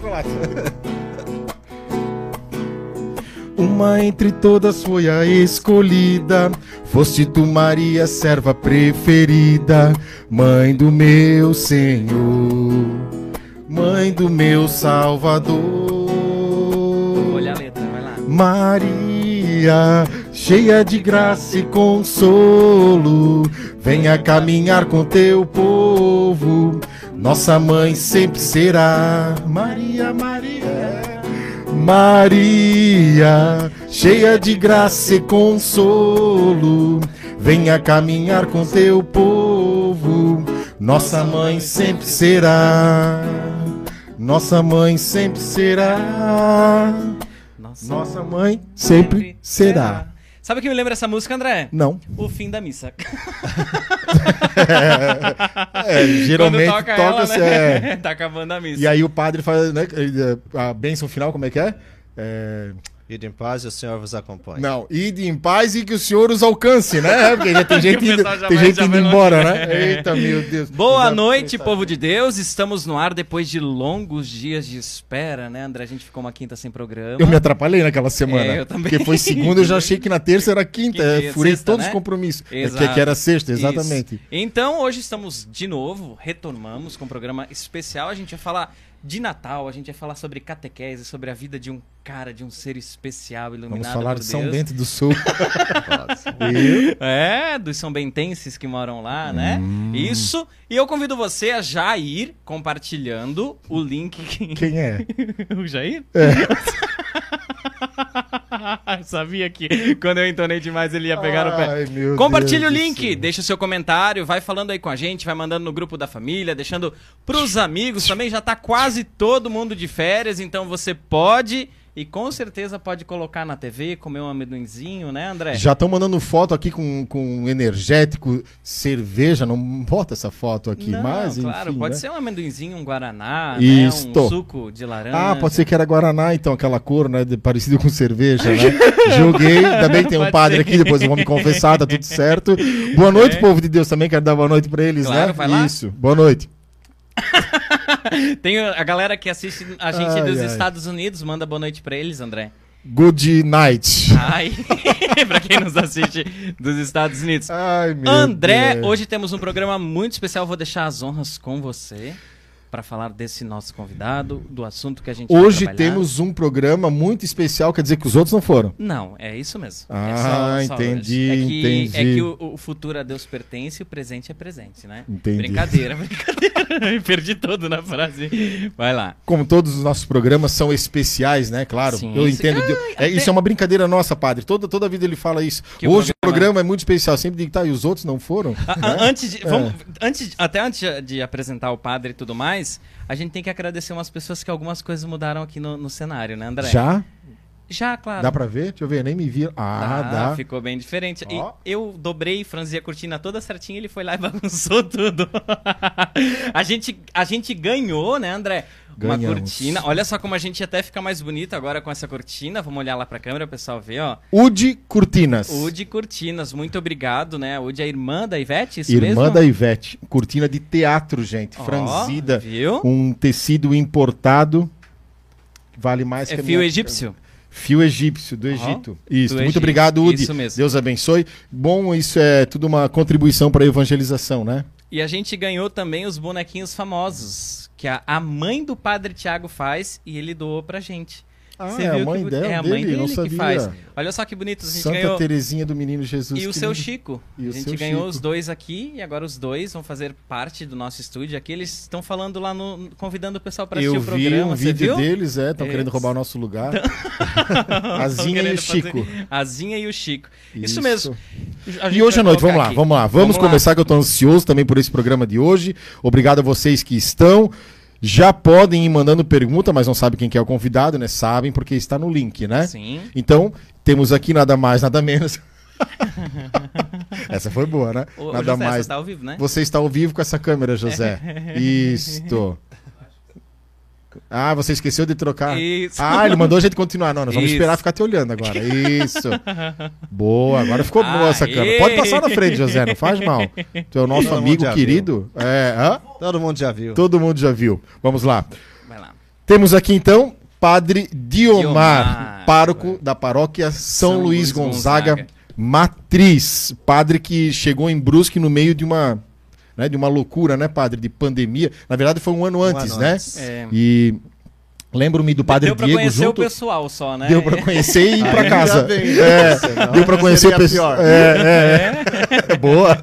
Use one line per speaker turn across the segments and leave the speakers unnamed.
chocolate. Uma entre todas foi a escolhida. Foste tu, Maria, serva preferida, mãe do meu Senhor, mãe do meu Salvador.
Vou olhar a letra, vai lá.
Maria, cheia de graça e consolo, venha caminhar com teu povo. Nossa mãe sempre será Maria, Maria. Maria, cheia de graça e consolo, venha caminhar com teu povo. Nossa mãe sempre será. Nossa mãe sempre será. Nossa mãe sempre será.
Sabe o que me lembra essa música, André?
Não.
O fim da missa.
É, geralmente
Quando toca,
toca-se.
ela,
é.
né? tá acabando a missa.
E aí o padre faz, né? A bênção final, como é que é? É,
Ide em paz e o Senhor vos acompanhe.
Não, ide em paz e que o Senhor os alcance, né? Porque já tem gente, indo, tem
vai-
gente
já
indo embora, né? Eita, meu Deus.
Boa
Já-
noite, povo de Deus. Estamos no ar depois de longos dias de espera, né, André? A gente ficou uma quinta sem programa.
Eu me atrapalhei naquela semana.
É, eu também.
Porque foi segunda, eu já achei que na terça era quinta.
Quinta,
é, Furei
sexta,
todos
né?
os compromissos. É
Exato.
que, que era sexta, exatamente.
Isso. Então, hoje estamos de novo, retomamos com um programa especial. A gente vai falar de Natal, a gente vai falar sobre catequese, sobre a vida de um cara, de um ser especial, iluminado
Vamos falar de São
Deus.
Bento do Sul.
É, dos são bentenses que moram lá, né?
Hum.
Isso. E eu convido você a já ir compartilhando o link. que-
Quem é?
o Jair?
É.
Sabia que quando eu entonei demais ele ia pegar pé.
Ai, meu
Compartilhe
Deus
o link, deixa o seu comentário, vai falando aí com a gente, vai mandando no grupo da família, deixando pros amigos também. Já tá quase todo mundo de férias, então você pode e com certeza pode colocar na TV, comer um amendoinzinho, né, André?
Já estão mandando foto aqui com, com energético, cerveja. Não bota essa foto aqui,
Não,
mas enfim.
claro, pode
né?
ser um amendoinzinho, um guaraná,
Isto.
né, um suco de laranja.
Ah, pode ser que era Guaraná, então, aquela cor, né? de- Parecido com cerveja, né? Joguei, que tem um padre
ser.
aqui, depois eu vou me confessar, tá tudo certo. Boa noite,
É.
povo de Deus, também quero dar boa noite pra eles,
Claro,
né?
vai lá.
Isso, boa noite.
Tem a galera que assiste a gente
Ai,
dos
ai.
Estados Unidos, manda boa noite pra eles, André.
Good night.
Ai, pra quem nos assiste dos Estados Unidos.
Ai, meu
André,
Deus.
hoje temos um programa muito especial. Vou deixar as honras com você para falar desse nosso convidado, do assunto que a gente
Hoje temos um programa muito especial, quer dizer que os outros não foram.
Não, é isso mesmo.
Ah,
É só- só
entendi.
É que,
entendi.
É que o, o futuro a Deus pertence e o presente é presente, né?
Entendi.
Brincadeira, brincadeira. Perdi todo na frase. Vai lá.
Como todos os nossos programas são especiais, né? Claro,
Sim,
eu
sim.
entendo.
Ah,
É, Isso
até-
é uma brincadeira nossa, padre. Toda, toda vida ele fala isso.
Que o
Hoje o
programa-
programa é muito especial. Sempre digo, tá, e os outros não foram?
A- a-
Né?
antes de, vamos, antes de- até antes de apresentar o padre e tudo mais, a gente tem que agradecer umas pessoas que algumas coisas mudaram aqui no, no cenário, né, André?
Já?
Já, claro.
Dá pra ver? Deixa eu ver, nem me vi. Ah, dá.
Ficou bem diferente. E
Ó.
eu dobrei, franzi a cortina toda certinha, ele foi lá e bagunçou tudo. a, gente, a gente ganhou, né, André? Uma
Ganhamos.
cortina. Olha só como a gente até fica mais bonito agora com essa cortina. Vamos olhar lá pra câmera, o pessoal ver, ó.
Udi Cortinas.
Udi Cortinas, muito obrigado, né? Udi é a irmã da Ivete, isso
Irmã
mesmo?
da Ivete. Cortina de teatro, gente.
Ó,
franzida.
Viu?
Um tecido importado. Vale mais
É
que a
fio
minha-
egípcio?
Fio egípcio, do Egito. Isso,
do
muito
Egito.
obrigado, Udi.
Isso mesmo.
Deus abençoe. Bom, isso é tudo uma contribuição para a evangelização, né?
E a gente ganhou também os bonequinhos famosos, que a, mãe do padre Tiago faz e ele doou pra gente.
Ah,
Você
é a
viu
mãe
que,
dela,
É a mãe
dele?
dele
Não
que
sabia.
faz. Olha só que bonito, a gente
Santa
ganhou.
Terezinha do Menino Jesus.
E o seu. Chico.
E o
a gente ganhou
Chico.
os dois aqui e agora os dois vão fazer parte do nosso estúdio aqui. Eles estão falando lá no. convidando o pessoal para assistir
Eu
o
vi
programa.
um
Você
vídeo
viu?
deles, é, estão querendo roubar o nosso lugar. Azinha e o Chico.
fazer- Azinha e o Chico. Isso,
Isso.
mesmo. A
E hoje à noite, vamos lá, vamos lá. Vamos,
lá.
começar que eu tô ansioso também por esse programa de hoje. Obrigado a vocês que estão. Já podem ir mandando pergunta, mas não sabem quem que é o convidado, né? Sabem porque está no link, né?
Sim.
Então, temos aqui nada mais, nada menos. essa foi boa, né?
Ô,
nada
José,
mais.
Você tá ao vivo, né?
Você está ao vivo com essa câmera, José. Isto. Ah, você esqueceu de trocar.
Isso.
Ah, ele mandou a gente continuar. Não, nós vamos
Isso.
esperar ficar te olhando agora. Isso. Boa, agora ficou boa essa câmera. Pode passar na frente, José, não faz mal. Tu é o nosso
Todo
amigo querido. É, hã?
Todo mundo já viu.
Todo mundo já viu. Vamos lá.
Vai lá.
Temos aqui então Padre Diomar,
Diomar.
pároco da paróquia São,
São
Luís
Luís
Gonzaga,
Gonzaga.
Matriz. Padre que chegou em Brusque no meio de uma, né, de uma loucura, né, padre, de pandemia. Na verdade foi um ano antes,
ano
né?
antes.
É.
E lembro-me do Padre
Deu pra
Diego
conhecer
junto.
o pessoal só, né?
Deu pra conhecer e ir pra casa.
bem,
É,
senão
deu pra conhecer o pessoal. É, é, é. Boa.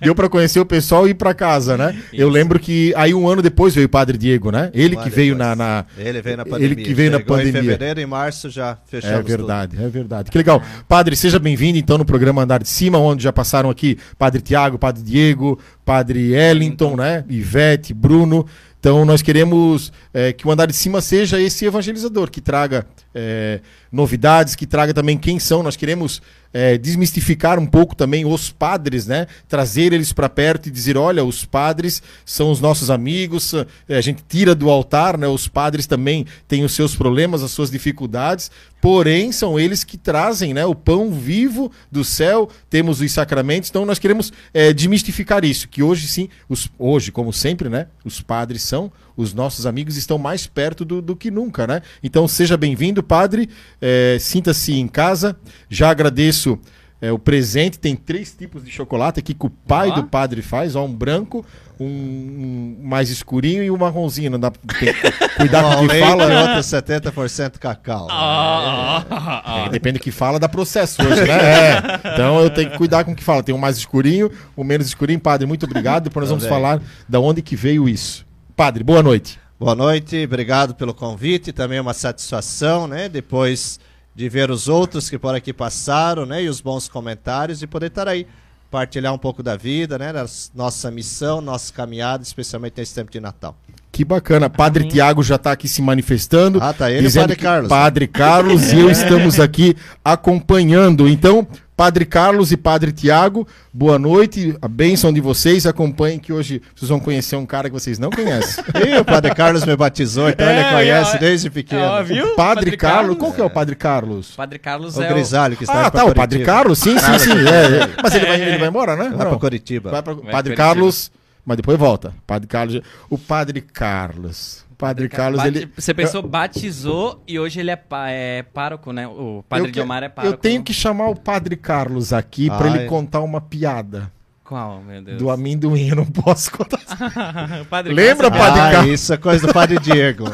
Deu pra conhecer o pessoal e ir pra casa, né? Eu lembro que aí um ano depois veio o Padre Diego, né? Ele que veio na, na-
Ele veio na pandemia.
Ele que veio na pandemia.
Em fevereiro e março já fechamos
É verdade, é verdade. Que legal. Padre, seja bem-vindo então no programa Andar de Cima, onde já passaram aqui Padre Tiago, Padre Diego, Padre Ellington, né? Ivete, Bruno. Então nós queremos é, que o Andar de Cima seja esse evangelizador, que traga é, novidades, que traga também quem são. Nós queremos é, desmistificar um pouco também os padres, né? Trazer eles para perto e dizer, olha, os padres são os nossos amigos. é, a gente tira do altar, né? Os padres também têm os seus problemas, as suas dificuldades. Porém, são eles que trazem né, o pão vivo do céu, temos os sacramentos, então nós queremos é, desmistificar isso, que hoje sim, os, hoje, como sempre, né, os padres são, os nossos amigos estão mais perto do, do que nunca, né? Então seja bem-vindo, padre, é, sinta-se em casa, já agradeço é, o presente, tem três tipos de chocolate aqui que o pai do padre faz, ó, um branco, um, um mais escurinho e um marronzinho, não dá tem cuidar com
Um
o que fala.
e outro 70% cacau.
Ah, ah.
É, depende do que fala, dá processo hoje, né? É. Então eu tenho que cuidar com o que fala. Tem o mais escurinho, o menos escurinho. Padre, muito obrigado. Depois nós vamos
Também.
falar da onde que veio isso. Padre, boa noite.
Boa noite, obrigado pelo convite. Também é uma satisfação, né? Depois de ver os outros que por aqui passaram, né? E os bons comentários e poder estar aí, partilhar um pouco da vida, né? Nossa missão, nossa caminhada, especialmente nesse tempo de Natal.
Que bacana. Padre Tiago já está aqui se manifestando.
Ah, tá ele e
dizendo
Padre Carlos.
Padre Carlos e eu estamos aqui acompanhando. Então, Padre Carlos e Padre Tiago, boa noite. A bênção de vocês. Acompanhem que hoje vocês vão conhecer um cara que vocês não conhecem.
E o Padre Carlos me batizou, então ele
É,
conhece
ó,
desde pequeno.
ó, viu?
O Padre,
Padre
Carlos.
Carlos?
Qual que é o Padre Carlos?
Padre Carlos
O
é o...
Grisalho que está
Ah, tá, o Padre
Curitiba.
Carlos, sim, sim, sim. é, é. Mas ele vai, ele vai embora, né?
Vai
Não.
para Curitiba.
Vai pra-
Vai
Padre
pra
Carlos, mas depois volta. Padre Carlos. O Padre Carlos. O Padre Carlos,
Bate-
ele.
Você pensou, batizou e hoje ele é, é pároco, né? O Padre
que-
é pároco.
eu tenho que chamar o Padre Carlos aqui pra
Ai.
ele contar uma piada
Qual, meu Deus?
do amendoim. Eu não posso contar.
Padre
Lembra,
Carlos-
Padre
ah,
Carlos?
isso é coisa do Padre Diego.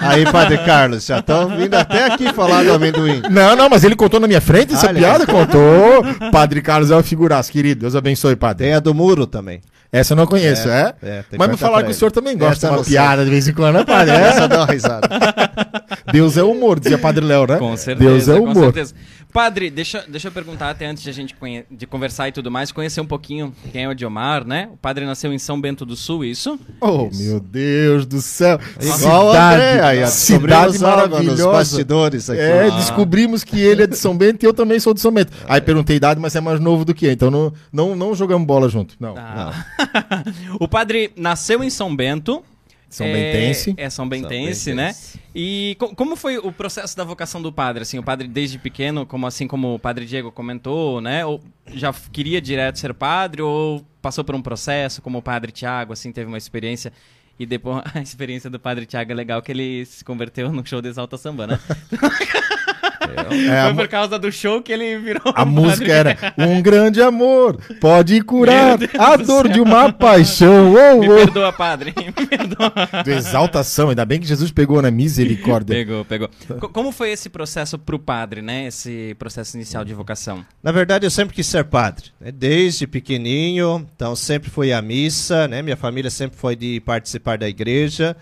Aí, Padre Carlos, já estão vindo até aqui falar do amendoim.
Não, não, mas ele contou na minha frente essa
Ah,
piada? Contou. Padre Carlos é uma figuraça, querido. Deus abençoe, Padre.
Tem a do muro também.
Essa eu não conheço, é?
É, que
mas me falaram que o senhor também gosta
Essa
de uma piada de vez em quando, né, Padre? É?
Essa dá uma risada.
Deus é humor, dizia Padre Léo, né?
Com certeza,
Deus é
com
humor.
certeza. Padre, deixa, deixa eu perguntar até antes de a gente conhe- de conversar e tudo mais, conhecer um pouquinho quem é o Diomar, né? O padre nasceu em São Bento do Sul, isso?
Oh, meu Deus do céu.
Igual o André, aí,
cidade
algo nos
maravilhosa.
bastidores aqui.
É,
Ah.
descobrimos que ele é de São Bento e eu também sou de São Bento. Aí perguntei idade, mas é mais novo do que eu, então não, não, não jogamos bola junto. Não.
Ah. o padre nasceu em São Bento.
São
é,
Bentense.
É São Bentense,
São
né?
Bentense.
E co- como foi o processo da vocação do padre? Assim, o padre desde pequeno, como assim como o padre Diego comentou, né? Ou já queria direto ser padre ou passou por um processo, como o padre Tiago, assim, teve uma experiência e depois a experiência do padre Tiago é legal que ele se converteu no show de Exalta Samba, né?
É,
Foi por causa do show que ele virou
a música era Um grande amor pode curar a
do
dor
céu.
de uma paixão. Oh,
Me
oh.
perdoa, padre. Me perdoa.
Do exaltação, ainda bem que Jesus pegou na misericórdia.
Pegou, pegou. Co- Como foi esse processo pro padre, né? Esse processo inicial de vocação?
Na verdade, eu sempre quis ser padre, né? desde pequenininho, então sempre fui à missa, né? Minha família sempre foi de participar da igreja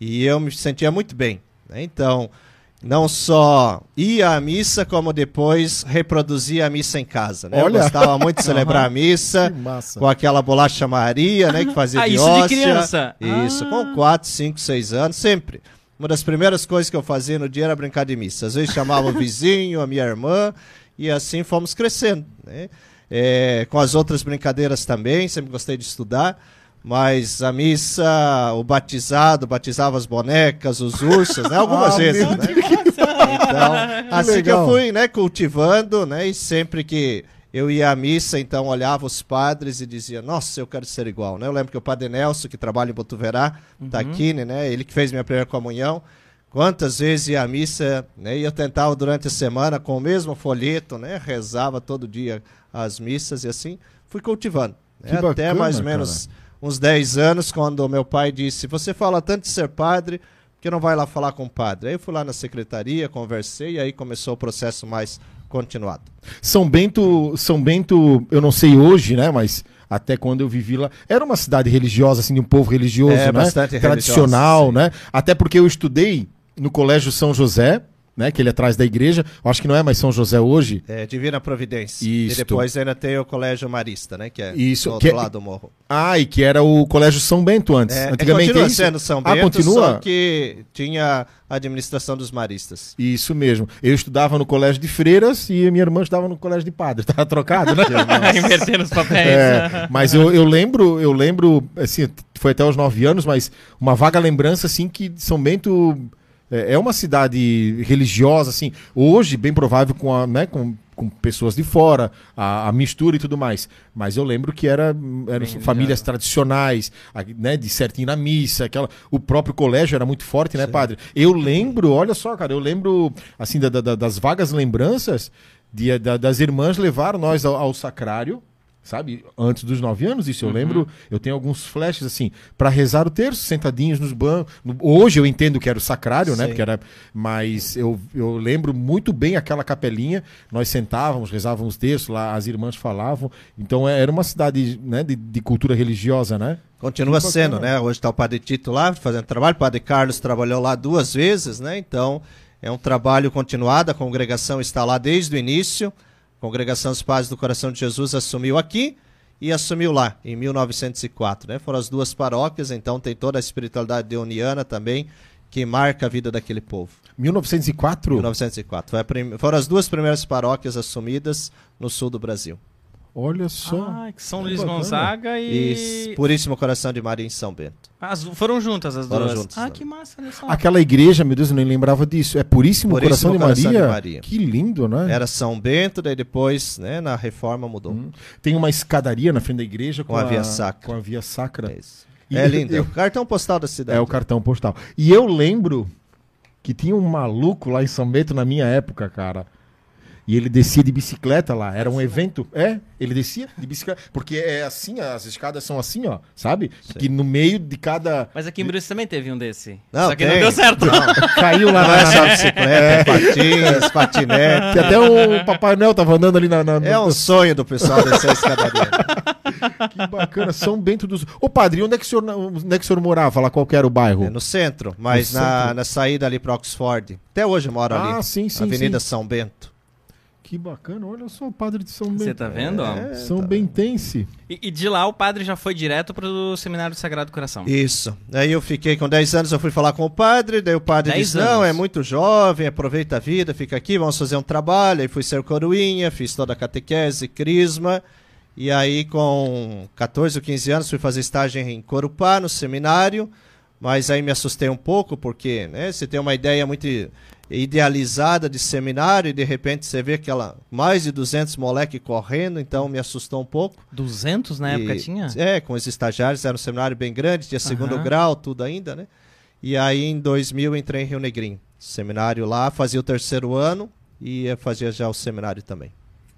e eu me sentia muito bem. né? Então, não só ia à missa, como depois reproduzia a missa em casa. Né?
Olha.
Eu gostava muito de celebrar a missa com aquela bolacha Maria, né? Que fazia
Ah,
de
isso de criança?
Isso,
Ah.
com 4, 5, 6 anos, sempre. Uma das primeiras coisas que eu fazia no dia era brincar de missa. Às vezes chamava o vizinho, a minha irmã, e assim fomos crescendo. Né? É, com as outras brincadeiras também, sempre gostei de estudar. Mas a missa, o batizado, batizava as bonecas, os ursos, né? Algumas
Ah,
vezes, né? Então, assim que
legal.
eu fui, né, cultivando, né, e sempre que eu ia à missa, então olhava os padres e dizia, nossa, eu quero ser igual, né? Eu lembro que o padre Nelson, que trabalha em Botuverá, tá aqui, né? Ele que fez minha primeira comunhão. Quantas vezes ia à missa, né? E eu tentava durante a semana com o mesmo folheto, né? Rezava todo dia as missas e assim fui cultivando. né?
Que
Até
bacana,
mais ou menos uns 10 anos, quando meu pai disse, você fala tanto de ser padre, que não vai lá falar com o padre? Aí eu fui lá na secretaria, conversei e aí começou o processo mais continuado.
São Bento, São Bento, eu não sei hoje, né, mas até quando eu vivi lá, era uma cidade religiosa, assim, de um povo religioso,
É,
né?
bastante
Tradicional, né? Até porque eu estudei no Colégio São José, né, que ele é atrás da igreja. Eu acho que não é mais São José hoje.
É, Divina Providência.
Isto.
E depois ainda tem o Colégio Marista, né? Que é
Isso,
do outro
que é-
lado do morro.
Ah, e que era o Colégio São Bento antes.
É,
Antigamente
continua
é isso?
sendo São
Ah,
Bento,
continua?
só que tinha a administração dos maristas.
Isso mesmo. Eu estudava no colégio de freiras e minha irmã estudava no colégio de padres. Tava trocado, né?
Invertendo os papéis.
É, mas eu, eu lembro, eu lembro, assim, foi até os nove anos, mas uma vaga lembrança, assim, que São Bento é, é uma cidade religiosa, assim, hoje, bem provável, com, a, né, com, com pessoas de fora, a, a mistura e tudo mais. Mas eu lembro que era, eram
Bem
famílias tradicionais, a- né, de certinho na missa, aquela, o próprio colégio era muito forte, né, padre? Eu lembro, olha só, cara, eu lembro, assim, da- da- das vagas lembranças de, da- das irmãs levaram nós ao, ao sacrário, sabe? Antes dos nove anos, isso eu lembro. Eu tenho alguns flashes assim, para rezar o terço, sentadinhos nos bancos. Hoje eu entendo que era o sacrário, né? Porque era, mas eu, eu lembro muito bem aquela capelinha. Nós sentávamos, rezávamos terço, lá as irmãs falavam. Então é- era uma cidade né, de, de cultura religiosa, né?
Continua
bacana.
sendo, né? Hoje está o Padre Tito lá fazendo trabalho. O Padre Carlos trabalhou lá duas vezes, né? Então é um trabalho continuado. A congregação está lá desde o início. Congregação dos Padres do Coração de Jesus assumiu aqui e assumiu lá, em 1904, né? Foram as duas paróquias, então tem toda a espiritualidade deoniana também, que marca a vida daquele povo.
1904?
1904. Foi a prim- Foram as duas primeiras paróquias assumidas no sul do Brasil.
Olha só.
Ah, São Luís
bacana.
Gonzaga
E
e.
Puríssimo Coração de Maria em São Bento.
As- foram juntas as
Foram
duas.
juntas,
ah,
né?
que massa, olha só.
Aquela igreja, meu Deus, eu nem lembrava disso. É Puríssimo,
Puríssimo
Coração, de,
Coração de
Maria.
Maria.
Que lindo, né?
Era São Bento, daí depois, né, na reforma mudou.
Hum. Tem uma escadaria na frente da igreja com,
Com a via sacra.
Com a via sacra.
É isso.
E
é lindo.
eu-
o cartão postal da cidade.
É o cartão postal. E eu lembro que tinha um maluco lá em São Bento na minha época, cara. E ele descia de bicicleta lá. Era um evento. É, ele descia de bicicleta. Porque é assim, as escadas são assim, ó. Sabe? Que no meio de cada.
Mas aqui em Bruce também teve um desse.
Não,
Só que
tem.
não deu certo.
Caiu lá
Não é
na.
só bicicleta, é patins, patinete.
Que até o Papai Noel tava andando ali na. na-
É um sonho do pessoal descer a escadaria.
Que bacana. São Bento dos. Ô, padre, onde é que o senhor, onde é que o senhor morava? Lá qual que era o bairro?
É no centro, mas
No
na,
centro.
na saída ali para Oxford. Até hoje eu moro
Ah,
ali.
sim, sim,
Avenida
sim.
São Bento.
Que bacana. Olha só o padre de São Bento.
Você tá vendo? ó?
É,
São
tá.
Bentense.
E, e de lá o padre já foi direto pro Seminário do Sagrado Coração.
Isso. Aí eu fiquei com 10 anos, eu fui falar com o padre, daí o padre
10
disse: Não,
anos.
é muito jovem, aproveita a vida, fica aqui, vamos fazer um trabalho. Aí fui ser coroinha, fiz toda a catequese, crisma. E aí, com 14 ou 15 anos, fui fazer estágio em Corupá, no seminário. Mas aí me assustei um pouco, porque né, você tem uma ideia muito idealizada de seminário e de repente você vê aquela mais de 200 moleque correndo, então me assustou um pouco.
200 na época
E-
tinha?
É, com os estagiários, era um seminário bem grande, tinha segundo
Aham.
grau, tudo ainda, né? E aí em 2000 eu entrei em Rio Negrinho. Seminário lá, fazia o terceiro ano e fazia já o seminário também.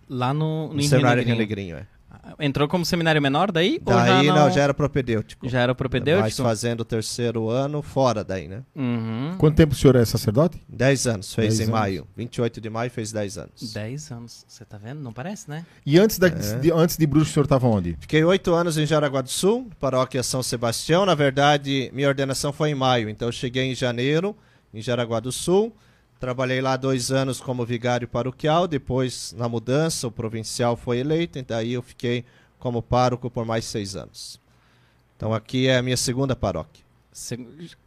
Lá no, no
No
em
seminário em
Rio
Rio
Negrinho.
Negrinho, é.
Entrou como seminário menor daí? ou
Daí
já
não...
não,
já era propedêutico.
já era
Mas
propedêutico?
fazendo o terceiro ano fora daí, né?
Uhum.
Quanto tempo o senhor é sacerdote?
10 anos, fez
10
em
anos.
maio. 28 de maio fez 10 anos.
10 anos. Você tá vendo? Não parece, né?
E antes, da,
É.
de, antes de Bruxo, o senhor estava onde?
Fiquei oito anos em Jaraguá do Sul, paróquia São Sebastião. Na verdade, minha ordenação foi em maio, então eu cheguei em janeiro, em Jaraguá do Sul. Trabalhei lá dois anos como vigário paroquial. Depois, na mudança, o provincial foi eleito, e daí eu fiquei como pároco por mais seis anos. Então aqui é a minha segunda paróquia.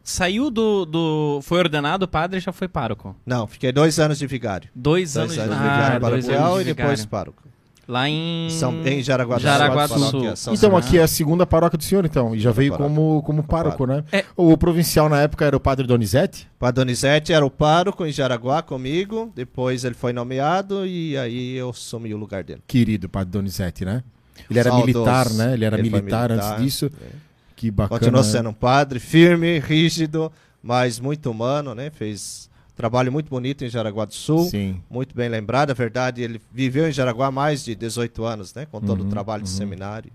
Saiu do, do. Foi ordenado padre e já foi pároco.
Não, fiquei dois anos de vigário.
Dois,
Dois
anos
anos
de
vigário
ah,
paroquial e
de
depois pároco.
Lá em.
São, em Jaraguá do
Jaraguá
Sul.
do
paróquia
Sul.
São
Então aqui é a segunda paróquia do senhor, então. E já veio
paróquia.
como, como pároco, né?
É.
O provincial na época era o padre Donizete?
Padre Donizete era o pároco em Jaraguá comigo, depois ele foi nomeado e aí eu assumi o lugar dele.
Querido padre Donizete, né? Ele era
Saudoso.
militar, né? Ele era
Ele
militar,
militar,
antes disso.
é.
Que bacana.
Continuou sendo um padre firme, rígido, mas muito humano, né? Fez trabalho muito bonito em Jaraguá do Sul.
Sim.
Muito bem lembrado, a verdade, ele viveu em Jaraguá há mais de 18 anos, né? Com todo
Uhum,
o trabalho de
uhum.
seminário.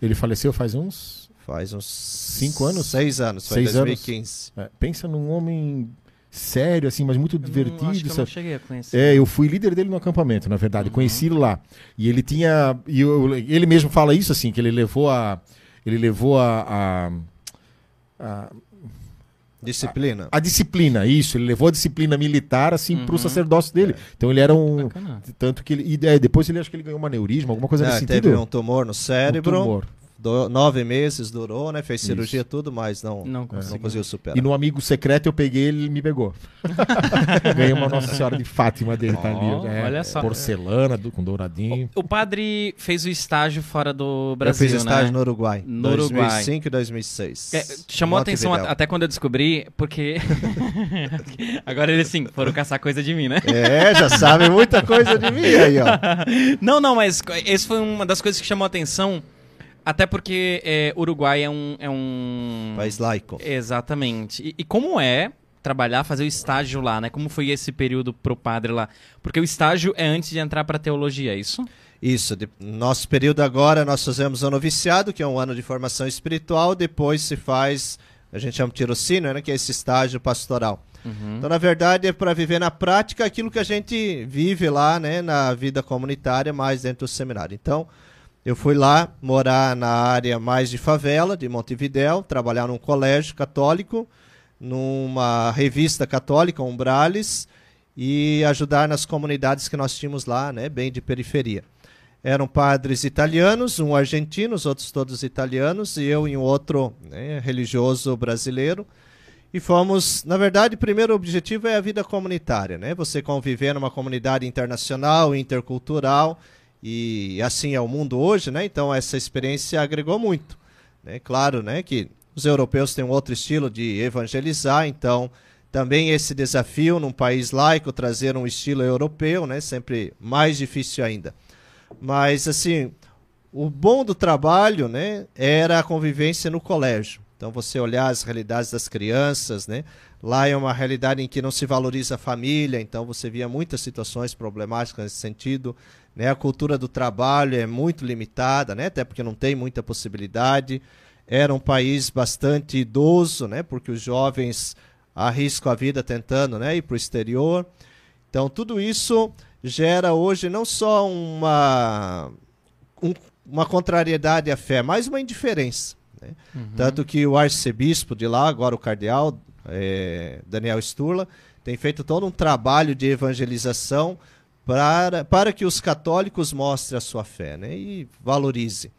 Ele faleceu faz uns.
Faz uns...
Cinco anos?
Seis anos, foi
Seis
em
anos.
2015.
é, pensa num homem sério, assim, mas muito
Eu não-
divertido.
acho que eu não cheguei a conhecer.
É, eu fui líder dele no acampamento, na verdade,
Uhum.
conheci ele lá. E ele tinha, e eu- ele mesmo fala isso assim, que ele levou a, ele levou a, a, a,
Disciplina.
a disciplina, isso, ele levou a disciplina militar assim pro
Uhum.
sacerdócio dele. Então ele era um,
Bacana.
tanto que ele, e é, depois ele acho que ele ganhou um aneurisma, alguma coisa
É,
nesse
teve
sentido.
um tumor no
Um
cérebro,
tumor.
Do- nove meses durou, né? Fez cirurgia tudo, mas não,
Não
não,
conseguiu.
conseguiu superar.
E no amigo secreto eu peguei ele e me pegou. Ganhei uma Nossa Senhora de Fátima dele, tá ali.
Ó,
é,
olha só.
Porcelana, do- com douradinho.
O padre fez o estágio fora do
eu
Brasil,
fiz estágio
né?
no Uruguai.
No Uruguai.
2005 e 2006.
É, chamou a atenção at- até quando eu descobri, porque. Agora eles sim foram caçar coisa de mim, né?
É, já sabe muita coisa de mim aí, ó.
Não, não, mas esse foi uma das coisas que chamou a atenção. Até porque é, Uruguai é um. É um...
País laico.
Exatamente. E, e como é trabalhar, fazer o estágio lá, né? Como foi esse período pro padre lá? Porque o estágio é antes de entrar pra teologia, é isso?
Isso, de- nosso período agora nós fazemos o noviciado, que é um ano de formação espiritual, depois se faz, a gente chama de tirocínio, né, que é esse estágio pastoral.
Uhum.
Então, na verdade, é para viver na prática aquilo que a gente vive lá, né, na vida comunitária, mais dentro do seminário. Então, eu fui lá morar na área mais de favela, de Montevidéu, trabalhar num colégio católico, numa revista católica, Umbrales, e ajudar nas comunidades que nós tínhamos lá, né, bem de periferia. Eram padres italianos, um argentino, os outros todos italianos, e eu e um outro né, religioso brasileiro. E fomos, na verdade, o primeiro objetivo é a vida comunitária, né? Você conviver numa comunidade internacional, intercultural, e assim é o mundo hoje, né? Então essa experiência agregou muito, né? Claro, né, que os europeus têm um outro estilo de evangelizar, então também esse desafio num país laico trazer um estilo europeu, né? Sempre mais difícil ainda. Mas assim, o bom do trabalho, né, era a convivência no colégio. Então você olhar as realidades das crianças, né? Lá é uma realidade em que não se valoriza a família, então você via muitas situações problemáticas nesse sentido, né? A cultura do trabalho é muito limitada, né? Até porque não tem muita possibilidade. Era um país bastante idoso, né? Porque os jovens arriscam a vida tentando, né, ir para o exterior. Então tudo isso gera hoje não só uma um- uma contrariedade à fé, mas uma indiferença. né? Tanto que o arcebispo de lá, agora o cardeal, eh, Daniel Sturla, tem feito todo um trabalho de evangelização para, para que os católicos mostrem a sua fé né? e valorize.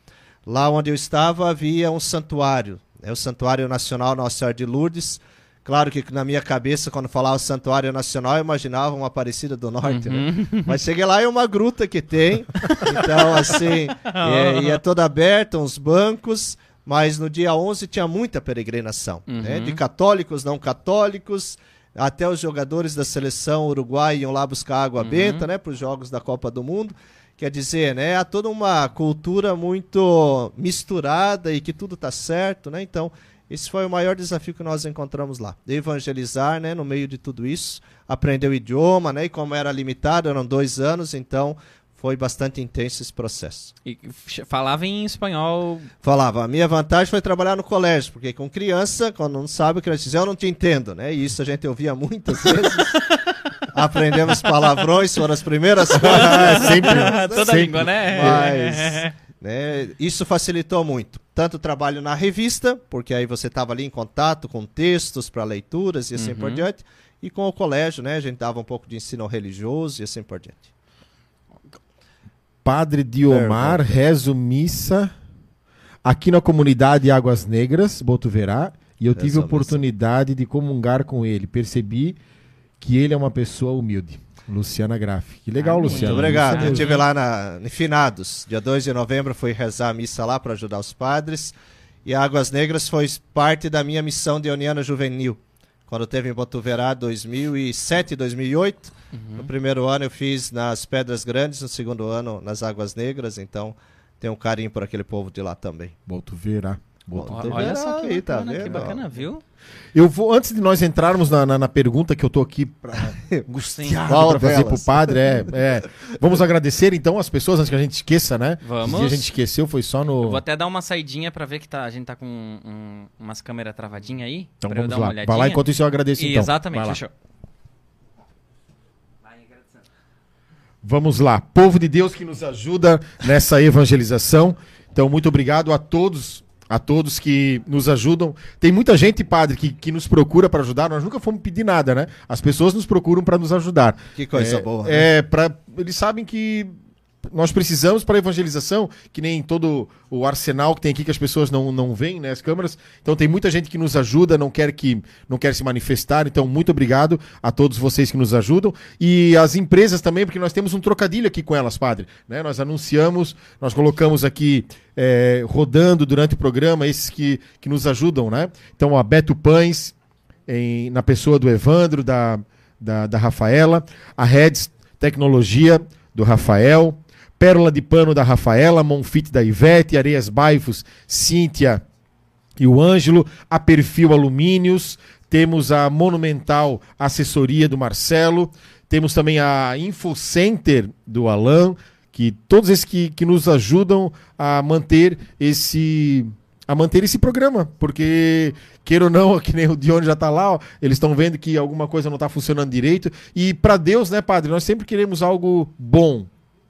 Lá onde eu estava havia um santuário, né? o Santuário Nacional Nossa Senhora de Lourdes. Claro que na minha cabeça, quando falava Santuário Nacional, eu imaginava uma Aparecida do Norte, né? Mas cheguei lá, é uma gruta que tem. Então, assim, é, e é toda aberta, uns bancos. Mas no dia 11 tinha muita peregrinação, né? De católicos, não católicos, até os jogadores da seleção uruguai iam lá buscar água benta, né? Para os jogos da Copa do Mundo. Quer dizer, né? Há toda uma cultura muito misturada e que tudo está certo, né? Então, esse foi o maior desafio que nós encontramos lá. Evangelizar, né? No meio de tudo isso. Aprender o idioma, né? E como era limitado, eram dois anos, então foi bastante intenso esse processo.
E falava em espanhol.
Falava, a minha vantagem foi trabalhar no colégio, porque com criança, quando não sabe o que eles dizem, eu não te entendo, né? E isso a gente ouvia muitas vezes. Aprendemos palavrões, foram as primeiras coisas.
sempre.
Toda
sempre.
língua, né?
Mas né, isso facilitou muito. Tanto o trabalho na revista, porque aí você estava ali em contato com textos para leituras e assim por diante, e com o colégio, né? A gente dava um pouco de ensino religioso e assim por diante.
Padre Diomar,
Pergunta.
rezo missa aqui na comunidade Águas Negras, Botuverá, e eu tive a oportunidade de comungar com ele. Percebi que ele é uma pessoa humilde. Luciana Graff. Que legal,
Ah,
Luciana.
Muito obrigado.
Luciana
Eu estive lá na, em Finados, dia 2 de novembro, fui rezar a missa lá para ajudar os padres. E Águas Negras foi parte da minha missão de Uniana Juvenil. Quando teve em Botuverá 2007 2008. No primeiro ano eu fiz nas Pedras Grandes, no segundo ano nas Águas Negras. Então tenho um carinho por aquele povo de lá também.
Boto
Olha só que
Aí, tá
bacana, que
vendo?
bacana, viu?
Eu vou, antes de nós entrarmos na, na, na pergunta que eu tô aqui pra angustiado
Qual
pra fazer pro padre, é, é. Vamos agradecer então as pessoas antes que a gente esqueça, né?
Vamos.
Dia a gente esqueceu, foi só no.
Eu vou até dar uma saidinha pra ver que tá, a gente tá com um- umas câmeras travadinhas aí.
Então
pra eu
vamos
dar uma
lá.
olhadinha.
Vai lá enquanto isso eu agradeço então.
Exatamente, fechou.
Vamos lá. Povo de Deus que nos ajuda nessa evangelização. Então, muito obrigado a todos, a todos que nos ajudam. Tem muita gente, padre, que, que nos procura para ajudar. Nós nunca fomos pedir nada, né? As pessoas nos procuram para nos ajudar.
Que coisa
é,
boa. né?
É, pra, eles sabem que nós precisamos para evangelização, que nem todo o arsenal que tem aqui que as pessoas não, não veem, né, as câmeras. Então tem muita gente que nos ajuda, não quer que não quer se manifestar. Então muito obrigado a todos vocês que nos ajudam e as empresas também, porque nós temos um trocadilho aqui com elas, padre. Né? Nós anunciamos, nós colocamos aqui é, rodando durante o programa esses que, que nos ajudam, né? Então a Beto Pães em- na pessoa do Evandro, da, da, da Rafaela, a Reds Tecnologia do Rafael, Pérola de Pano da Rafaela, Monfit da Ivete, Areias Baifos, Cíntia e o Ângelo, a Perfil Alumínios, temos a Monumental Assessoria do Marcelo, temos também a Infocenter do Alan, que todos esses que, que nos ajudam a manter esse a manter esse programa, porque queira ou não, que nem o Dione já tá lá, ó, eles estão vendo que alguma coisa não tá funcionando direito e para Deus, né, padre, nós sempre queremos algo bom,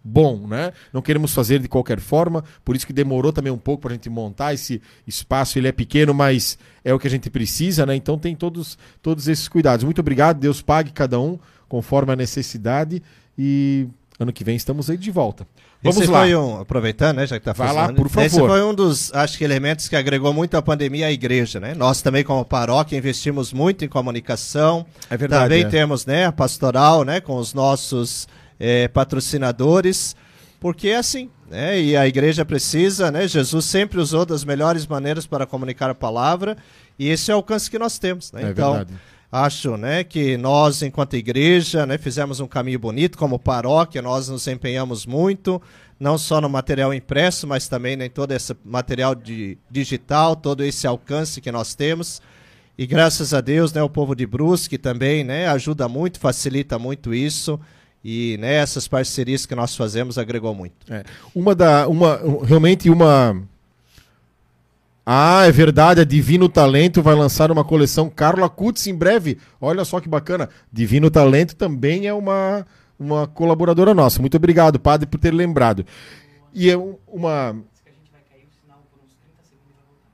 bom, né? Não queremos fazer de qualquer forma, por isso que demorou também um pouco para a gente montar esse espaço. Ele é pequeno, mas é o que a gente precisa, né? Então tem todos, todos esses cuidados. Muito obrigado, Deus pague cada um conforme a necessidade e ano que vem estamos aí de volta. Vamos
Esse
lá.
foi um, aproveitando, né, já que tá
Vai
falando.
lá, por
Esse
favor.
foi um dos, acho que, elementos que agregou muito à pandemia à igreja, né? Nós também, como paróquia, investimos muito em comunicação.
É verdade,
Também
é.
temos, né, a pastoral, né, com os nossos eh, patrocinadores, porque é assim, né? E a igreja precisa, né? Jesus sempre usou das melhores maneiras para comunicar a palavra, e esse é o alcance que nós temos, né?
É
então,
verdade.
Acho, né, que nós, enquanto igreja, né, fizemos um caminho bonito como paróquia, nós nos empenhamos muito, não só no material impresso, mas também né, em todo esse material de, digital, todo esse alcance que nós temos. E graças a Deus, né, o povo de Brusque também, né, ajuda muito, facilita muito isso. E né, essas parcerias que nós fazemos agregou muito.
É. Uma da. Uma, um- realmente uma. Ah, é verdade, a Divino Talento vai lançar uma coleção Carla Kutz em breve. Olha só que bacana. Divino Talento também é uma, uma colaboradora nossa. Muito obrigado, padre, por ter lembrado. E é um- uma.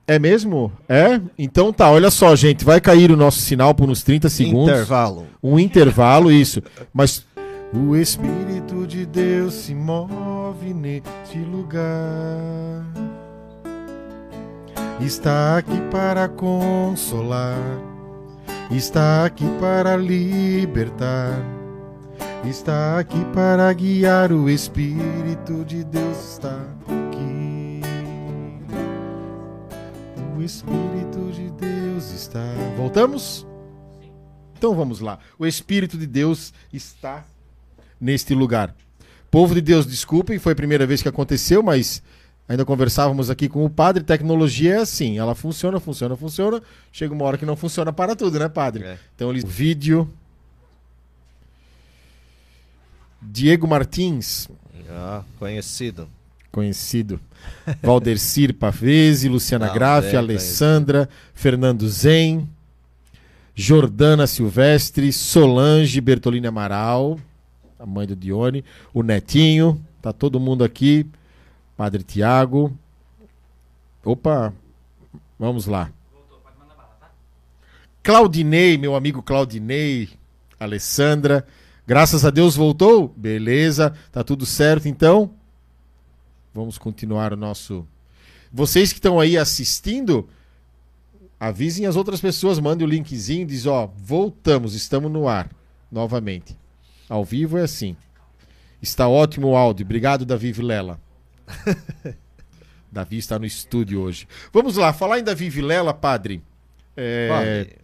É mesmo? É? Então tá, olha só, gente. Vai cair o nosso sinal por uns 30 segundos.
Intervalo.
Um intervalo, isso. Mas o Espírito de Deus se move neste lugar. Está aqui para consolar. Está aqui para libertar. Está aqui para guiar. O Espírito de Deus está aqui. O Espírito de Deus está. Voltamos? Então vamos lá. O Espírito de Deus está neste lugar. Povo de Deus, desculpem, foi a primeira vez que aconteceu, mas ainda conversávamos aqui com o padre. Tecnologia é assim, ela funciona, funciona, funciona. Chega uma hora que não funciona para tudo, né, padre?
É.
Então, ele... vídeo. Diego Martins,
Ah, conhecido.
conhecido. Valdecir Pavese, Luciana Graff,
é
Alessandra, Fernando Zen, Jordana Silvestre, Solange Bertolini Amaral, a mãe do Dione, o Netinho, tá todo mundo aqui, Padre Tiago. Opa, vamos lá. Claudinei, meu amigo Claudinei, Alessandra, graças a Deus voltou? Beleza, tá tudo certo então? Vamos continuar o nosso. Vocês que estão aí assistindo, avisem as outras pessoas, mandem o linkzinho, diz ó, voltamos, estamos no ar novamente. Ao vivo é assim. Está ótimo o áudio. Obrigado, Davi Vilela. Davi está no estúdio hoje. Vamos lá, falar em Davi Vilela, padre. É,
Vale.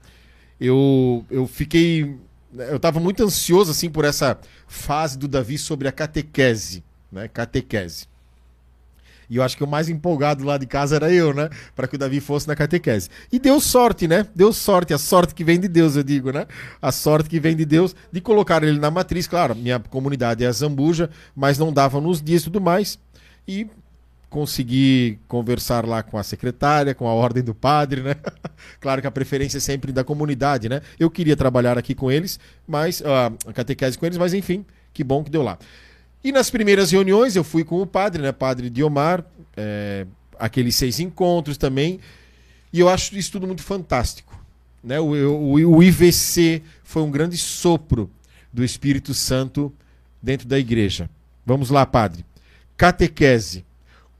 eu, eu fiquei. Eu estava muito ansioso assim por essa fase do Davi sobre a catequese. Né? Catequese. E eu acho que o mais empolgado lá de casa era eu, né? Para que o Davi fosse na catequese. E deu sorte, né? Deu sorte, a sorte que vem de Deus, eu digo, né? A sorte que vem de Deus de colocar ele na matriz. Claro, minha comunidade é a Zambuja, mas não dava nos dias e tudo mais. E consegui conversar lá com a secretária, com a ordem do padre, né? claro que a preferência é sempre da comunidade, né? Eu queria trabalhar aqui com eles, mas ah, a catequese com eles, mas enfim, que bom que deu lá. E nas primeiras reuniões eu fui com o padre, né? Padre Diomar, é, aqueles seis encontros também. E eu acho isso tudo muito fantástico. Né? O, o, o IVC foi um grande sopro do Espírito Santo dentro da igreja. Vamos lá, padre. Catequese.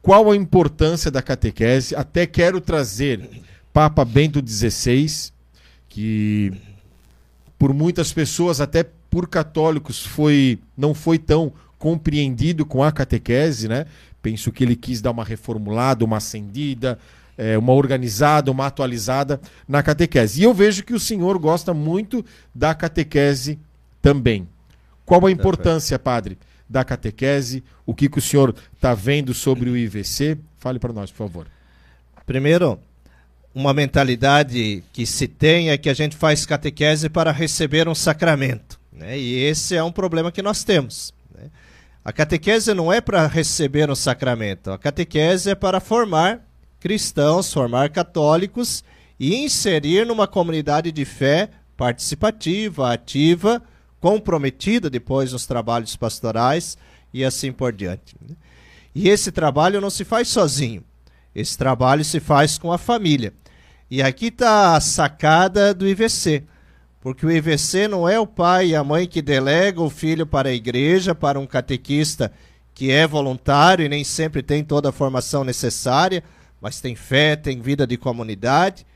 Qual a importância da catequese? Até quero trazer Papa Bento XVI, que por muitas pessoas, até por católicos, foi não foi tão compreendido com a catequese, né? Penso que ele quis dar uma reformulada, uma acendida, é, uma organizada, uma atualizada na catequese. E eu vejo que o senhor gosta muito da catequese também. Qual a importância, padre, da catequese? O que, que o senhor está vendo sobre o IVC? Fale para nós, por favor.
Primeiro, uma mentalidade que se tem é que a gente faz catequese para receber um sacramento. Né? E esse é um problema que nós temos. A catequese não é para receber um sacramento, a catequese é para formar cristãos, formar católicos e inserir numa comunidade de fé participativa, ativa, comprometida depois nos trabalhos pastorais e assim por diante. né? E esse trabalho não se faz sozinho. Esse trabalho se faz com a família. E aqui está a sacada do IVC. Porque o IVC não é o pai e a mãe que delega o filho para a igreja, para um catequista que é voluntário e nem sempre tem toda a formação necessária, mas tem fé, tem vida de comunidade.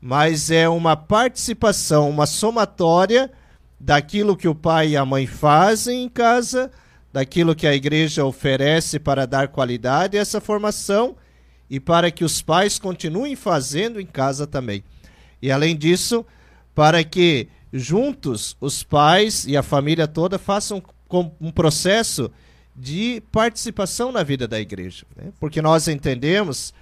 Mas é uma participação, uma somatória daquilo que o pai e a mãe fazem em casa, daquilo que a igreja oferece para dar qualidade a essa formação e para que os pais continuem fazendo em casa também. E além disso, para que juntos os pais e a família toda façam um processo de participação na vida da igreja. né? Porque nós entendemos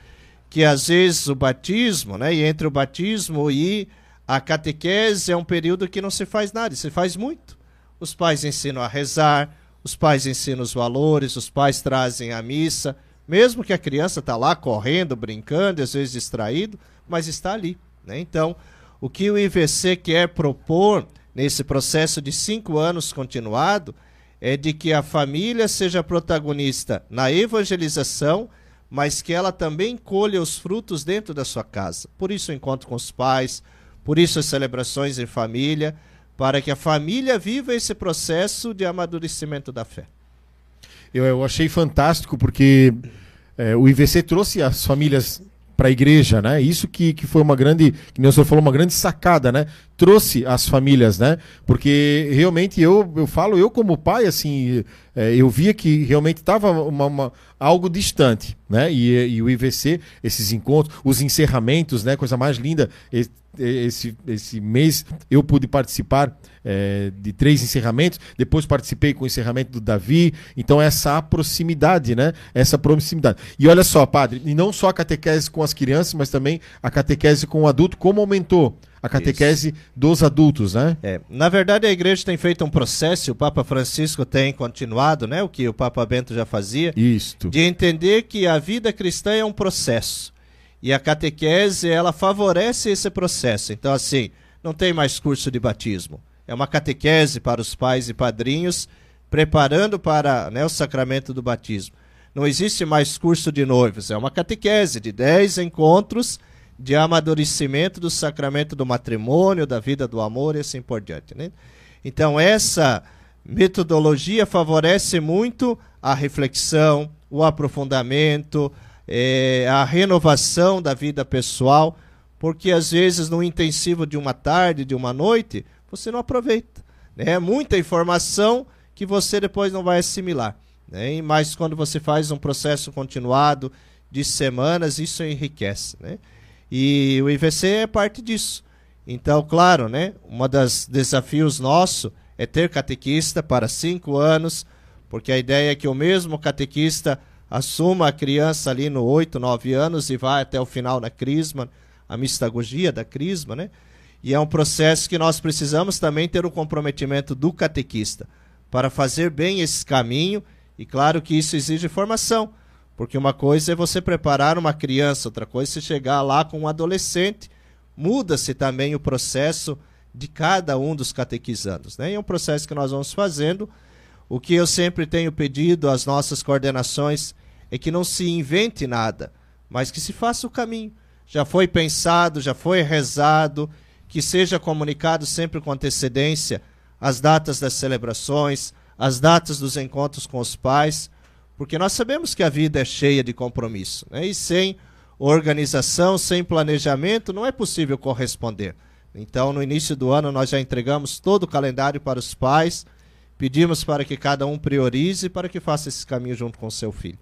que às vezes o batismo, né, e entre o batismo e a catequese é um período que não se faz nada, se faz muito. Os pais ensinam a rezar, os pais ensinam os valores, os pais trazem a missa, mesmo que a criança está lá correndo, brincando, às vezes distraído, mas está ali. né? Então, o que o IVC quer propor nesse processo de cinco anos continuado é de que a família seja protagonista na evangelização, mas que ela também colha os frutos dentro da sua casa. Por isso o encontro com os pais, por isso as celebrações em família, para que a família viva esse processo de amadurecimento da fé.
Eu, eu achei fantástico porque é, o IVC trouxe as famílias para a igreja, né? Isso que, que foi uma grande, que o senhor falou, uma grande sacada, né? Trouxe as famílias, né? Porque realmente eu, eu falo, eu como pai, assim, é, eu via que realmente estava algo distante, né? E, e o IVC, esses encontros, os encerramentos, né? Coisa mais linda. Esse, esse mês eu pude participar é, de três encerramentos, depois participei com o encerramento do Davi. Então, essa proximidade, né? Essa proximidade. E olha só, padre, e não só a catequese com as crianças, mas também a catequese com o adulto, como aumentou a catequese dos adultos, né?
É, na verdade, a igreja tem feito um processo, e o Papa Francisco tem continuado, né, o que o Papa Bento já fazia,
Isto.
de entender que a vida cristã é um processo. E a catequese, ela favorece esse processo. Então, assim, não tem mais curso de batismo. É uma catequese para os pais e padrinhos, preparando para né, o sacramento do batismo. Não existe mais curso de noivos. É uma catequese de 10 encontros de amadurecimento do sacramento do matrimônio, da vida do amor e assim por diante. Né? Então, essa metodologia favorece muito a reflexão, o aprofundamento, eh, a renovação da vida pessoal, porque às vezes no intensivo de uma tarde, de uma noite, você não aproveita. né? muita informação que você depois não vai assimilar. Né? Mas quando você faz um processo continuado de semanas, isso enriquece. Né? E o IVC é parte disso. Então, claro, né? Um dos desafios nosso é ter catequista para cinco anos, porque a ideia é que o mesmo catequista assuma a criança ali no 8, 9 anos e vá até o final da crisma, a mistagogia da crisma, né? E é um processo que nós precisamos também ter o comprometimento do catequista para fazer bem esse caminho, e claro que isso exige formação, porque uma coisa é você preparar uma criança, outra coisa é você chegar lá com um adolescente, muda-se também o processo de cada um dos catequizandos, né? E é um processo que nós vamos fazendo. O que eu sempre tenho pedido às nossas coordenações é que não se invente nada, mas que se faça o caminho. Já foi pensado, já foi rezado, que seja comunicado sempre com antecedência as datas das celebrações, as datas dos encontros com os pais, porque nós sabemos que a vida é cheia de compromisso, né? e sem organização, sem planejamento, não é possível corresponder. Então, no início do ano, nós já entregamos todo o calendário para os pais, pedimos para que cada um priorize para que faça esse caminho junto com seu filho.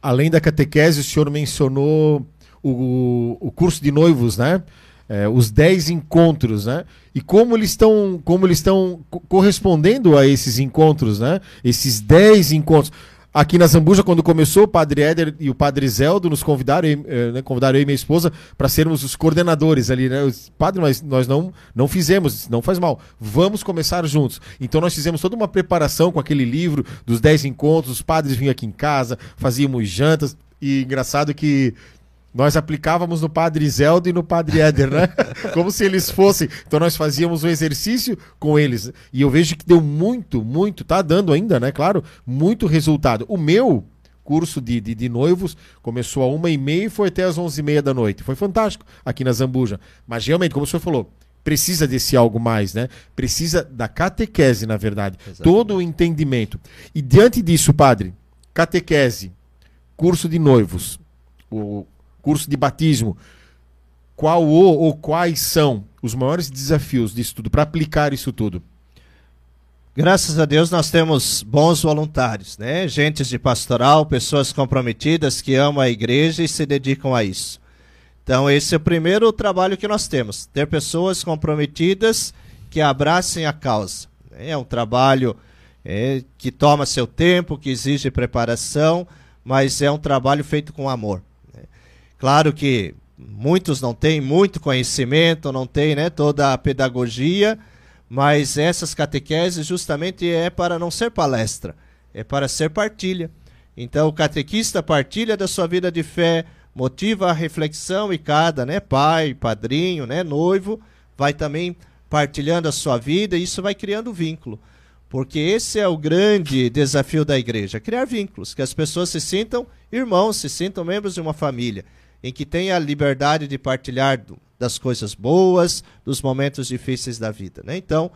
Além da catequese, o senhor mencionou o, o curso de noivos, né? É, os 10 encontros, né? E como eles estão como eles estão correspondendo a esses encontros, né? Esses 10 encontros. Aqui na Zambuja, quando começou, o Padre Éder e o Padre Zeldo nos convidaram, eh, né, convidaram eu e minha esposa para sermos os coordenadores ali, né? Padre, nós, nós não, não fizemos, não faz mal. Vamos começar juntos. Então nós fizemos toda uma preparação com aquele livro dos 10 encontros, os padres vinham aqui em casa, fazíamos jantas. E engraçado que nós aplicávamos no Padre Zeldo e no Padre Éder, né? Como se eles fossem. Então nós fazíamos um exercício com eles. E eu vejo que deu muito, muito, tá dando ainda, né? Claro, muito resultado. O meu curso de, de, de noivos começou a uma e meia e foi até às onze e meia da noite. Foi fantástico aqui na Zambuja. Mas realmente, como o senhor falou, precisa desse algo mais, né? Precisa da catequese, na verdade. Exatamente. Todo o entendimento. E diante disso, padre, catequese, curso de noivos, o curso de batismo, qual o, ou quais são os maiores desafios disso tudo, para aplicar isso tudo?
Graças a Deus nós temos bons voluntários, né? Gentes de pastoral, pessoas comprometidas que amam a igreja e se dedicam a isso. Então esse é o primeiro trabalho que nós temos, ter pessoas comprometidas que abracem a causa. É um trabalho é, que toma seu tempo, que exige preparação, mas é um trabalho feito com amor. Claro que muitos não têm muito conhecimento, não têm né, toda a pedagogia, mas essas catequeses justamente é para não ser palestra, é para ser partilha. Então o catequista partilha da sua vida de fé, motiva a reflexão e cada né, pai, padrinho, né, noivo, vai também partilhando a sua vida e isso vai criando vínculo. Porque esse é o grande desafio da igreja, criar vínculos, que as pessoas se sintam irmãos, se sintam membros de uma família em que tenha a liberdade de partilhar do, das coisas boas, dos momentos difíceis da vida. Né? Então,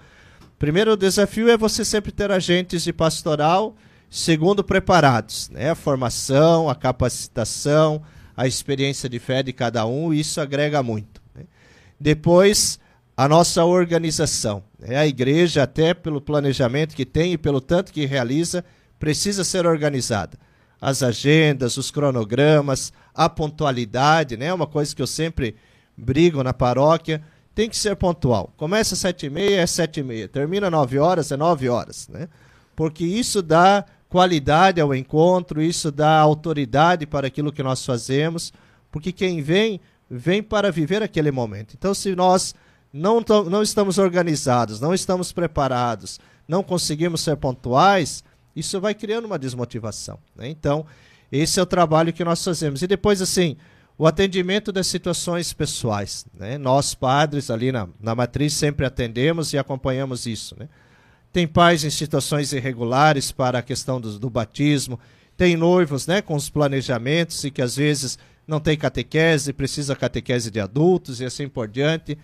primeiro desafio é você sempre ter agentes de pastoral, segundo, preparados. Né? A formação, a capacitação, a experiência de fé de cada um, isso agrega muito. Né? Depois, a nossa organização. Né? A igreja, até pelo planejamento que tem e pelo tanto que realiza, precisa ser organizada as agendas, os cronogramas, a pontualidade, né? Uma coisa que eu sempre brigo na paróquia, tem que ser pontual. Começa às sete e meia, é sete e meia. Termina nove horas, é nove horas, né? Porque isso dá qualidade ao encontro, isso dá autoridade para aquilo que nós fazemos, porque quem vem, vem para viver aquele momento. Então, se nós não, não estamos organizados, não estamos preparados, não conseguimos ser pontuais, isso vai criando uma desmotivação. Né? Então, esse é o trabalho que nós fazemos. E depois, assim, o atendimento das situações pessoais. Né? Nós, padres, ali na, na matriz, sempre atendemos e acompanhamos isso. Né? Tem pais em situações irregulares para a questão do, do batismo, tem noivos né, com os planejamentos e que às vezes não tem catequese, precisa catequese de adultos e assim por diante.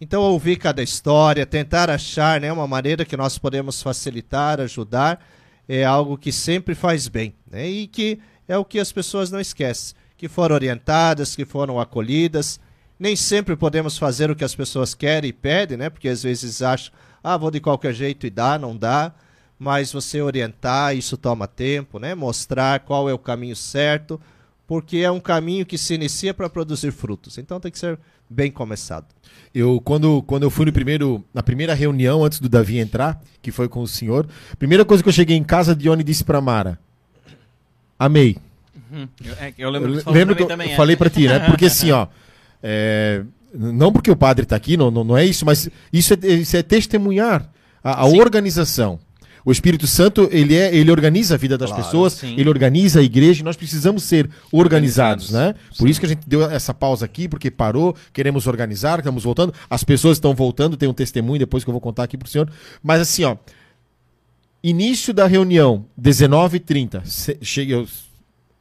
Então, ouvir cada história, tentar achar né, uma maneira que nós podemos facilitar, ajudar é algo que sempre faz bem, né? E que é o que as pessoas não esquecem, que foram orientadas, que foram acolhidas, Nem sempre podemos fazer o que as pessoas querem e pedem, né? Porque às vezes acham, ah, vou de qualquer jeito e dá, não dá. Mas você orientar, isso toma tempo, né? Mostrar qual é o caminho certo, porque é um caminho que se inicia para produzir frutos. Então tem que ser bem começado.
Eu, quando, quando eu fui no primeiro, na primeira reunião, antes do Davi entrar, que foi com o senhor, primeira coisa que eu cheguei em casa, Dione disse pra Mara: Amei.
Uhum. Eu, é, eu lembro
Eu
que
lembro
pra
que eu
também. é.
falei pra ti, né? Porque assim, ó. é, não porque o padre tá aqui, não, não, não é isso, mas isso é, isso é testemunhar a, a
Sim.
organização. O Espírito Santo, ele, é, ele organiza a vida das
Claro,
pessoas,
sim.
ele organiza a igreja e nós precisamos ser organizados, né? Por isso que a gente deu essa pausa aqui, porque parou, queremos organizar, estamos voltando. As pessoas estão voltando, tem um testemunho depois que eu vou contar aqui pro senhor. Mas assim, ó, início da reunião, 19h30. Se- Cheguei eu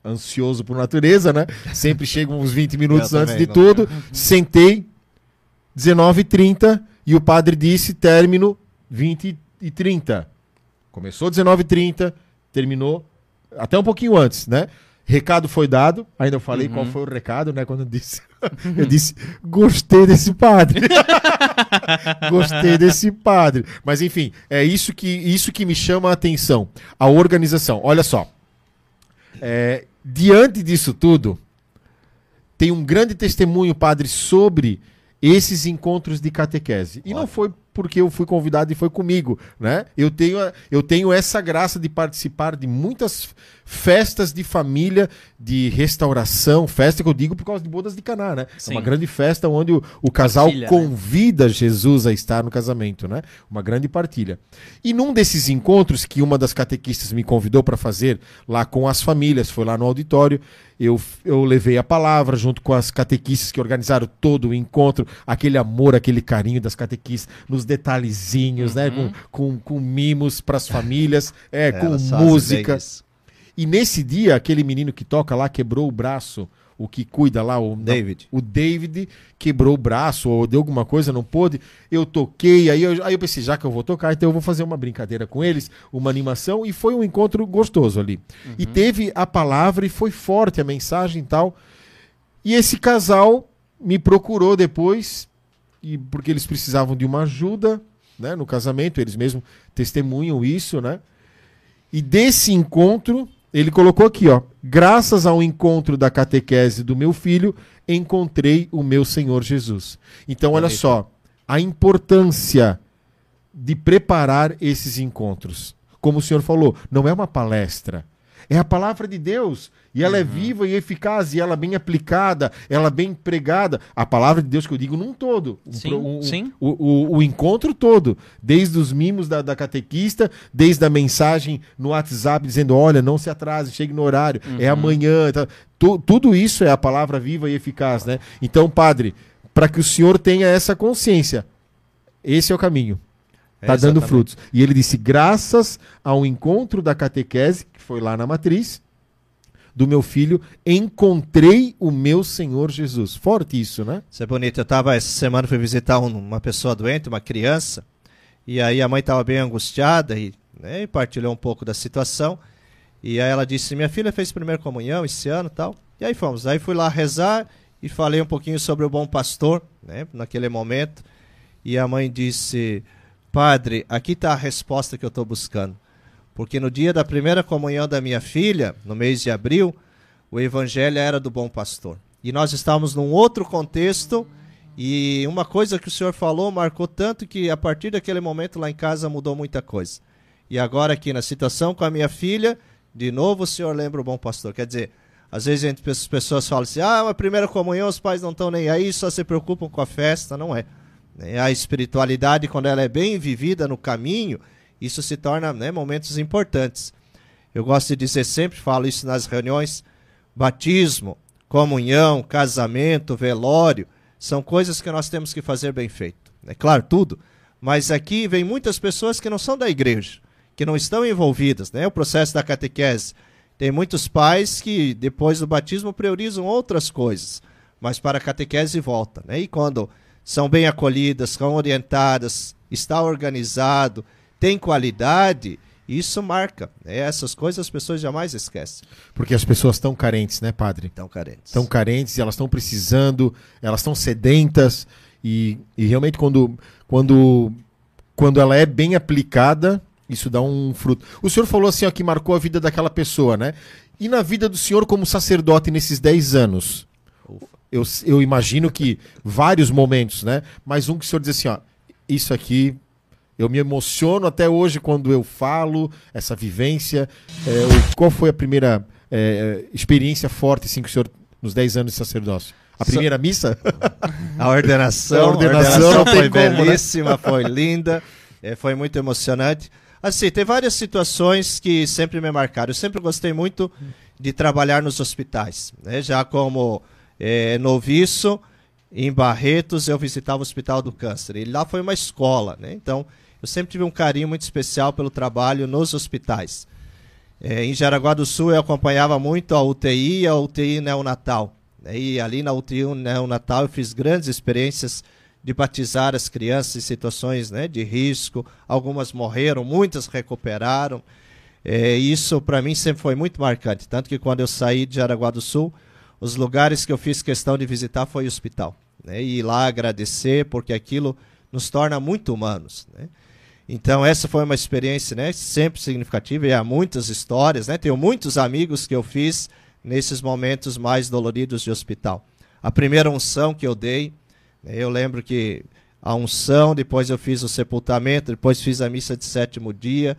ansioso por natureza, né? Sempre chego uns 20 minutos
Eu
antes
também,
de
não.
tudo. Sentei, 19h30, e o padre disse término 20 e 30. Começou 19h30, terminou até um pouquinho antes, né? Recado foi dado, ainda eu falei
Uhum.
qual foi o recado, né? Quando eu disse, eu disse, gostei desse padre. gostei desse padre. Mas enfim, é isso que, isso que me chama a atenção. A organização. Olha só. É, diante disso tudo, tem um grande testemunho, padre, sobre esses encontros de catequese. E não foi porque eu fui convidado e foi comigo, né? Eu tenho, eu tenho essa graça de participar de muitas festas de família, de restauração, festa que eu digo por causa de bodas de Caná, né? É
Sim.
uma grande festa onde o, o casal
Partilha, né?
convida Jesus a estar no casamento, né? Uma grande partilha. E num desses encontros que uma das catequistas me convidou para fazer lá com as famílias, foi lá no auditório, eu, eu levei a palavra junto com as catequistas que organizaram todo o encontro, aquele amor, aquele carinho das catequistas, nos detalhezinhos, né? Com, com, com mimos para as famílias, é, com
Elas
E nesse dia, aquele menino que toca lá quebrou o braço, o que cuida lá, o
David.
o David quebrou o braço ou deu alguma coisa, não pôde. Eu toquei, aí eu, aí eu pensei, já que eu vou tocar, então eu vou fazer uma brincadeira com eles, uma animação, e foi um encontro gostoso ali. E teve a palavra e foi forte a mensagem e tal. E esse casal me procurou depois, e porque eles precisavam de uma ajuda né, no casamento, eles mesmos testemunham isso, né? E desse encontro, ele colocou aqui, ó. Graças ao encontro da catequese do meu filho, encontrei o meu Senhor Jesus. Então, olha só, a importância de preparar esses encontros. Como o senhor falou, não é uma palestra. É a palavra de Deus. E ela é viva e eficaz, e ela bem aplicada, ela bem pregada. A palavra de Deus que eu digo num todo.
Sim,
um-
sim.
O, o, o encontro todo. Desde os mimos da, da catequista, desde a mensagem no WhatsApp dizendo: olha, não se atrase, chegue no horário, é amanhã. tá? Tu- tudo isso é a palavra viva e eficaz, né? Então, padre, para que o senhor tenha essa consciência, esse é o caminho. Tá
É,
dando frutos. E ele disse: graças ao encontro da catequese, que foi lá na matriz, do meu filho, encontrei o meu Senhor Jesus. Forte isso, né?
Isso é bonito. Eu tava essa semana fui visitar um- uma pessoa doente, uma criança, e aí a mãe estava bem angustiada e, né, e partilhou um pouco da situação. E aí ela disse: "Minha filha fez primeira comunhão esse ano, tal". E aí fomos. Aí fui lá rezar e falei um pouquinho sobre o bom pastor, né, naquele momento. E a mãe disse: "Padre, aqui está a resposta que eu estou buscando. Porque no dia da primeira comunhão da minha filha, no mês de abril, o evangelho era do bom pastor. E nós estávamos num outro contexto e uma coisa que o senhor falou marcou tanto que a partir daquele momento lá em casa mudou muita coisa. E agora aqui na situação com a minha filha, de novo o senhor lembra o bom pastor. Quer dizer, às vezes a as pessoas falam assim: "Ah, uma primeira comunhão, os pais não estão nem aí, só se preocupam com a festa", não é. Né? A espiritualidade quando ela é bem vivida no caminho, isso se torna, né, momentos importantes. Eu gosto de dizer sempre, falo isso nas reuniões, batismo, comunhão, casamento, velório, são coisas que nós temos que fazer bem feito. É claro, tudo. Mas aqui vem muitas pessoas que não são da igreja, que não estão envolvidas, né? O processo da catequese. Tem muitos pais que depois do batismo priorizam outras coisas, mas para a catequese volta, né? E quando são bem acolhidas, são orientadas, está organizado, tem qualidade, Isso marca. Né? Essas coisas as pessoas jamais esquecem.
Porque as pessoas estão carentes, né, padre?
Estão carentes.
Estão carentes, elas estão precisando, elas estão sedentas. E, e realmente, quando, quando, quando ela é bem aplicada, isso dá um fruto. O senhor falou assim, ó, que marcou a vida daquela pessoa, né? E na vida do senhor como sacerdote nesses 10 anos? Eu, eu imagino que vários momentos, né? Mas um que o senhor diz assim, ó, isso aqui eu me emociono até hoje quando eu falo essa vivência. É, qual foi a primeira é, experiência forte assim, que o senhor, nos 10 anos de sacerdócio? A primeira missa?
A ordenação,
A ordenação não
foi
tem como, né?
belíssima, foi linda, é, foi muito emocionante. Assim, tem várias situações que sempre me marcaram. Eu sempre gostei muito de trabalhar nos hospitais. Né? Já como é, noviço, em Barretos, eu visitava o Hospital do Câncer. E lá foi uma escola. Né? Então, eu sempre tive um carinho muito especial pelo trabalho nos hospitais. É, em Jaraguá do Sul, eu acompanhava muito a UTI e a UTI neonatal. né? E ali na UTI neonatal, eu fiz grandes experiências de batizar as crianças em situações né, de risco. Algumas morreram, muitas recuperaram. É, isso para mim sempre foi muito marcante. Tanto que quando eu saí de Jaraguá do Sul, os lugares que eu fiz questão de visitar foi o hospital. Né, e ir lá agradecer, porque aquilo nos torna muito humanos. Né? Então essa foi uma experiência né, sempre significativa. E há muitas histórias. Né? Tenho muitos amigos que eu fiz nesses momentos mais doloridos de hospital. A primeira unção que eu dei, né, eu lembro que a unção, depois eu fiz o sepultamento, depois fiz a missa de sétimo dia.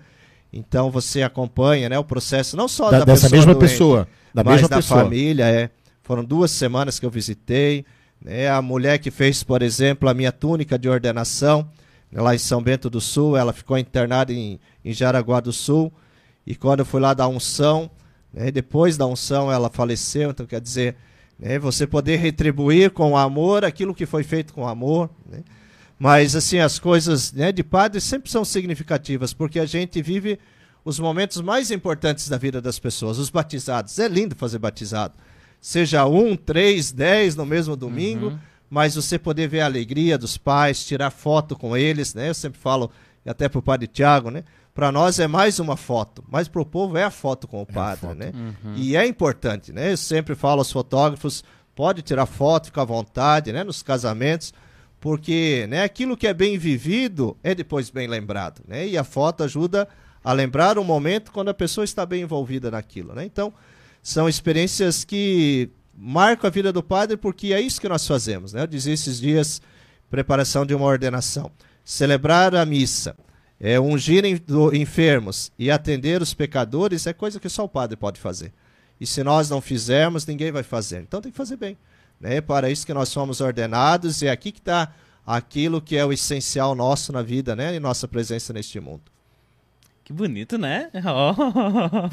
Então você acompanha né, o processo não só
Da-
da,
dessa
pessoa
mesma
doente,
pessoa. Da
mas
mesma
da
pessoa.
família, é. Foram duas semanas que eu visitei. Né? A mulher que fez, por exemplo, a minha túnica de ordenação, né, lá em São Bento do Sul, ela ficou internada em, em Jaraguá do Sul. E quando eu fui lá dar unção, né, depois da unção ela faleceu. Então, quer dizer, né, você poder retribuir com amor aquilo que foi feito com amor. Né? Mas, assim, as coisas né, de padre sempre são significativas, porque a gente vive os momentos mais importantes da vida das pessoas, os batizados. É lindo fazer batizado. Seja um, três, dez no mesmo domingo, mas você poder ver a alegria dos pais, tirar foto com eles, né? Eu sempre falo, e até para o padre Tiago, né? Para nós é mais uma foto, mas para o povo é a foto com o padre,
foto.
né? E é importante, né? Eu sempre falo aos fotógrafos, pode tirar foto, fica à vontade, né? Nos casamentos, porque né, aquilo que é bem vivido é depois bem lembrado, né? E a foto ajuda a lembrar um momento quando a pessoa está bem envolvida naquilo, né? Então, são experiências que marcam a vida do padre porque é isso que nós fazemos, né? Eu dizia esses dias, preparação de uma ordenação. Celebrar a missa, é, ungir em- do- enfermos e atender os pecadores é coisa que só o padre pode fazer. E se nós não fizermos, ninguém vai fazer. Então tem que fazer bem. Né? Para isso que nós somos ordenados e é aqui que está aquilo que é o essencial nosso na vida, né? E nossa presença neste mundo.
Que bonito, né? Ó.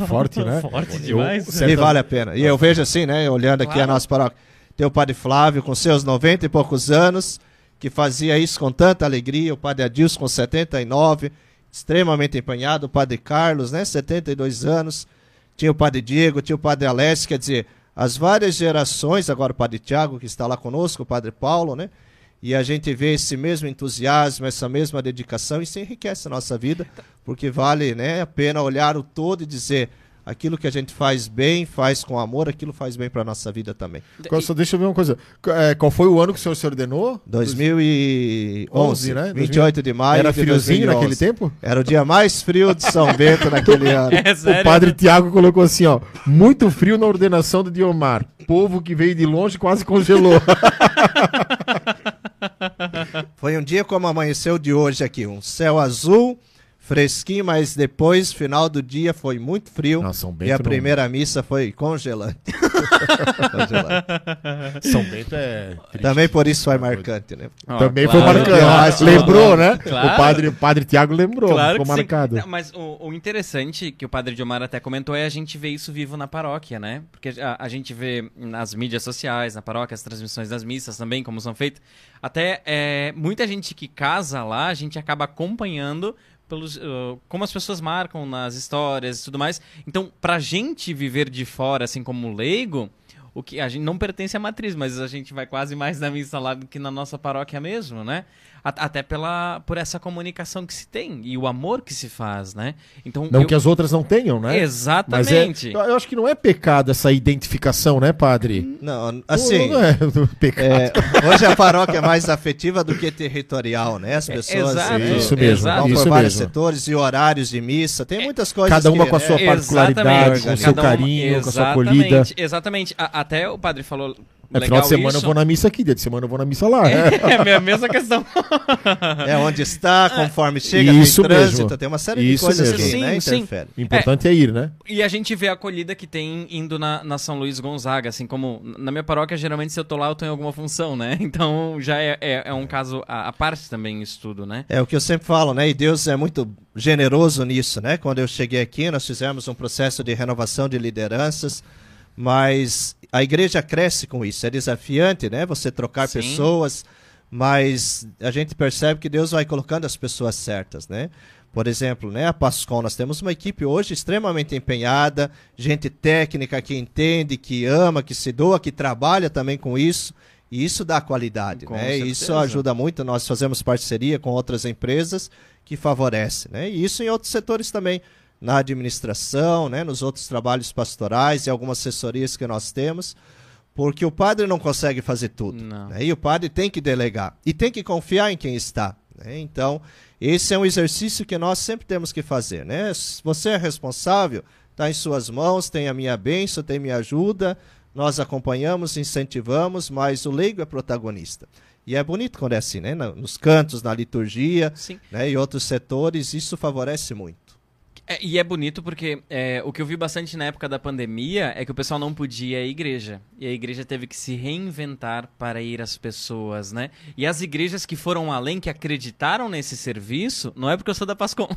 Forte, né?
Forte
Eu-
demais.
certo.
E vale a pena. E eu vejo assim, né? Olhando aqui a
Claro.
nossa paróquia, tem o padre Flávio com seus 90 e poucos anos, que fazia isso com tanta alegria, o padre Adilson com 79, extremamente empenhado, o padre Carlos, né? 72 anos, tinha o padre Diego, tinha o padre Alessio, quer dizer, as várias gerações, agora o padre Tiago, que está lá conosco, o padre Paulo, né? E a gente vê esse mesmo entusiasmo, essa mesma dedicação, e isso enriquece a nossa vida, porque vale né, a pena olhar o todo e dizer aquilo que a gente faz bem, faz com amor, aquilo faz bem para a nossa vida também.
Qual- só deixa eu ver uma coisa. É, qual foi o ano que o senhor se ordenou?
2011,
11, né?
28 de maio
Era
de
friozinho
2011.
naquele tempo?
Era o dia mais frio de São Bento naquele ano.
É sério?
O padre Tiago colocou assim, ó. Muito frio na ordenação do Diomar. Povo que veio de longe quase congelou.
Foi um dia como amanheceu de hoje aqui, um céu azul, fresquinho, mas depois, final do dia, foi muito frio.
Nossa, São
e
Bento
a
não-
primeira missa foi congelante. Congelante.
São Bento é. triste.
Também por isso foi marcante, né?
Ó,
Também
claro.
foi marcado.
eu acho.
lembrou, né?
Claro.
O padre, o padre Tiago lembrou.
Claro
ficou marcado.
Não, mas o, o interessante que o Padre Diomar até comentou é a gente ver isso vivo na paróquia, né? Porque a, a gente vê nas mídias sociais, na paróquia, as transmissões das missas também, como são feitas. Até é, muita gente que casa lá, a gente acaba acompanhando pelos, uh, como as pessoas marcam nas histórias e tudo mais. Então, pra gente viver de fora, assim como leigo, o que a gente não pertence à matriz, mas a gente vai quase mais na missa lá do que na nossa paróquia mesmo, né? Até pela, por essa comunicação que se tem e o amor que se faz, né?
Então, não eu... que as outras não tenham, né?
Exatamente.
Mas é, eu acho que não é pecado essa identificação, né, padre?
Não, assim. Não, não é pecado. É, hoje a paróquia é mais afetiva do que territorial, né? As pessoas
Exato. É,
isso mesmo,
vão
isso
por vários mesmo. setores e horários de missa. Tem muitas coisas.
Cada uma que, com a sua particularidade, com o seu carinho, com a sua acolhida.
Exatamente. A, até o padre falou
é, final de semana isso. eu vou na missa aqui, dia de semana eu vou na missa lá.
É, é a mesma questão.
é onde está, conforme chega,
isso tem trânsito,
mesmo. tem uma série isso de coisas mesmo. que
sim,
né,
sim.
interferem.
O importante é. é. ir, né?
E a gente vê a acolhida que tem indo na, na São Luís Gonzaga, assim como na minha paróquia, geralmente se eu tô lá eu tô em alguma função, né? Então já é, é, é um caso à, parte também isso tudo, né?
É o que eu sempre falo, né? E Deus é muito generoso nisso, né? Quando eu cheguei aqui, nós fizemos um processo de renovação de lideranças, mas a igreja cresce com isso. É desafiante, né? Você trocar Sim. pessoas, mas a gente percebe que Deus vai colocando as pessoas certas, né? Por exemplo, né, a Pascom, nós temos uma equipe hoje extremamente empenhada, gente técnica que entende, que ama, que se doa, que trabalha também com isso. E isso dá qualidade, com né? Certeza. Isso ajuda muito. Nós fazemos parceria com outras empresas que favorecem, né? E isso em outros setores também na administração, né, nos outros trabalhos pastorais e algumas assessorias que nós temos, porque o padre não consegue fazer tudo. Né, e o padre tem que delegar e tem que confiar em quem está. Né, então, esse é um exercício que nós sempre temos que fazer. Né? Você é responsável, está em suas mãos, tem a minha bênção, tem minha ajuda, nós acompanhamos, incentivamos, mas o leigo é protagonista. E é bonito quando é assim, né? Nos cantos, na liturgia né? e outros setores, isso favorece muito.
É, e é bonito porque é, o que eu vi bastante na época da pandemia é que o pessoal não podia ir à igreja. E a igreja teve que se reinventar para ir às pessoas, né? E as igrejas que foram além, que acreditaram nesse serviço, não é porque eu sou da Pascom,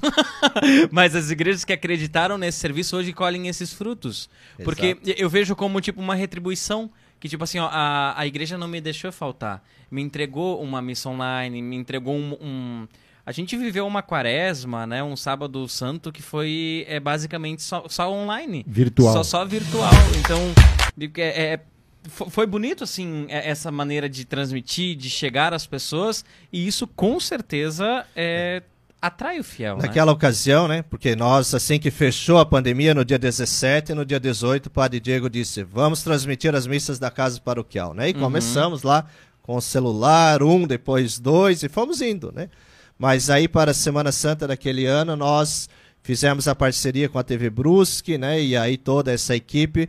mas as igrejas que acreditaram nesse serviço hoje colhem esses frutos. Exato. Porque eu vejo como tipo uma retribuição que tipo assim, ó, a, a igreja não me deixou faltar. Me entregou uma missa online, me entregou um, um a gente viveu uma quaresma, né? Um sábado santo que foi é, basicamente só, só online.
Virtual.
Só, só virtual. Então, é, é foi bonito, assim, é, essa maneira de transmitir, de chegar às pessoas. E isso, com certeza, é, atrai o fiel.
Né? Naquela
né?
ocasião, né? Porque nós, assim que fechou a pandemia, no dia 17 e no dia 18, o padre Diego disse: vamos transmitir as missas da casa paroquial, né? E uhum. começamos lá com o celular, um, depois dois, e fomos indo, né? Mas aí para a Semana Santa daquele ano nós fizemos a parceria com a TV Brusque, né? E aí toda essa equipe,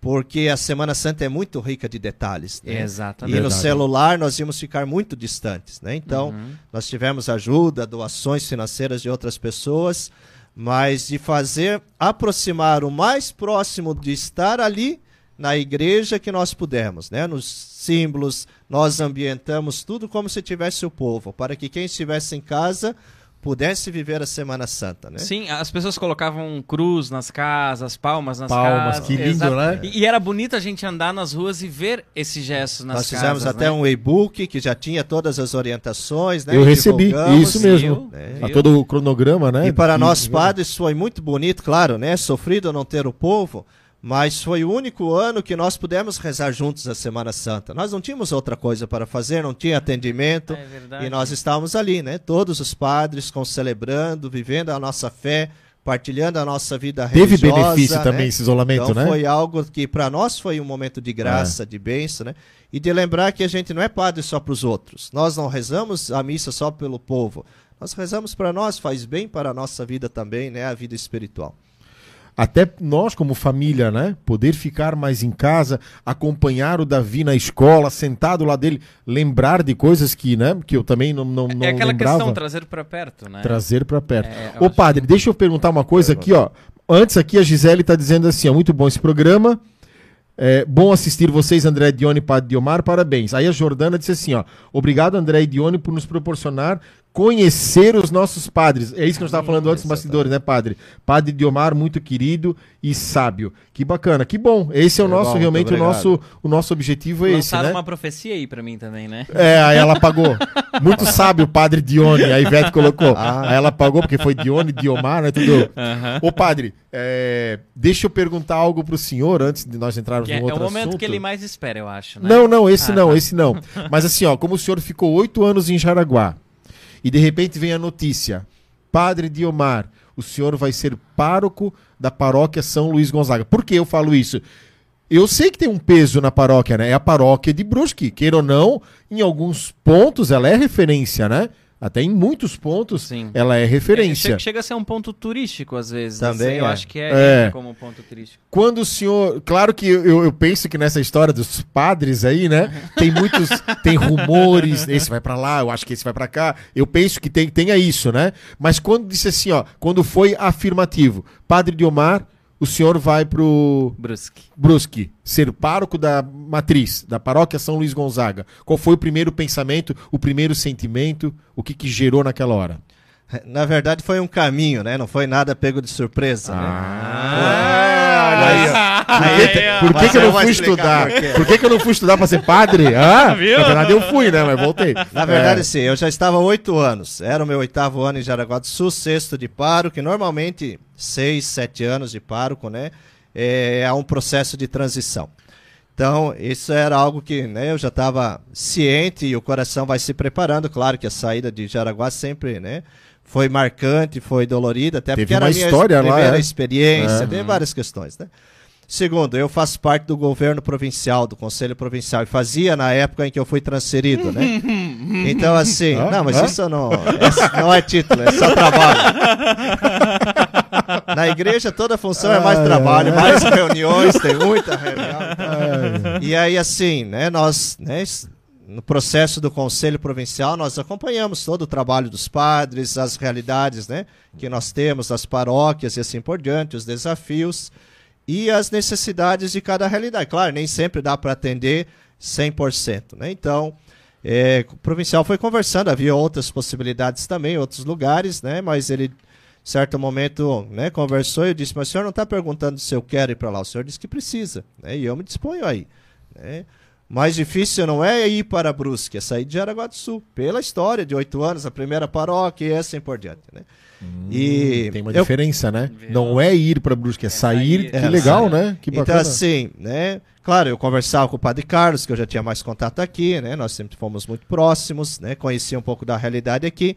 porque a Semana Santa é muito rica de detalhes. Né?
Exatamente.
E no celular nós íamos ficar muito distantes, né? Então uhum. nós tivemos ajuda, doações financeiras de outras pessoas, mas de fazer aproximar o mais próximo de estar ali na igreja que nós pudermos, né? Nos símbolos, nós ambientamos tudo como se tivesse o povo, para que quem estivesse em casa pudesse viver a Semana Santa, né?
Sim, as pessoas colocavam cruz nas casas, palmas nas
palmas,
casas.
que lindo, Exato. né?
E, e, era bonito a gente andar nas ruas e ver esses gestos nas
Nós
casas.
Nós fizemos até
né?
um e-book que já tinha todas as orientações, né?
Eu recebi, isso mesmo. Né? A todo o cronograma, né?
E para nós padres foi muito bonito, claro, né? Sofrido não ter o povo, mas foi o único ano que nós pudemos rezar juntos a Semana Santa. Nós não tínhamos outra coisa para fazer, não tinha atendimento,
é
e nós estávamos ali, né? Todos os padres celebrando, vivendo a nossa fé, partilhando a nossa vida
Teve religiosa. Teve benefício né? também esse isolamento,
então,
né?
Foi algo que para nós foi um momento de graça, é. de bênção, né? E de lembrar que a gente não é padre só para os outros. Nós não rezamos a missa só pelo povo. Nós rezamos para nós, faz bem para a nossa vida também, né? A vida espiritual
até nós como família, né, poder ficar mais em casa, acompanhar o Davi na escola, sentado lá dele, lembrar de coisas que, né, que eu também não não, não
É aquela
lembrava.
questão trazer para perto, né?
Trazer para perto. É, Ô padre, que... deixa eu perguntar uma coisa aqui, ó. Antes aqui a Gisele está dizendo assim, ó, muito bom esse programa. É, bom assistir vocês, André Dione e Padre Diomar, parabéns. Aí a Jordana disse assim, ó, obrigado André e Dione por nos proporcionar conhecer os nossos padres. É isso que nós estávamos falando antes dos bastidores, né, padre? Padre Diomar, muito querido e sábio. Que bacana, que bom. Esse é o
É
nosso,
bom,
realmente, o nosso, o nosso objetivo é esse,
Lançaram
né?
uma profecia aí pra mim também, né?
É, aí ela pagou. Muito sábio o padre Dione, a Ivete colocou.
Ah.
Aí ela pagou porque foi Dione, Diomar, né? Tudo.
Aham.
Ô, padre, é, deixa eu perguntar algo pro senhor antes de nós entrarmos
Que é,
no
é
outro
o momento
assunto.
que ele mais espera, eu acho, né?
Não, não, esse
Ah,
não,
tá.
esse não. Mas assim, ó, como o senhor ficou oito anos em Jaraguá e de repente vem a notícia, Padre Diomar, o senhor vai ser pároco da paróquia São Luís Gonzaga. Por que eu falo isso? Eu sei que tem um peso na paróquia, né? É a paróquia de Brusque. Queira ou não, em alguns pontos ela é referência, né? Até em muitos pontos
Sim.
ela é
É,
referência.
chega, chega a ser um ponto turístico, às vezes.
Também
Eu
é.
acho que é,
É.
é como um ponto turístico.
Quando o senhor. Claro que eu, eu penso que nessa história dos padres aí, né? Tem muitos. tem rumores, esse vai pra lá, eu acho que esse vai pra cá. Eu penso que tem, tenha isso, né? Mas quando disse assim, ó, quando foi afirmativo, Padre Diomar, o senhor vai pro
Brusque.
Brusque ser pároco da matriz, da paróquia São Luís Gonzaga. Qual foi o primeiro pensamento, o primeiro sentimento, o que, que gerou naquela hora?
Na verdade, foi um caminho, né? Não foi nada pego de surpresa, né?
Ah, aí. Por
Aí,
que, por que, eu não fui estudar?
por
que, que eu não fui estudar pra ser padre? Ah,
Viu?
na verdade eu fui, né? Mas voltei.
Na verdade,
É.
sim, eu já estava oito anos. Era o meu oitavo ano em Jaraguá do Sul, sexto de pároco, que normalmente seis, sete anos de pároco, né? É, é um processo de transição. Então, isso era algo que né, eu já estava ciente e o coração vai se preparando. Claro que a saída de Jaraguá sempre né, foi marcante, foi dolorida, até
Teve
porque era
uma
a minha
história lá,
primeira
é?
experiência,
É.
tem várias questões. Né? Segundo, eu faço parte do governo provincial, do conselho provincial, e fazia na época em que eu fui transferido, né? Então, assim,
Ah,
não, mas
ah.
isso não, esse não é título, é só trabalho. Na igreja toda função é mais
Ah,
trabalho,
é.
mais reuniões, tem muita reunião. E aí, assim, né, nós, né, no processo do Conselho Provincial, nós acompanhamos todo o trabalho dos padres, as realidades, né, que nós temos, as paróquias e assim por diante, os desafios e as necessidades de cada realidade. Claro, nem sempre dá para atender 100%, né? Então, é, o provincial foi conversando, havia outras possibilidades também, outros lugares, né? Mas ele, certo momento, né, conversou e eu disse, mas o senhor não está perguntando se eu quero ir para lá, o senhor disse que precisa, né? E eu me disponho aí, né? Mais difícil não é ir para Brusque, é sair de Jaraguá do Sul, pela história de oito anos, a primeira paróquia e assim por diante, né? e
Tem uma
eu-
diferença, né?
Viu?
Não é ir pra Brusque, é sair.
sair.
Que
É,
legal,
sair.
né? Que
Então,
bacana.
assim, né? Claro, eu conversava com o Padre Carlos, que eu já tinha mais contato aqui, né? Nós sempre fomos muito próximos, né? Conhecia um pouco da realidade aqui.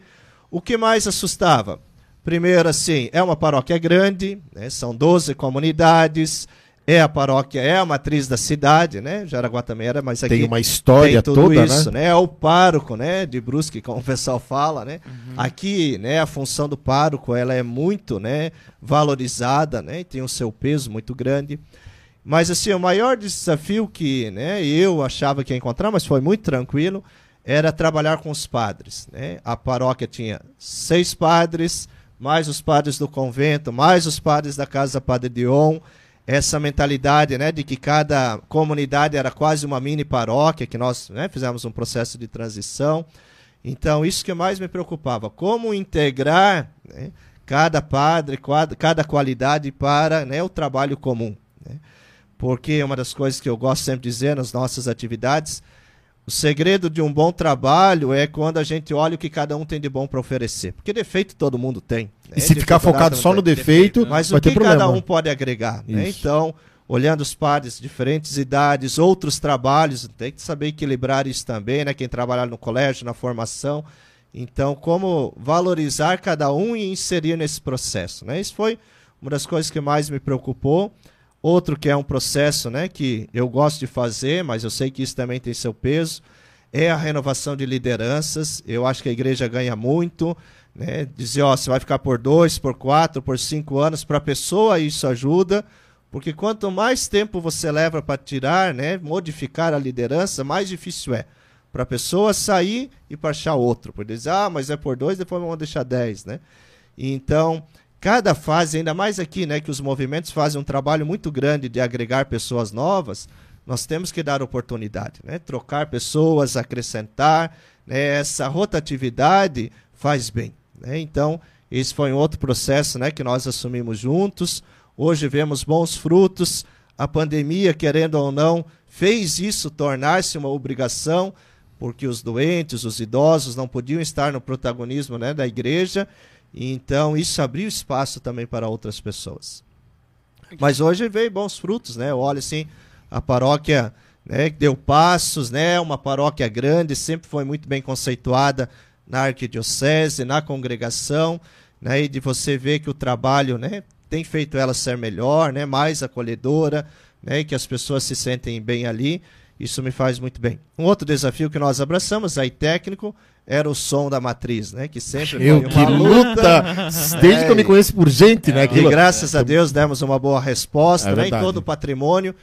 O que mais assustava? Primeiro, assim, é uma paróquia grande, né? São 12 comunidades, é a paróquia, é a matriz da cidade, né? Jaraguá também era, mas aqui
Tem uma história
tem tudo
toda,
isso,
né?
né? É o pároco, né, de Brusque, como o pessoal fala, né? Aqui, né, a função do pároco, ela é muito, né, valorizada, né? E tem o seu peso muito grande. Mas assim, o maior desafio que, né, eu achava que ia encontrar, mas foi muito tranquilo, era trabalhar com os padres, né? A paróquia tinha seis padres, mais os padres do convento, mais os padres da casa Padre Dion, essa mentalidade, né, de que cada comunidade era quase uma mini paróquia, que nós, né, fizemos um processo de transição. Então, isso que mais me preocupava, como integrar né, cada padre, cada, qualidade para né, o trabalho comum. né? Porque uma das coisas que eu gosto sempre de dizer nas nossas atividades, o segredo de um bom trabalho é quando a gente olha o que cada um tem de bom para oferecer. Porque defeito todo mundo tem. né?
E se ficar focado só no
tem.
defeito,
Mas
vai
o
ter
que
problema.
cada um pode agregar, né? Então, olhando os padres, diferentes idades, outros trabalhos, tem que saber equilibrar isso também, né? Quem trabalha no colégio, na formação. Então, como valorizar cada um e inserir nesse processo, né? Isso foi uma das coisas que mais me preocupou. Outro que é um processo, né, que eu gosto de fazer, mas eu sei que isso também tem seu peso, é a renovação de lideranças. Eu acho que a igreja ganha muito, né? Dizer, ó, você vai ficar por dois, por quatro, por cinco anos, para a pessoa isso ajuda, porque quanto mais tempo você leva para tirar, né, modificar a liderança, mais difícil é para a pessoa sair e para achar outro. Por dizer, ah, mas é por dois, depois vamos deixar dez, né? Então, cada fase, ainda mais aqui, né, que os movimentos fazem um trabalho muito grande de agregar pessoas novas, nós temos que dar oportunidade, né? Trocar pessoas, acrescentar, né? essa rotatividade faz bem. Né? Então, esse foi um outro processo né, que nós assumimos juntos. Hoje vemos bons frutos. A pandemia, querendo ou não, fez isso tornar-se uma obrigação, porque os doentes, os idosos não podiam estar no protagonismo né, da igreja. E então, isso abriu espaço também para outras pessoas. Mas hoje veio bons frutos, né? Olha assim, a paróquia né, deu passos, né? Uma paróquia grande, sempre foi muito bem conceituada na arquidiocese, na congregação, né? E de você ver que o trabalho, né, tem feito ela ser melhor, né? Mais acolhedora, né? Que as pessoas se sentem bem ali. Isso me faz muito bem. Um outro desafio que nós abraçamos, aí técnico, era o som da matriz, né? Que sempre
eu, foi uma que luta. Desde é, que eu me conheço por gente, né?
E graças a Deus demos uma boa resposta, é né? Em todo o patrimônio.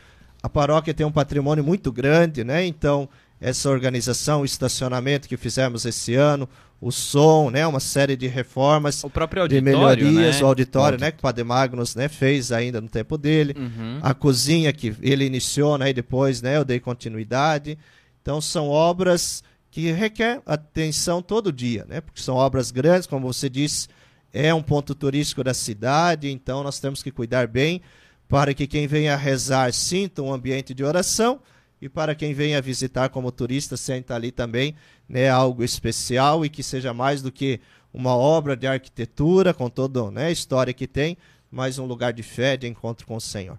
A paróquia tem um patrimônio muito grande, né? Então, essa organização, o estacionamento que fizemos esse ano, o som, né? Uma série de reformas.
O próprio auditório,
de melhorias, né? o auditório, né? Que o Padre Magnus né, fez ainda no tempo dele. Uhum. A cozinha que ele iniciou, né? E depois, né? Eu dei continuidade. Então, são obras que requer atenção todo dia, né? Porque são obras grandes, como você disse, é um ponto turístico da cidade, então nós temos que cuidar bem para que quem venha rezar sinta um ambiente de oração e para quem venha visitar como turista sinta ali também né, algo especial e que seja mais do que uma obra de arquitetura com toda né, a história que tem, mas um lugar de fé, de encontro com o Senhor.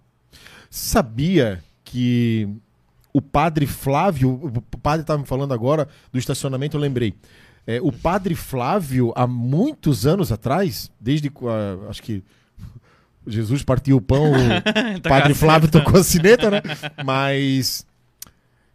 Sabia que o padre Flávio, o padre estava me falando agora do estacionamento, eu lembrei. É, o padre Flávio, há muitos anos atrás, desde uh, acho que Jesus partiu o pão, o padre Flávio tocou a sineta, né? Mas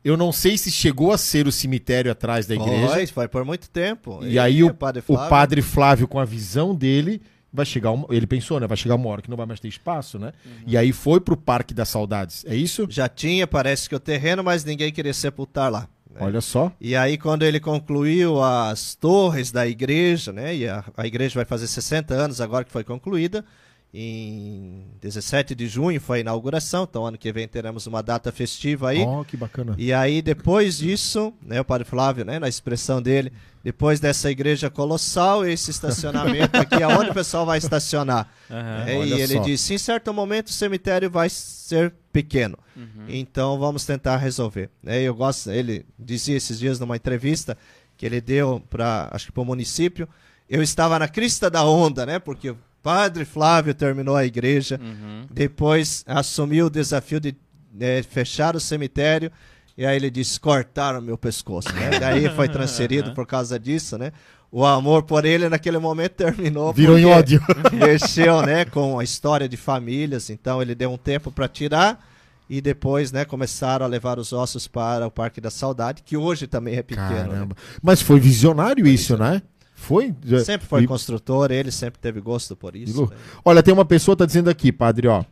eu não sei se chegou a ser o cemitério atrás da igreja. Foi,
foi por muito tempo.
E, e aí o, padre o padre Flávio, com a visão dele, vai chegar uma, ele pensou, né? Vai chegar uma hora que não vai mais ter espaço, né? Uhum. E aí foi pro Parque das Saudades. É isso?
Já tinha, parece que o terreno, mas ninguém queria sepultar lá.
Né? Olha só.
E aí quando ele concluiu as torres da igreja, né? E a, a igreja vai fazer 60 anos agora que foi concluída. Em 17 de junho foi a inauguração, então ano que vem teremos uma data festiva aí.
Oh, que bacana.
E aí depois disso, né, o Padre Flávio, né, na expressão dele, depois dessa igreja colossal, esse estacionamento aqui, aonde o pessoal vai estacionar? Uhum, é, e ele só. disse, em certo momento o cemitério vai ser pequeno, uhum. então vamos tentar resolver. É, eu gosto, ele dizia esses dias numa entrevista que ele deu para, acho que para o município, eu estava na crista da onda, né, porque Padre Flávio terminou a igreja, uhum. depois assumiu o desafio de é, fechar o cemitério, e aí ele disse: cortaram meu pescoço. Né? Daí foi transferido por causa disso, né? O amor por ele naquele momento terminou.
Virou em ódio.
Mexeu, né, com a história de famílias, então ele deu um tempo para tirar e depois, né, começaram a levar os ossos para o Parque da Saudade, que hoje também é pequeno. Né? Caramba.
Né? Mas foi visionário isso, né? Foi?
Sempre foi e... construtor, ele sempre teve gosto por isso. Né?
Olha, tem uma pessoa que tá dizendo aqui, padre, ó.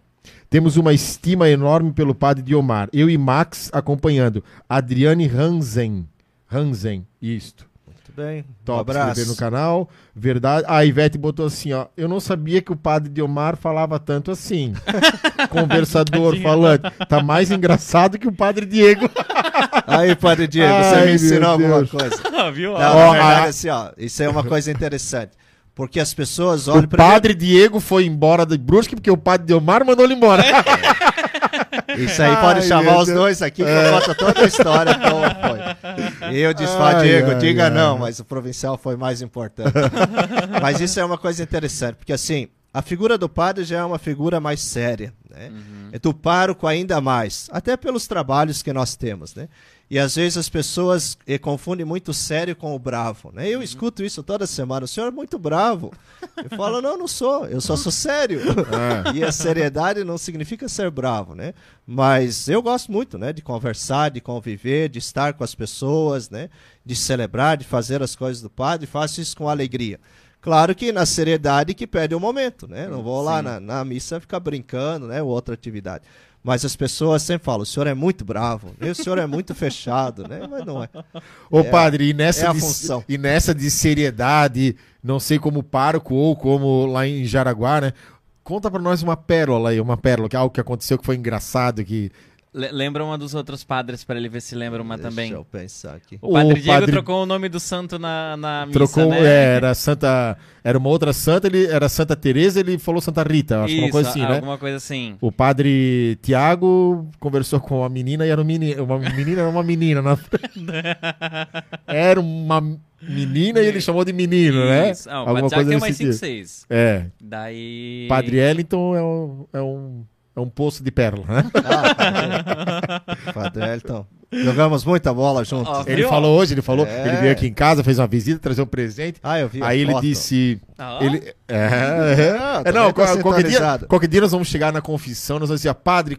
Temos uma estima enorme pelo padre Diomar. Eu e Max acompanhando. Adriane Hansen. Hansen, isto
bem.
Top, um abraço. no canal. Verdade. A Ivete botou assim, ó. Eu não sabia que o padre Diomar falava tanto assim. Conversador, falante. Tá mais engraçado que o padre Diego.
Aí, padre Diego, Ai, você me ensinou alguma coisa. Viu? Não, ó, verdade, a... assim, ó, isso é uma coisa interessante. Porque as pessoas olham
O padre Diego foi embora de Brusque porque o padre Diomar mandou ele embora.
Isso aí pode ai, chamar os dois aqui que é. conta toda a história como foi. Eu disse, ai, Diego, ai, diga ai. não, mas o provincial foi mais importante. mas isso é uma coisa interessante, porque assim, a figura do padre já é uma figura mais séria, né? Uhum. É do pároco ainda mais, até pelos trabalhos que nós temos, né? E às vezes as pessoas eh, confundem muito sério com o bravo. Né? Eu uhum. escuto isso toda semana. O senhor é muito bravo. Eu falo, não, não sou. Eu só sou sério. É. E a seriedade não significa ser bravo, né? Mas eu gosto muito, né? De conversar, de conviver, de estar com as pessoas, né? De celebrar, de fazer as coisas do padre. Faço isso com alegria. Claro que na seriedade que pede o momento, né? Não vou lá na, na, missa ficar brincando, né? Ou outra atividade. Mas as pessoas sempre falam, o senhor é muito bravo, o senhor é muito fechado, né? Mas não é.
Ô é, padre, e nessa,
é
de, e nessa de seriedade, não sei como pároco ou como lá em Jaraguá, né? Conta para nós uma pérola aí, uma pérola, que é algo que aconteceu que foi engraçado, que
lembra uma dos outros padres pra ele ver se lembra uma também.
Deixa eu pensar aqui.
O padre
O
Diego
padre-
trocou o nome do santo na, na missa,
Trocou,
né?
é, era Santa, era uma outra santa, ele era Santa Teresa, ele falou Santa Rita, acho que uma coisa assim, né?
alguma coisa assim.
O padre Tiago conversou com a menina e era um menino, uma menina era uma menina na Era uma menina e ele chamou de menino, né?
Isso. Ah, o
Alguma
Padre Tiago tem
nesse
mais 5,
sentido.
6.
É.
Daí...
Padre Ellington é um, é um, é um poço de pérola, né?
Ah, Padre Elton. Jogamos muita bola juntos.
Ó,
Ele falou hoje, ele falou,
É.
ele veio aqui em casa, fez uma visita, trazer um presente.
Ah, eu vi.
Aí ele
foto.
disse.
Ah,
Ele, é, é,
Ah,
é, não,
tá
qual- qualquer, dia, qualquer dia nós vamos chegar na confissão, nós vamos dizer, padre,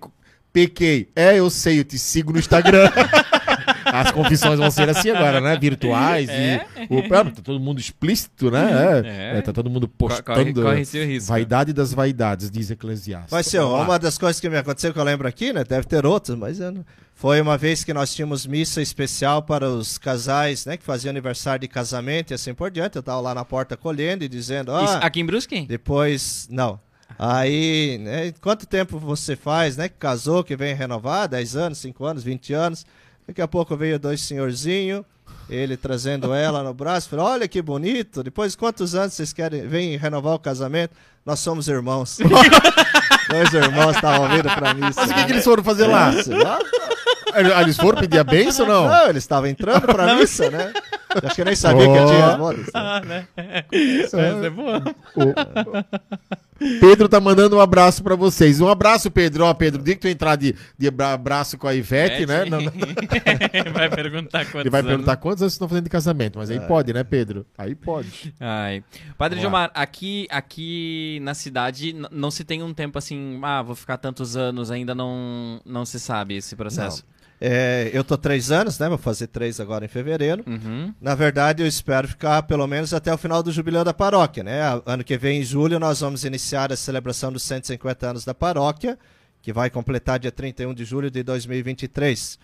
pequei. É, eu sei, eu te sigo no Instagram. As confissões vão ser assim agora, né? Virtuais
É?
e. O, tá todo mundo explícito, né? É,
É.
é, tá todo mundo
corre,
postando.
corre seu risco.
Vaidade das vaidades, diz Eclesiastes.
Vai ser
Vamos lá.
uma das coisas que me aconteceu que eu lembro aqui, né? Deve ter outras, mas eu não- foi uma vez que nós tínhamos missa especial para os casais, né? Que faziam aniversário de casamento e assim por diante. Eu tava lá na porta colhendo e dizendo,
Isso,
ah,
aqui em Brusque?
depois, não. Aí, né, quanto tempo você faz, né? Que casou, que vem renovar, 10 anos, 5 anos, 20 anos. Daqui a pouco veio dois senhorzinhos, ele trazendo ela no braço, falou, olha que bonito, depois quantos anos vocês querem, vem renovar o casamento? Nós somos irmãos. dois irmãos estavam vindo pra mim.
Mas o que, que eles foram fazer lá? Ah, Eles foram pedir a benção ou não?
Não, eles estavam entrando pra missa, né? Acho que eu nem sabia que
Oh.
tinha as bodas.
Ah, né? Essa é boa.
O- Pedro tá mandando um abraço pra vocês. Um abraço, Pedro. Ó, Pedro, dia que tu entrar de, de abra- abraço com a Ivete, né? Não, não.
vai perguntar quantos
Ele vai
anos.
perguntar quantos anos vocês estão fazendo de casamento. Mas aí pode, né, Pedro? Aí pode.
Ai. Padre. Gilmar, aqui, aqui na cidade não se tem um tempo assim, ah, vou ficar tantos anos, ainda não, não se sabe esse processo.
É, eu tô três anos, né? Vou fazer três agora em fevereiro.
Uhum.
Na verdade, eu espero ficar pelo menos até o final do jubileu da paróquia, né? Ano que vem, em julho, nós vamos iniciar a celebração dos 150 anos da paróquia, que vai completar dia 31 de julho de 2023.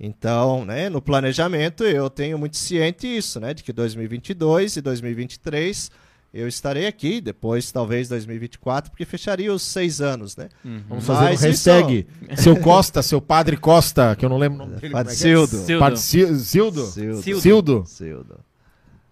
Então, né, no planejamento, eu tenho muito ciente isso, né? De que 2022 e 2023 eu estarei aqui, depois talvez 2024, porque fecharia os seis anos, né?
Vamos fazer um
Mas
hashtag. Seu Costa, seu Padre Costa, que eu não lembro o nome dele.
Padre
é é?
Cildo.
Padre Sildo?
Cildo.
Cildo.
Sildo.
Cildo.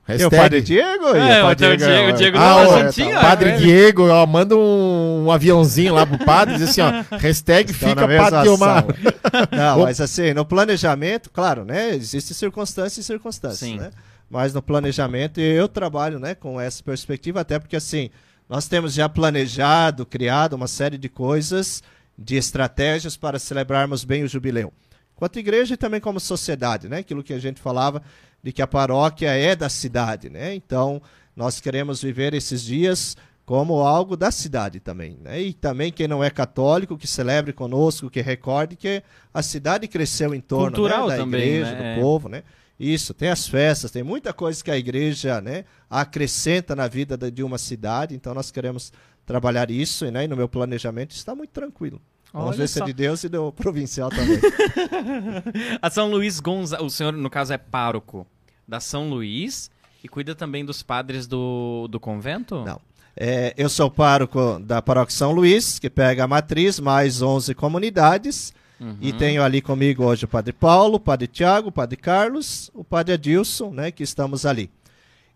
Hashtag.
Tem o Padre Diego e
É,
o
o
Padre
teu Diego, o Diego
Ah,
não
o
é juntinho,
Padre
é,
Diego, ó, manda um, um aviãozinho lá pro padre, diz assim, ó, hashtag
Estão
fica Padre Diomar.
sala. Não, mas assim, no planejamento, claro, né? Existem circunstâncias e circunstâncias,
Sim.
né? Mas no planejamento eu trabalho, né, com essa perspectiva, até porque assim, nós temos já planejado, criado uma série de coisas, de estratégias para celebrarmos bem o jubileu. Quanto igreja e também como sociedade, né? Aquilo que a gente falava de que a paróquia é da cidade, né? Então, nós queremos viver esses dias como algo da cidade também, né? E também quem não é católico que celebre conosco, que recorde que a cidade cresceu em torno
Cultural
né, da
também,
igreja,
né?
do
É.
povo, né? Isso, tem as festas, tem muita coisa que a igreja, né, acrescenta na vida da- de uma cidade, então nós queremos trabalhar isso, né? E no meu planejamento está muito tranquilo. Vamos ver se é de Deus e do provincial também.
A São Luís Gonzaga, o senhor, no caso, é pároco da São Luís e cuida também dos padres do, do convento?
Não. É, eu sou pároco da Paróquia São Luís, que pega a matriz, mais 11 comunidades. E tenho ali comigo hoje o Padre Paulo, o Padre Tiago, o Padre Carlos, o Padre Adilson, né, que estamos ali.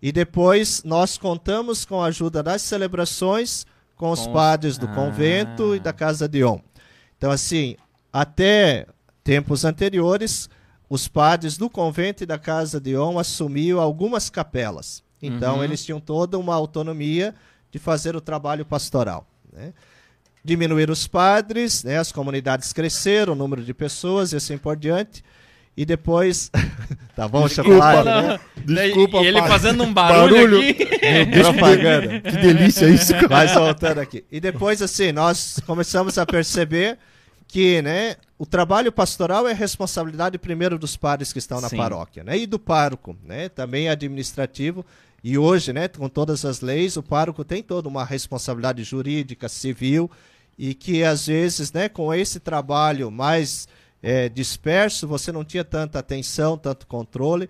E depois nós contamos com a ajuda das celebrações com os
Com os-
padres do
Ah.
convento e da Casa de On. Então, assim, até tempos anteriores, os padres do convento e da Casa de On assumiam algumas capelas. Então,
Uhum.
eles tinham toda uma autonomia de fazer o trabalho pastoral. Né? Diminuíram os padres, né? as comunidades cresceram, o número de pessoas e assim por diante. E depois. tá bom, chocolate, né?
Desculpa,
e ele
padre.
fazendo um barulho,
Barulho.
aqui.
Propaganda.
Que delícia isso, cara.
Mas voltando aqui. E depois, assim, nós começamos a perceber que né, o trabalho pastoral é responsabilidade primeiro dos padres que estão na
Sim.
paróquia, né? E do pároco, né? Também administrativo. E hoje, né, com todas as leis, o pároco tem toda uma responsabilidade jurídica, civil, e que às vezes, né, com esse trabalho mais eh, disperso, você não tinha tanta atenção, tanto controle.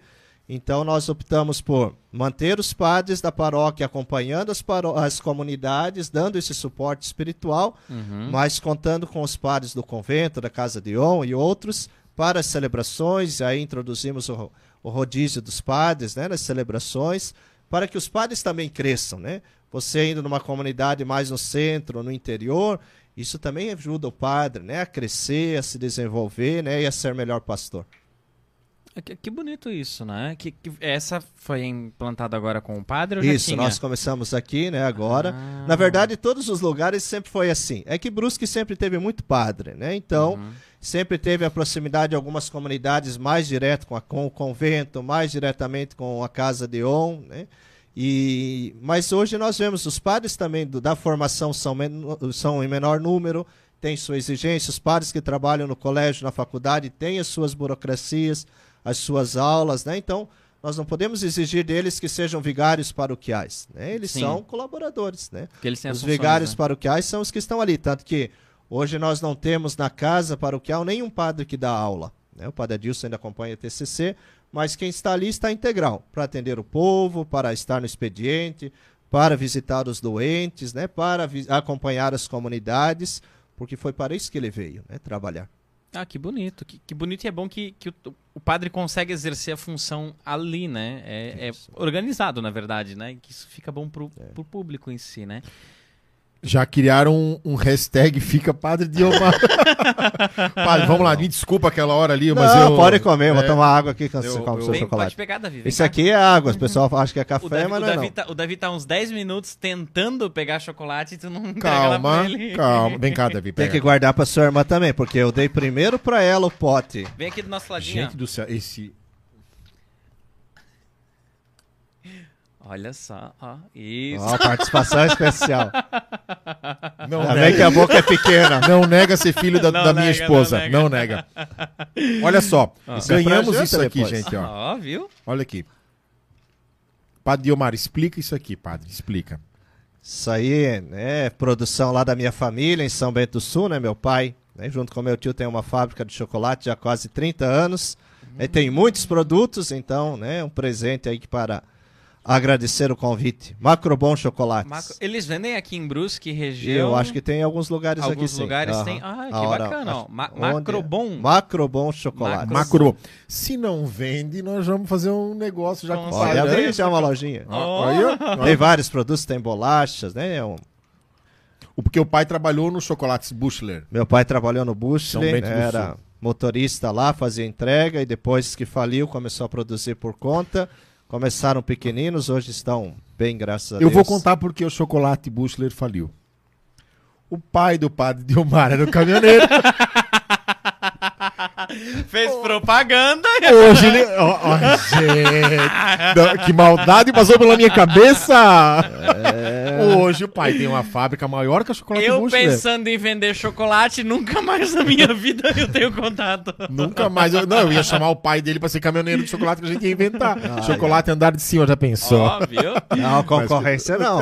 Então nós optamos por manter os padres da paróquia acompanhando as, paró as comunidades, dando esse suporte espiritual,
Uhum.
mas contando com os padres do convento, da Casa de On e outros para as celebrações. Aí introduzimos o, o rodízio dos padres né, nas celebrações, para que os padres também cresçam. Né? Você indo numa comunidade mais no centro, no interior, isso também ajuda o padre né, a crescer, a se desenvolver né, e a ser melhor pastor.
É Que, que bonito isso, né? Que, que- essa foi implantada agora com o padre
Isso, nós começamos aqui, né, agora.
Ah.
Na verdade, todos os lugares sempre foi assim. É que Brusque sempre teve muito padre, né? Então,
Uhum.
Sempre teve a proximidade de algumas comunidades mais direto com, a- com o convento, mais diretamente com a Casa de On, né? E, mas hoje nós vemos os padres também do- da formação são, men- são em menor número, tem sua exigência, os padres que trabalham no colégio, na faculdade, têm as suas burocracias, as suas aulas, né? Então, nós não podemos exigir deles que sejam vigários paroquiais, né? Eles
Sim.
são colaboradores, né?
Porque eles têm
Os
funções,
vigários
né?
paroquiais são os que estão ali, tanto que hoje nós não temos na casa paroquial nenhum padre que dá aula. né? O padre Adilson ainda acompanha a TCC, mas quem está ali está integral, para atender o povo, para estar no expediente, para visitar os doentes, né? para acompanhar as comunidades, porque foi para isso que ele veio, né? trabalhar.
Ah, que bonito. Que, que bonito e é bom que, que o, o padre consegue exercer a função ali, né? É, é organizado, na verdade, né? Que isso fica bom pro,
É.
pro público em si, né?
Já criaram um, um hashtag Fica Padre Diomar. padre, vamos lá, me desculpa aquela hora ali, mas
não,
eu...
pode comer, eu vou
é,
tomar água aqui com
eu-
seu
Vem,
chocolate.
pode pegar, Davi. cá.
aqui é água, o pessoal acha que é
O
café,
Davi,
mas
o,
não é
Davi
não.
tá, o Davi tá uns 10 minutos tentando pegar chocolate e tu não
Calma,
pra ele.
calma. Vem cá, Davi,
Tem
pega.
que guardar pra sua irmã também, porque eu dei primeiro pra ela o pote.
Vem aqui do nosso ladinho.
Gente do céu, esse...
Olha só, ó. Isso.
Ó, participação especial.
Não
Ainda bem
nega,
que a boca é pequena.
não nega ser filho da,
Não
da minha
nega,
esposa.
não
Não nega. Olha só,
Isso é
ganhamos
janta
isso aqui,
depois.
gente, ó.
Ó, viu?
Olha aqui. Padre Diomar, explica isso aqui, padre, explica.
Isso aí, né, produção lá da minha família, em São Bento do Sul, né, meu pai, né, junto com meu tio tem uma fábrica de chocolate já há quase 30 anos, né, tem muitos produtos, então, né, um presente aí que para agradecer o convite. Macrobon Chocolates.
Macro- Eles vendem aqui em Brusque, região.
Eu acho que tem em alguns lugares aqui
Alguns
sim.
lugares
Aham.
tem. Ah, que
hora-
bacana,
acho-
Ma-
é?
Macrobon.
Macrobon Chocolate.
Macro-
Macro. Se não vende, nós vamos fazer um negócio já com
Olha,
né?
abri já uma lojinha.
Olha,
Tem vários produtos, tem bolachas, né? é um-
Porque o pai trabalhou no Chocolates Bushler.
Meu pai trabalhou no
do
era motorista lá, fazia entrega e depois que faliu começou a produzir por conta. Começaram pequeninos, hoje estão bem, graças a
Eu
Deus.
vou contar porque o Chocolate Bushler faliu. O pai do padre Dilmar era o caminhoneiro.
Fez propaganda.
Hoje ele. Ó, ó, gente. Que maldade passou pela minha cabeça! Hoje o pai tem uma fábrica maior que a Chocolate
Eu
Bushler.
pensando em vender chocolate, nunca mais na minha vida eu tenho contato.
Nunca mais. Eu, não, eu ia chamar o pai dele pra ser caminhoneiro de chocolate que a gente ia inventar. chocolate andar de cima, já pensou?
Ó, viu?
Não, concorrência não.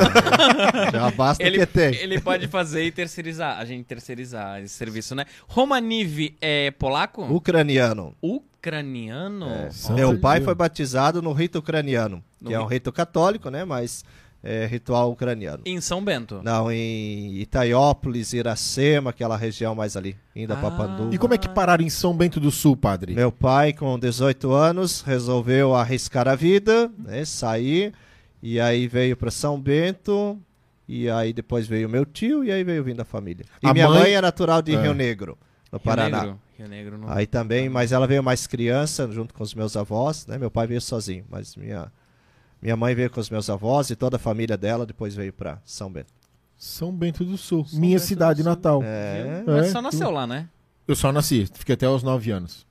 Já basta
Ele,
que tem.
ele pode fazer e terceirizar. A gente terceirizar esse serviço, né? Romanive é polaco?
Ucraniano.
Ucraniano?
Santo
Meu pai foi batizado no rito ucraniano,
No
que é um
rito-
rito católico, né? Mas é ritual ucraniano.
Em São Bento.
Não, em Itaiópolis, Iracema, aquela região mais ali, indo a
Ah.
Papandu.
E como é que pararam em São Bento do Sul, padre?
Meu pai, com 18 anos, resolveu arriscar a vida, né, sair, e aí veio para São Bento, e aí depois veio meu tio, e aí veio vindo a família. E
A
minha
mãe-
mãe é natural de
É.
Rio Negro, no
Rio
Paraná.
Negro. Rio Negro não.
Aí também, mas ela veio mais criança, junto com os meus avós, né? Meu pai veio sozinho, mas minha, minha mãe veio com os meus avós e toda a família dela depois veio para São Bento.
São Bento do Sul,
São
minha
Bento
cidade natal.
É,
Mas
É,
só nasceu lá, né?
Eu só nasci, fiquei até aos 9 anos.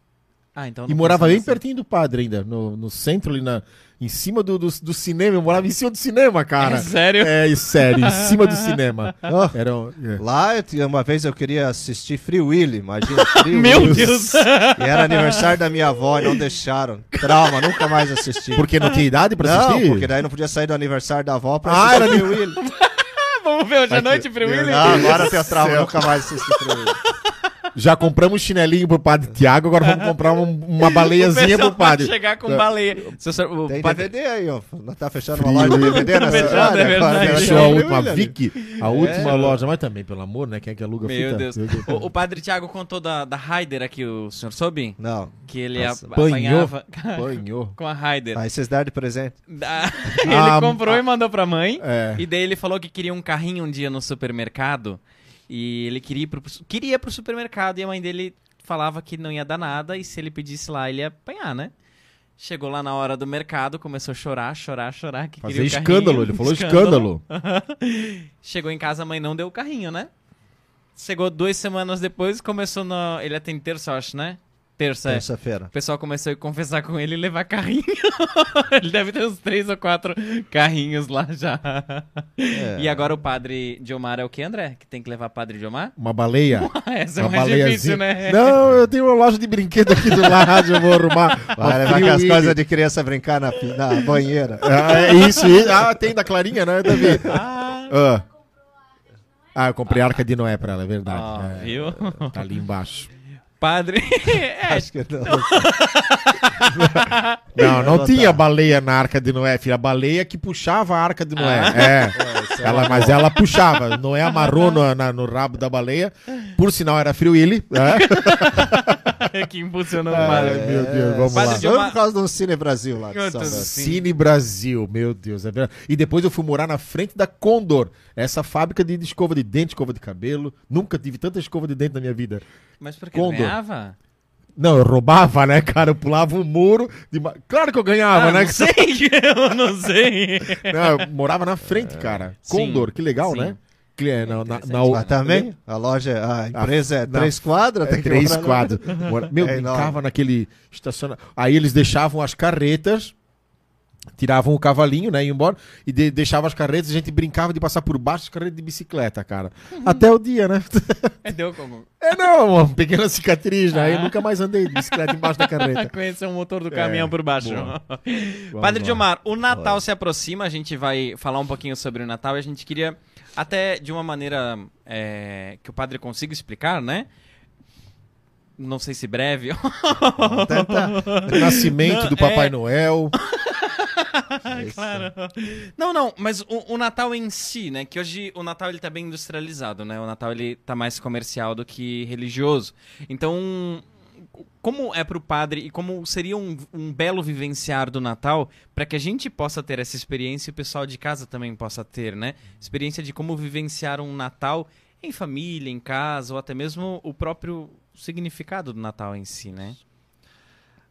Ah, então
E
não
morava bem
nascer.
pertinho do padre ainda, no, no centro ali, na, em cima do, do, do cinema. Eu morava em cima do cinema, cara.
É sério?
É, sério, em cima do cinema.
Oh,
Era, um- é.
Lá, eu tinha- uma vez eu queria assistir Free Willy, imagina. Free
Meu
Willy.
Deus!
E era aniversário da minha avó e não deixaram. Trauma, nunca mais assisti.
Porque não tinha idade pra
não,
assistir?
porque daí não podia sair do aniversário da avó pra
Ah,
assistir
era
Free Willy.
Vamos ver hoje à noite, Free Willy?
Não, agora eu tenho trauma, nunca mais assisti Free Willy.
Já compramos chinelinho pro padre Tiago, agora vamos comprar um- uma baleiazinha pro padre.
pode chegar com baleia. O
Tem
padre-
DVD aí, ó. Não tá fechando
Frio.
uma loja de DVD na
Fechando,
cidade?
é verdade.
Fechou a última. Vic, a última loja, mas também, pelo amor, né? Quem é que aluga
Meu
fita?
Deus. O, o padre Tiago contou da, da Raider aqui, o senhor soube?
Não.
Que ele
Nossa.
apanhava
Banhou.
com a Raider.
Aí vocês deram de presente.
Da- ele
Ah,
comprou
ah,
e mandou pra mãe.
É.
E daí ele falou que queria um carrinho um dia no supermercado. E ele queria ir pro, queria ir pro supermercado e a mãe dele falava que não ia dar nada. E se ele pedisse lá, ele ia apanhar, né? Chegou lá na hora do mercado, começou a chorar, chorar, chorar. Que
Fazer escândalo, ele falou escândalo.
Chegou em casa, a mãe não deu o carrinho, né? Chegou duas semanas depois, começou no. Ele atende terça, eu acho, né? Terça, é.
Terça-feira.
O pessoal começou a confessar com ele e levar carrinho. ele deve ter uns três ou quatro carrinhos lá já.
É.
E agora o padre Diomar é o que, André? Que tem que levar padre Diomar?
Uma baleia.
Essa é
Uma
mais
baleiazinha.
difícil, né?
Não, eu tenho uma loja de brinquedo aqui do lado, eu vou arrumar.
Vai levar aquelas
Willy.
coisas de criança brincar na, na banheira.
Ah, é isso, isso. Ah, tem da Clarinha, né, Davi?
Ah,
Ah. Ah, eu comprei a Arca de Noé pra ela, é verdade.
ó,
É,
viu?
Tá ali embaixo.
Padre. é,
Acho que não.
Não, não tinha baleia na Arca de Noé, filha. A baleia que puxava a Arca de Noé.
Ah.
É. Ela, mas ela puxava. Noé amarrou no, na- no rabo da baleia. Por sinal, era Free Willy. É.
que impulsionou o
Ai,
padre.
meu Deus, vamos
Padre
lá.
de-
Só por causa do Cine Brasil lá. de.
Sim.
Cine Brasil, meu Deus, é verdade. E depois eu fui morar na frente da Condor, essa fábrica de escova de dente, escova de cabelo. Nunca tive tanta escova de dente na minha vida.
Mas por que
Condor.
ganhava?
Não, eu roubava, né, cara? Eu pulava um muro. de Claro que eu ganhava,
Ah,
né?
não sei, eu não sei.
Não, eu morava na frente, cara.
Sim,
Condor, que legal,
sim.
né? É, na, na, na,
Mas também, a loja, a empresa é
na-
três quadras,
É, três. Mora- Meu,
É
brincava
enorme.
naquele estaciona. Aí eles deixavam as carretas, tiravam o cavalinho, né, iam embora, e de- deixavam as carretas, a gente brincava de passar por baixo das carretas de bicicleta, cara. Até o dia, né?
É, Deu como?
É, não, uma pequena cicatriz, né? Aí eu
Ah.
nunca mais andei de bicicleta embaixo da carreta.
Conhecer o motor do caminhão
É,
por baixo. Padre
lá.
Diomar, o Natal se aproxima, a gente vai falar um pouquinho sobre o Natal e a gente queria, até de uma maneira é, que o padre consiga explicar, né? Não sei se breve.
Tenta.
O nascimento
Não,
do Papai
é-
Noel.
claro. Não, não, mas o, o Natal em si, né? Que hoje o Natal ele tá bem industrializado, né? O Natal ele tá mais comercial do que religioso. Então, como é pro padre e como seria um, um belo vivenciar do Natal para que a gente possa ter essa experiência e o pessoal de casa também possa ter, né? Experiência de como vivenciar um Natal em família, em casa, ou até mesmo o próprio significado do Natal em si, né?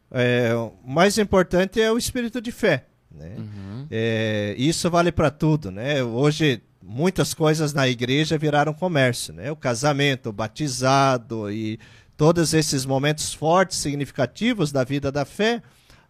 É, o mais importante é o espírito de fé. Né?
Uhum.
É, isso vale para tudo, né? Hoje muitas coisas na igreja viraram comércio, né? O casamento, o batizado e todos esses momentos fortes, significativos da vida da fé,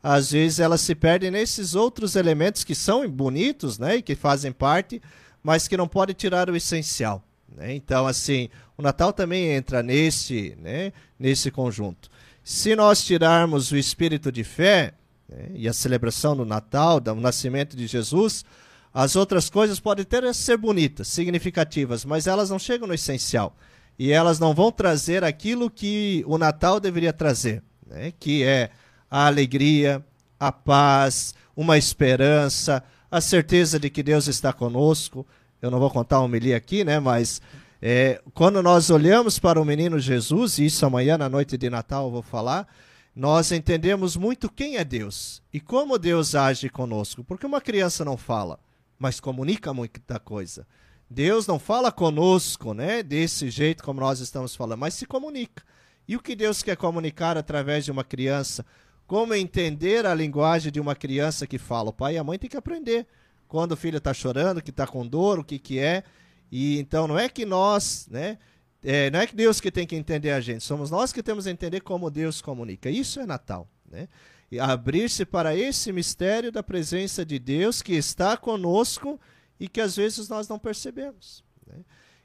às vezes elas se perdem nesses outros elementos que são bonitos, né? E que fazem parte, mas que não pode tirar o essencial. Né? Então, assim, o Natal também entra nesse, né? Nesse conjunto. Se nós tirarmos o espírito de fé, né, e a celebração do Natal, do nascimento de Jesus, as outras coisas podem até ser bonitas, significativas, mas elas não chegam no essencial. E elas não vão trazer aquilo que o Natal deveria trazer, né, que é a alegria, a paz, uma esperança, a certeza de que Deus está conosco. Eu não vou contar uma homilia aqui, né, mas é, quando nós olhamos para o menino Jesus, e isso amanhã na noite de Natal eu vou falar, nós entendemos muito quem é Deus e como Deus age conosco. Porque uma criança não fala, mas comunica muita coisa. Deus não fala conosco, né, desse jeito como nós estamos falando, mas se comunica. E o que Deus quer comunicar através de uma criança? Como entender a linguagem de uma criança que fala? O pai e a mãe têm que aprender. Quando o filho está chorando, que está com dor, o que, que é. E então não é que nós, né? é, não é que Deus que tem que entender a gente, somos nós que temos que entender como Deus comunica. Isso é Natal, né? E abrir-se para esse mistério da presença de Deus que está conosco e que às vezes nós não percebemos. né?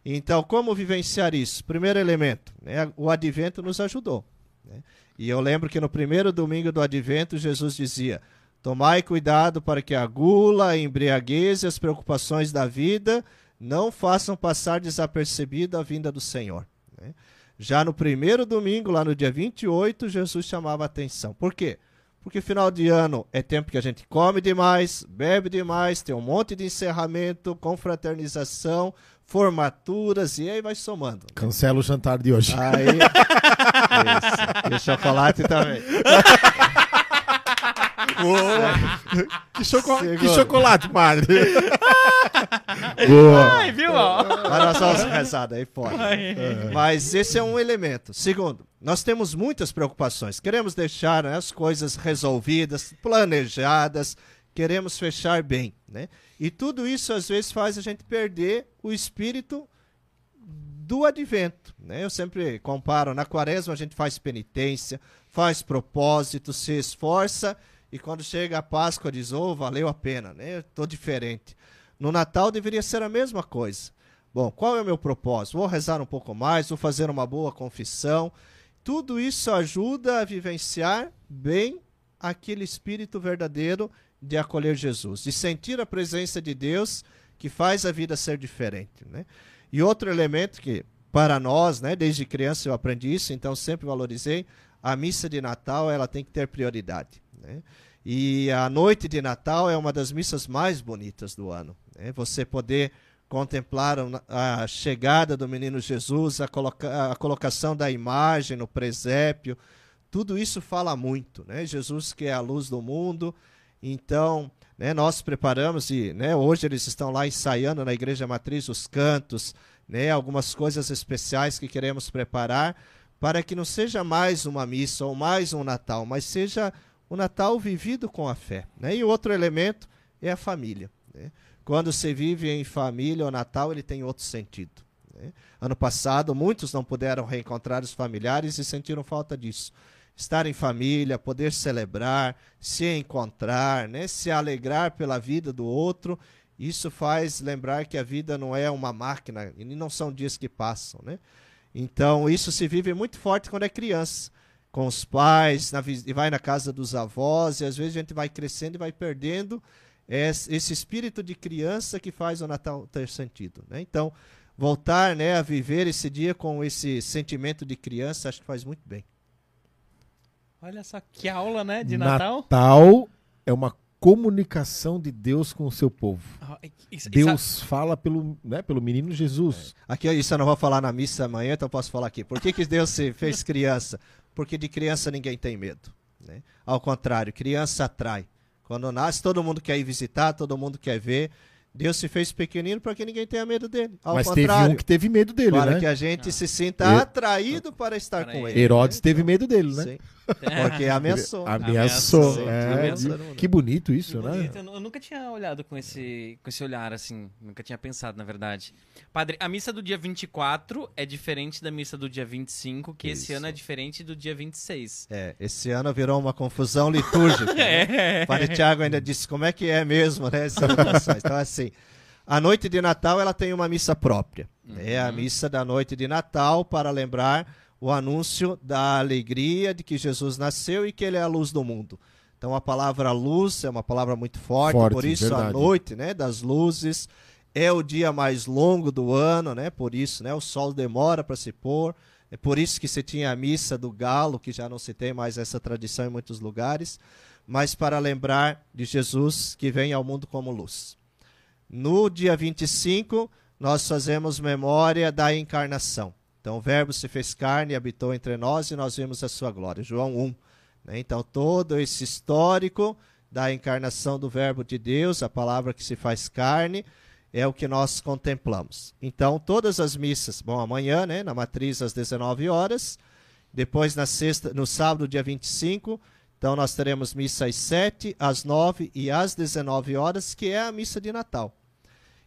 Então, como vivenciar isso? Primeiro elemento, né? o advento nos ajudou. né? E eu lembro que no primeiro domingo do advento, Jesus dizia: Tomai cuidado para que a gula, a embriaguez e as preocupações da vida não façam passar desapercebido a vinda do Senhor. né? Já no primeiro domingo, lá no dia 28, Jesus chamava a atenção. Por quê? Porque final de ano é tempo que a gente come demais, bebe demais, tem um monte de encerramento, confraternização, formaturas e aí vai somando.
Cancela o jantar de hoje.
Aí. Isso. E o chocolate também.
que, choco... que chocolate, padre. Boa.
Ai, viu? ó?
Mas nós vamos rezar daí fora. Mas esse é um elemento. Segundo, nós temos muitas preocupações. Queremos deixar né, as coisas resolvidas, planejadas, queremos fechar bem. Né? E tudo isso às vezes faz a gente perder o espírito do advento. Né? Eu sempre comparo, na quaresma a gente faz penitência, faz propósito, se esforça, e quando chega a Páscoa diz, oh, valeu a pena, né? Estou diferente. No Natal deveria ser a mesma coisa. Bom, qual é o meu propósito? Vou rezar um pouco mais, vou fazer uma boa confissão. Tudo isso ajuda a vivenciar bem aquele espírito verdadeiro de acolher Jesus, de sentir a presença de Deus que faz a vida ser diferente. Né? E outro elemento que, para nós, né, desde criança eu aprendi isso, então sempre valorizei, a missa de Natal ela tem que ter prioridade. Né? E a noite de Natal é uma das missas mais bonitas do ano. Né? Você poder contemplar a chegada do menino Jesus, a, coloca a colocação da imagem no presépio, tudo isso fala muito. Né? Jesus que é a luz do mundo. Então, né, nós preparamos e né, hoje eles estão lá ensaiando na Igreja Matriz os cantos, né, algumas coisas especiais que queremos preparar para que não seja mais uma missa ou mais um Natal, mas seja o Natal vivido com a fé. Né? E outro elemento é a família. Né? Quando se vive em família, o Natal ele tem outro sentido. Né? Ano passado, muitos não puderam reencontrar os familiares e sentiram falta disso. Estar em família, poder celebrar, se encontrar, né? se alegrar pela vida do outro, isso faz lembrar que a vida não é uma máquina e não são dias que passam. Né? Então, isso se vive muito forte quando é criança com os pais, na, e vai na casa dos avós, e às vezes a gente vai crescendo e vai perdendo esse espírito de criança que faz o Natal ter sentido. Né? Então, voltar né, a viver esse dia com esse sentimento de criança, acho que faz muito bem.
Olha só que aula, né, de Natal.
Natal é uma comunicação de Deus com o seu povo.
Ah, isso-
Deus fala pelo, né, pelo menino Jesus.
Aqui, isso eu não vou falar na missa amanhã, então eu posso falar aqui. Por que, que Deus se fez criança? Porque de criança ninguém tem medo. Né? Ao contrário, criança atrai. Quando nasce, todo mundo quer ir visitar, todo mundo quer ver. Deus se fez pequenino para que ninguém tenha medo dele. Ao
Mas teve
contrário,
um que teve medo dele,
para
né?
que a gente se sinta
E-
atraído para estar
Para
com
ele.
ele.
Herodes
né?
teve medo dele, né?
Sim. Porque ameaçou.
Ameaçou.
Ameaçou.
é.
Ameaçou.
Que bonito
Que
isso,
bonito.
né?
Eu, nu- eu nunca tinha olhado com esse, com esse olhar assim. Nunca tinha pensado, na verdade. Padre, a missa do dia 24 é diferente da missa do dia 25, que esse
Isso.
ano é diferente do dia 26.
É, esse ano virou uma confusão litúrgica. né? O Padre Tiago ainda disse como é que é mesmo, né? Então, assim, a noite de Natal ela tem uma missa própria. É a missa da noite de Natal para lembrar o anúncio da alegria de que Jesus nasceu e que ele é a luz do mundo. Então a palavra luz é uma palavra muito forte,
Forte,
por isso a
verdade.
noite, né, das luzes é o dia mais longo do ano, né? Por isso, né, o sol demora para se pôr. É por isso que se tinha a missa do galo, que já não se tem mais essa tradição em muitos lugares, mas para lembrar de Jesus que vem ao mundo como luz. No dia 25, nós fazemos memória da encarnação. Então, o Verbo se fez carne habitou entre nós e nós vimos a sua glória. João 1. né? Então, todo esse histórico da encarnação do Verbo de Deus, a palavra que se faz carne, é o que nós contemplamos. Então, todas as missas, bom, amanhã, né, na matriz às 19 horas, depois na sexta, no sábado, dia 25, então nós teremos missa às 7, às 9 e às 19 horas, que é a missa de Natal.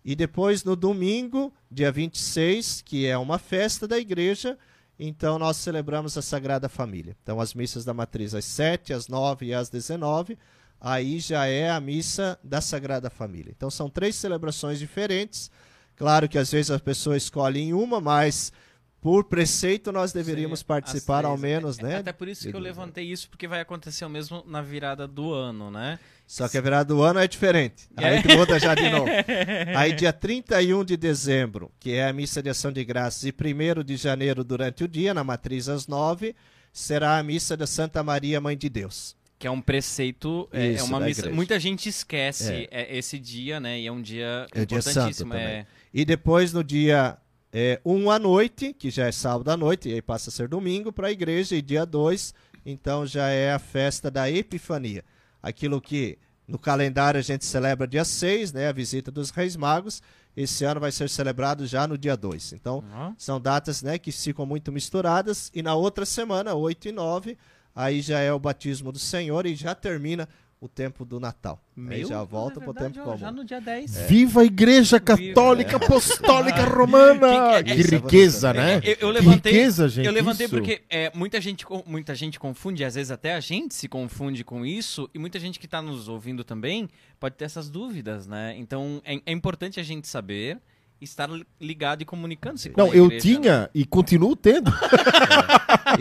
E depois no domingo, dia 26, que é uma festa da igreja, então nós celebramos a Sagrada Família. Então as missas da matriz às 7, às 9 e às 19, aí já é a missa da Sagrada Família. Então são três celebrações diferentes. Claro que às vezes a pessoa escolhe em uma, mas por preceito nós deveríamos
Sim,
participar
às
ao
três.
menos,
É-
né?
Até por isso que eu levantei isso, porque vai acontecer o mesmo na virada do ano, né?
Só que a virada do ano é diferente. Aí
É.
muda já de novo. Aí dia 31 de dezembro, que é a missa de ação de graças, e 1 de janeiro durante o dia, na matriz às 9, será a missa da Santa Maria Mãe de Deus.
Que é um preceito, é, é
Isso,
uma
da
missa.
igreja.
Muita gente esquece é, esse dia, né? E é um dia
É dia
importantíssimo.
também.
é.
E depois no dia é, 1 à noite, que já é sábado à noite, e aí passa a ser domingo para a igreja, e dia 2, então já é a festa da Epifania. Aquilo que no calendário a gente celebra dia 6, né, a visita dos Reis Magos, esse ano vai ser celebrado já no dia 2. Então,
Ó.
são datas né, que ficam muito misturadas, e na outra semana, 8 e 9, aí já é o batismo do Senhor e já termina o tempo do Natal. aí já volta
é
para o
verdade,
tempo
ó,
comum.
No dia 10.
Viva a Igreja Católica Apostólica Romana!
Que-
Que
Isso é
riqueza, né?
Eu, eu
Que
levantei,
riqueza, gente.
eu levantei
isso.
porque é, muita, gente, muita gente confunde, às vezes até a gente se confunde com isso, e muita gente que está nos ouvindo também pode ter essas dúvidas, né? Então é, é importante a gente saber estar li- ligado e comunicando-se com
Não,
a
eu
né?
tinha e continuo tendo.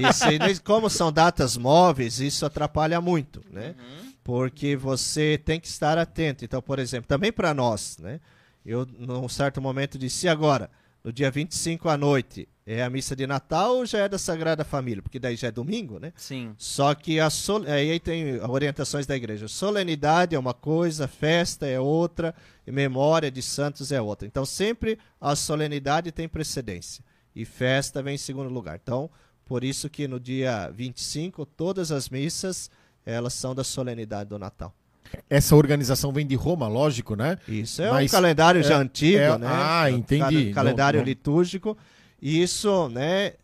Isso, e ne- como são datas móveis, isso atrapalha muito, né?
Uhum.
Porque você tem que estar atento. Então, por exemplo, também para nós, né? Eu, num certo momento, disse, agora, no dia 25 à noite, é a missa de Natal ou já é da Sagrada Família? Porque daí já é domingo, né?
Sim.
Só que a sol... aí tem orientações da igreja. Solenidade é uma coisa, festa é outra, e memória de santos é outra. Então sempre a solenidade tem precedência e festa vem em segundo lugar. Então, por isso que no dia 25 todas as missas elas são da solenidade do Natal.
Essa organização vem de Roma, lógico, né?
Isso é
Mas
um calendário já
é-
antigo,
é-
né?
ah, entendi.
Cal- Calendário
Não- não-
litúrgico. E isso, né,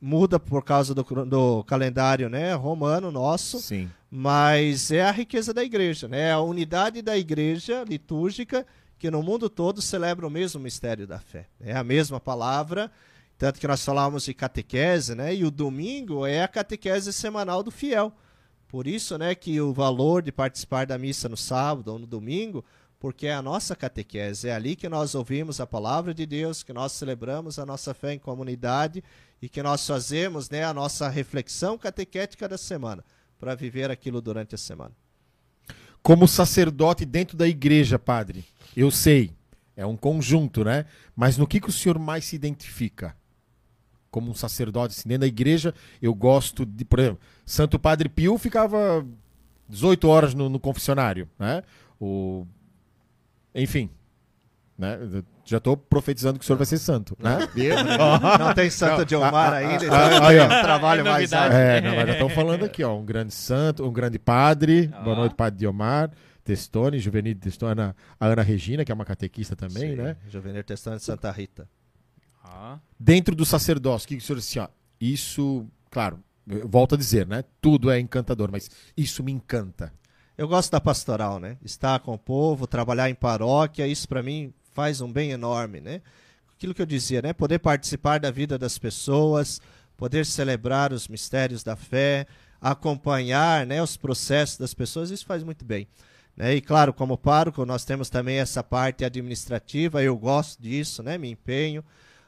muda por causa do, do calendário, né, romano nosso.
Sim.
mas é a riqueza da igreja, né? É a unidade da igreja litúrgica que no mundo todo celebra o mesmo mistério da fé. É a mesma palavra, tanto que nós falamos de catequese, né? E o domingo é a catequese semanal do fiel. Por isso, né, que o valor de participar da missa no sábado ou no domingo, porque é a nossa catequese, é ali que nós ouvimos a palavra de Deus, que nós celebramos a nossa fé em comunidade e que nós fazemos, né, a nossa reflexão catequética da semana para viver aquilo durante a semana.
Como sacerdote dentro da igreja, padre, eu sei, é um conjunto, né? Mas no que, que o senhor mais se identifica? Como um sacerdote assim, dentro da igreja, eu gosto de, por exemplo, Santo Padre Pio ficava 18 horas no, no confessionário, né? O... Enfim, né? Já estou profetizando que o senhor vai ser santo, né?
Não tem Santo de Omar ainda,
aí, ó.
trabalho
É
mais árduo.
É, não, mas já estão falando aqui, ó. Um grande santo, um grande padre.
Ó.
Boa noite, padre Diomar. Testone, Juvenil Testone, Ana- a Ana Regina, que é uma catequista também,
Sim,
né?
Juvenil Testante de Santa Rita.
Dentro do sacerdócio, o que, que o senhor disse? Ó, isso, claro, eu volto a dizer, né? Tudo é encantador, mas isso me encanta.
Eu gosto da pastoral, né? Estar com o povo, trabalhar em paróquia, isso para mim faz um bem enorme, né? Aquilo que eu dizia, né? Poder participar da vida das pessoas, poder celebrar os mistérios da fé, acompanhar, né, os processos das pessoas, isso faz muito bem. Né? E claro, como pároco, nós temos também essa parte administrativa, eu gosto disso, né? Me empenho.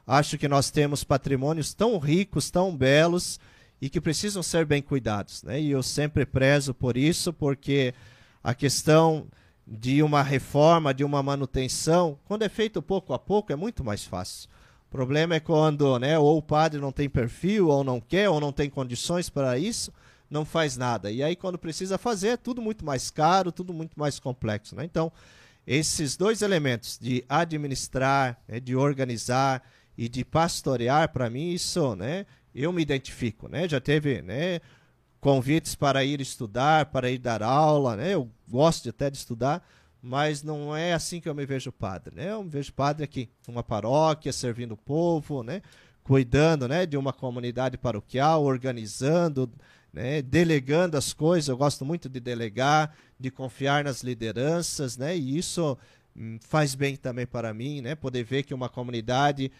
Acho que nós temos patrimônios tão ricos, tão belos e que precisam ser bem cuidados, né? E eu sempre prezo por isso, porque a questão de uma reforma, de uma manutenção, quando é feito pouco a pouco, é muito mais fácil. O problema é quando, né, ou o padre não tem perfil, ou não quer, ou não tem condições para isso, não faz nada. E aí, quando precisa fazer, é tudo muito mais caro, tudo muito mais complexo. Né? Então, esses dois elementos de administrar, né, de organizar e de pastorear, para mim, isso, né, eu me identifico. Né? Já teve né, convites para ir estudar, para ir dar aula, né? eu gosto até de estudar, mas não é assim que eu me vejo padre. Né? Eu me vejo padre aqui, numa paróquia, servindo o povo, né? cuidando né, de uma comunidade paroquial, organizando, né, delegando as coisas. Eu gosto muito de delegar, de confiar nas lideranças, né, e isso hum, faz bem também para mim, né, poder ver que uma comunidade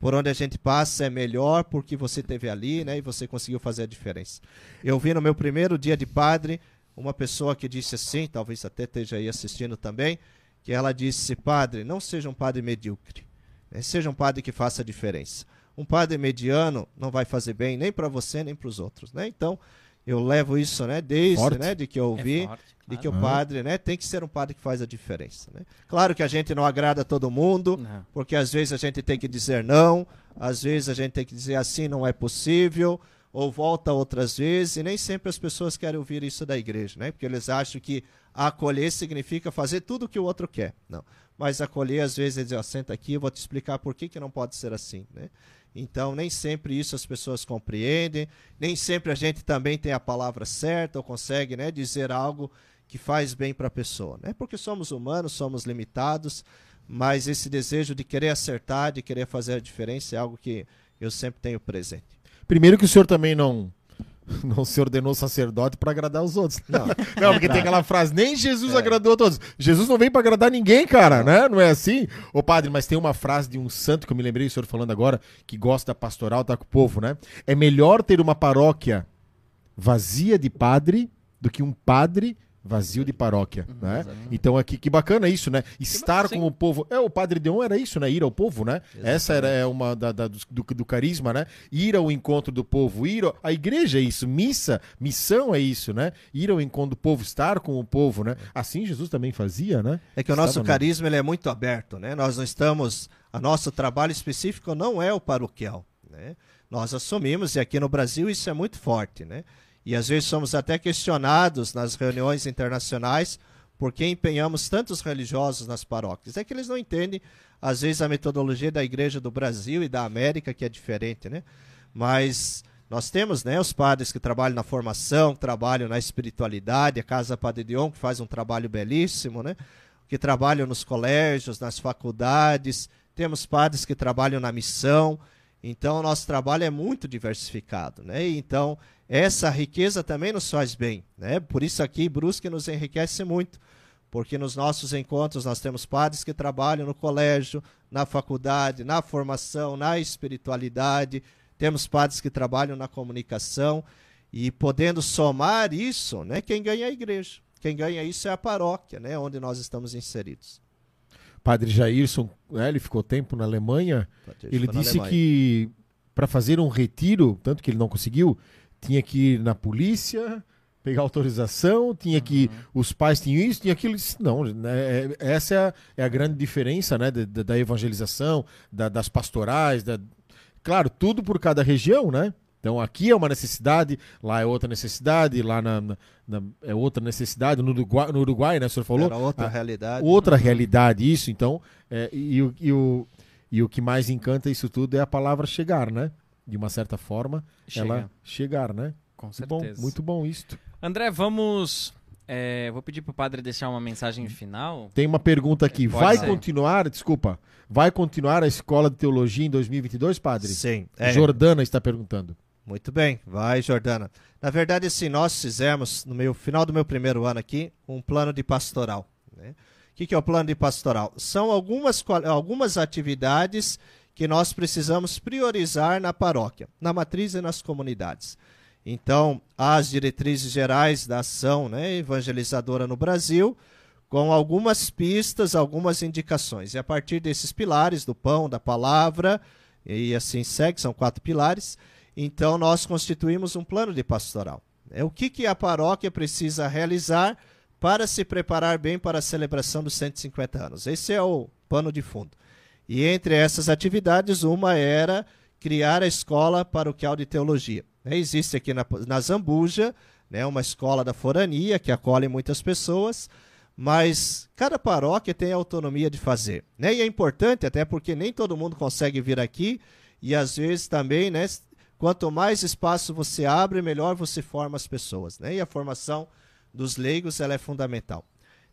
por onde a gente passa é melhor porque você teve ali, né, e você conseguiu fazer a diferença. Eu vi no meu primeiro dia de padre uma pessoa que disse assim, talvez até esteja aí assistindo também, que ela disse: "Padre, não seja um padre medíocre, né, seja um padre que faça a diferença." Um padre mediano não vai fazer bem nem para você nem para os outros, né? Então, eu levo isso, né, desde,
Forte.
né, de que eu ouvi,
É
de que o padre, né, tem que ser um padre que faz a diferença, né? Claro que a gente não agrada todo mundo,
Não.
porque às vezes a gente tem que dizer não, às vezes a gente tem que dizer assim não é possível, ou volta outras vezes, e nem sempre as pessoas querem ouvir isso da igreja, né? Porque eles acham que acolher significa fazer tudo o que o outro quer. Não. Mas acolher, às vezes, é dizer, ó, senta aqui, eu vou te explicar por que, que não pode ser assim, né? Então, nem sempre isso as pessoas compreendem, nem sempre a gente também tem a palavra certa ou consegue né, dizer algo que faz bem para a pessoa, né? Porque somos humanos, somos limitados, mas esse desejo de querer acertar, de querer fazer a diferença é algo que eu sempre tenho presente.
Primeiro que o senhor também não não se ordenou sacerdote para agradar os outros.
Não,
Não, porque tem aquela frase, nem Jesus
É.
agradou a todos. Jesus não vem para agradar ninguém, cara, né? Não é assim? Ô padre, mas tem uma frase de um santo que eu me lembrei, o senhor falando agora, que gosta da pastoral, tá com o povo, né? É melhor ter uma paróquia vazia de padre do que um padre vazio de paróquia, né? Então aqui, que bacana isso, né? Estar
sim.
com o povo. É, o Padre Deon era isso, né? Ir ao povo, né? Essa era é, uma da, da- do, do carisma, né? Ir ao encontro do povo, ir ao- a igreja é isso, missa, missão é isso, né? Ir ao encontro do povo, estar com o povo, né? Assim Jesus também fazia, né?
É que o
Estava
nosso
no-
carisma ele é muito aberto, né? Nós não estamos, a nosso trabalho específico não é o paroquial, né? Nós assumimos e aqui no Brasil isso é muito forte, né? E às vezes somos até questionados nas reuniões internacionais por que empenhamos tantos religiosos nas paróquias. É que eles não entendem às vezes a metodologia da Igreja do Brasil e da América que é diferente, né? Mas nós temos, né, os padres que trabalham na formação, que trabalham na espiritualidade, a Casa Padre Dion que faz um trabalho belíssimo, né? que trabalham nos colégios, nas faculdades, temos padres que trabalham na missão. Então, nosso trabalho é muito diversificado, né? Então, essa riqueza também nos faz bem, né? Por isso aqui Brusque nos enriquece muito, porque nos nossos encontros nós temos padres que trabalham no colégio, na faculdade, na formação, na espiritualidade, temos padres que trabalham na comunicação e podendo somar isso, né? Quem ganha é a igreja. Quem ganha isso é a paróquia, né? Onde nós estamos inseridos.
Padre Jairson, né, ele ficou tempo na Alemanha, ele
Ficou na
disse
Alemanha.
que para fazer um retiro, tanto que ele não conseguiu, tinha que ir na polícia, pegar autorização, tinha que os pais tinham isso, tinha aquilo. Ele Não, né, é- essa é a, é a grande diferença, né, da, da- da evangelização, da- das pastorais, da- claro, tudo por cada região, né? Então aqui é uma necessidade, lá é outra necessidade, lá na, na- na- é outra necessidade, no Uruguai, no Uruguai, né? O senhor falou?
Era outra
Ah,
realidade.
outra realidade isso, então, é, e, o, e, o, e o que mais encanta isso tudo é a palavra chegar, né? De uma certa forma,
Chega.
ela chegar, né?
Com
Muito bom,
certeza.
muito bom isto.
André, vamos. é, vou pedir pro padre deixar uma mensagem final.
Tem uma pergunta aqui,
Pode
vai
ser.
continuar, desculpa, vai continuar a escola de teologia em 2022, padre?
Sim. é.
Jordana está perguntando.
Muito bem, vai, Jordana. Na verdade, assim, nós fizemos, no meu final do meu primeiro ano aqui, um plano de pastoral. né? O que, que é o plano de pastoral? São algumas, algumas atividades que nós precisamos priorizar na paróquia, na matriz e nas comunidades. Então, as diretrizes gerais da ação né, evangelizadora no Brasil, com algumas pistas, algumas indicações. E a partir desses pilares, do pão, da palavra, e assim segue, são quatro pilares, então nós constituímos um plano de pastoral. É o que, que a paróquia precisa realizar para se preparar bem para a celebração dos 150 anos. Esse é o pano de fundo. E entre essas atividades, uma era criar a escola paroquial de teologia. né? Existe aqui na, na Zambuja né, uma escola da forania que acolhe muitas pessoas, mas cada paróquia tem a autonomia de fazer. Né? E é importante, até porque nem todo mundo consegue vir aqui, e às vezes também, né, quanto mais espaço você abre, melhor você forma as pessoas. Né? E a formação dos leigos ela é fundamental.